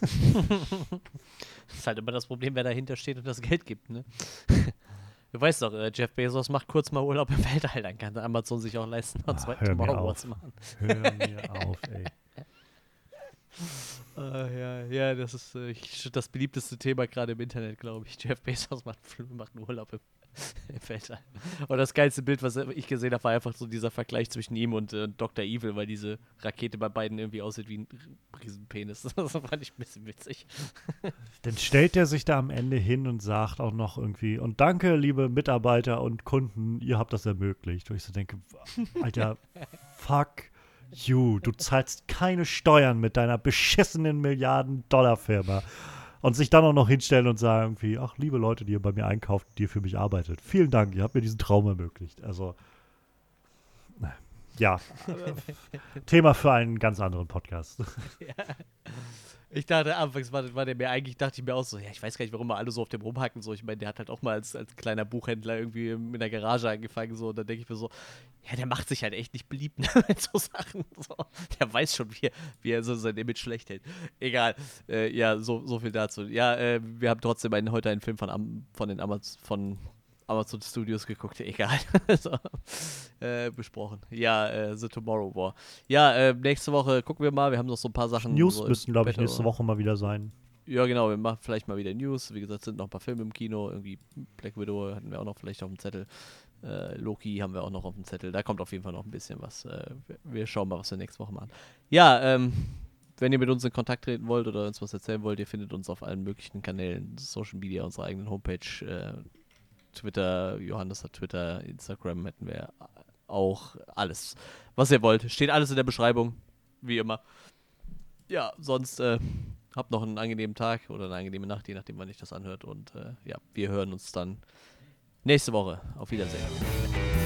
Speaker 1: das ist halt immer das Problem, wer dahinter steht und das Geld gibt, ne? Du weißt doch, äh, Jeff Bezos macht kurz mal Urlaub im Weltall, dann kann Amazon sich auch leisten, noch zwei Tomorrow Wars machen.
Speaker 2: Hör mir auf, ey.
Speaker 1: Uh, ja, ja, das ist äh, das beliebteste Thema gerade im Internet, glaube ich. Jeff Bezos macht, macht einen Urlaub im Fällt ein. Und das geilste Bild, was ich gesehen habe, war einfach so dieser Vergleich zwischen ihm und äh, Dr. Evil, weil diese Rakete bei beiden irgendwie aussieht wie ein Riesenpenis. Das fand ich ein bisschen witzig.
Speaker 2: Dann stellt er sich da am Ende hin und sagt auch noch irgendwie, und danke, liebe Mitarbeiter und Kunden, ihr habt das ermöglicht. Und ich so denke, Alter, fuck you, du zahlst keine Steuern mit deiner beschissenen Milliarden-Dollar-Firma und sich dann auch noch hinstellen und sagen irgendwie, ach, liebe Leute, die ihr bei mir einkauft, die ihr für mich arbeitet, vielen Dank, ihr habt mir diesen Traum ermöglicht. Also, ja, Thema für einen ganz anderen Podcast. Ja.
Speaker 1: Ich dachte, anfangs war, war der mir eigentlich, dachte ich mir auch so, ja, ich weiß gar nicht, warum wir alle so auf dem rumhacken. So, ich meine, der hat halt auch mal als, als kleiner Buchhändler irgendwie in der Garage angefangen. So, und dann denke ich mir so, ja, der macht sich halt echt nicht beliebt ne, mit so Sachen. So. Der weiß schon, wie er, wie er so sein Image schlecht hält. Egal. Äh, ja, so, so viel dazu. Ja, äh, wir haben trotzdem einen, heute einen Film von, von den Amaz von Amazon Studios geguckt, egal. so, äh, besprochen. Ja, äh, The Tomorrow War. Ja, äh, nächste Woche gucken wir mal. Wir haben noch so ein paar Sachen.
Speaker 2: News so müssten, glaube ich, nächste Woche mal wieder sein.
Speaker 1: Ja, genau. Wir machen vielleicht mal wieder News. Wie gesagt, sind noch ein paar Filme im Kino. Irgendwie Black Widow hatten wir auch noch vielleicht auf dem Zettel. Äh, Loki haben wir auch noch auf dem Zettel. Da kommt auf jeden Fall noch ein bisschen was. Äh, wir schauen mal, was wir nächste Woche machen. Ja, ähm, wenn ihr mit uns in Kontakt treten wollt oder uns was erzählen wollt, ihr findet uns auf allen möglichen Kanälen, Social Media, unserer eigenen Homepage, äh, Twitter, Johannes hat Twitter, Instagram hätten wir auch alles, was ihr wollt. Steht alles in der Beschreibung, wie immer. Ja, sonst äh, habt noch einen angenehmen Tag oder eine angenehme Nacht, je nachdem, wann ich das anhört. Und äh, ja, wir hören uns dann nächste Woche. Auf Wiedersehen.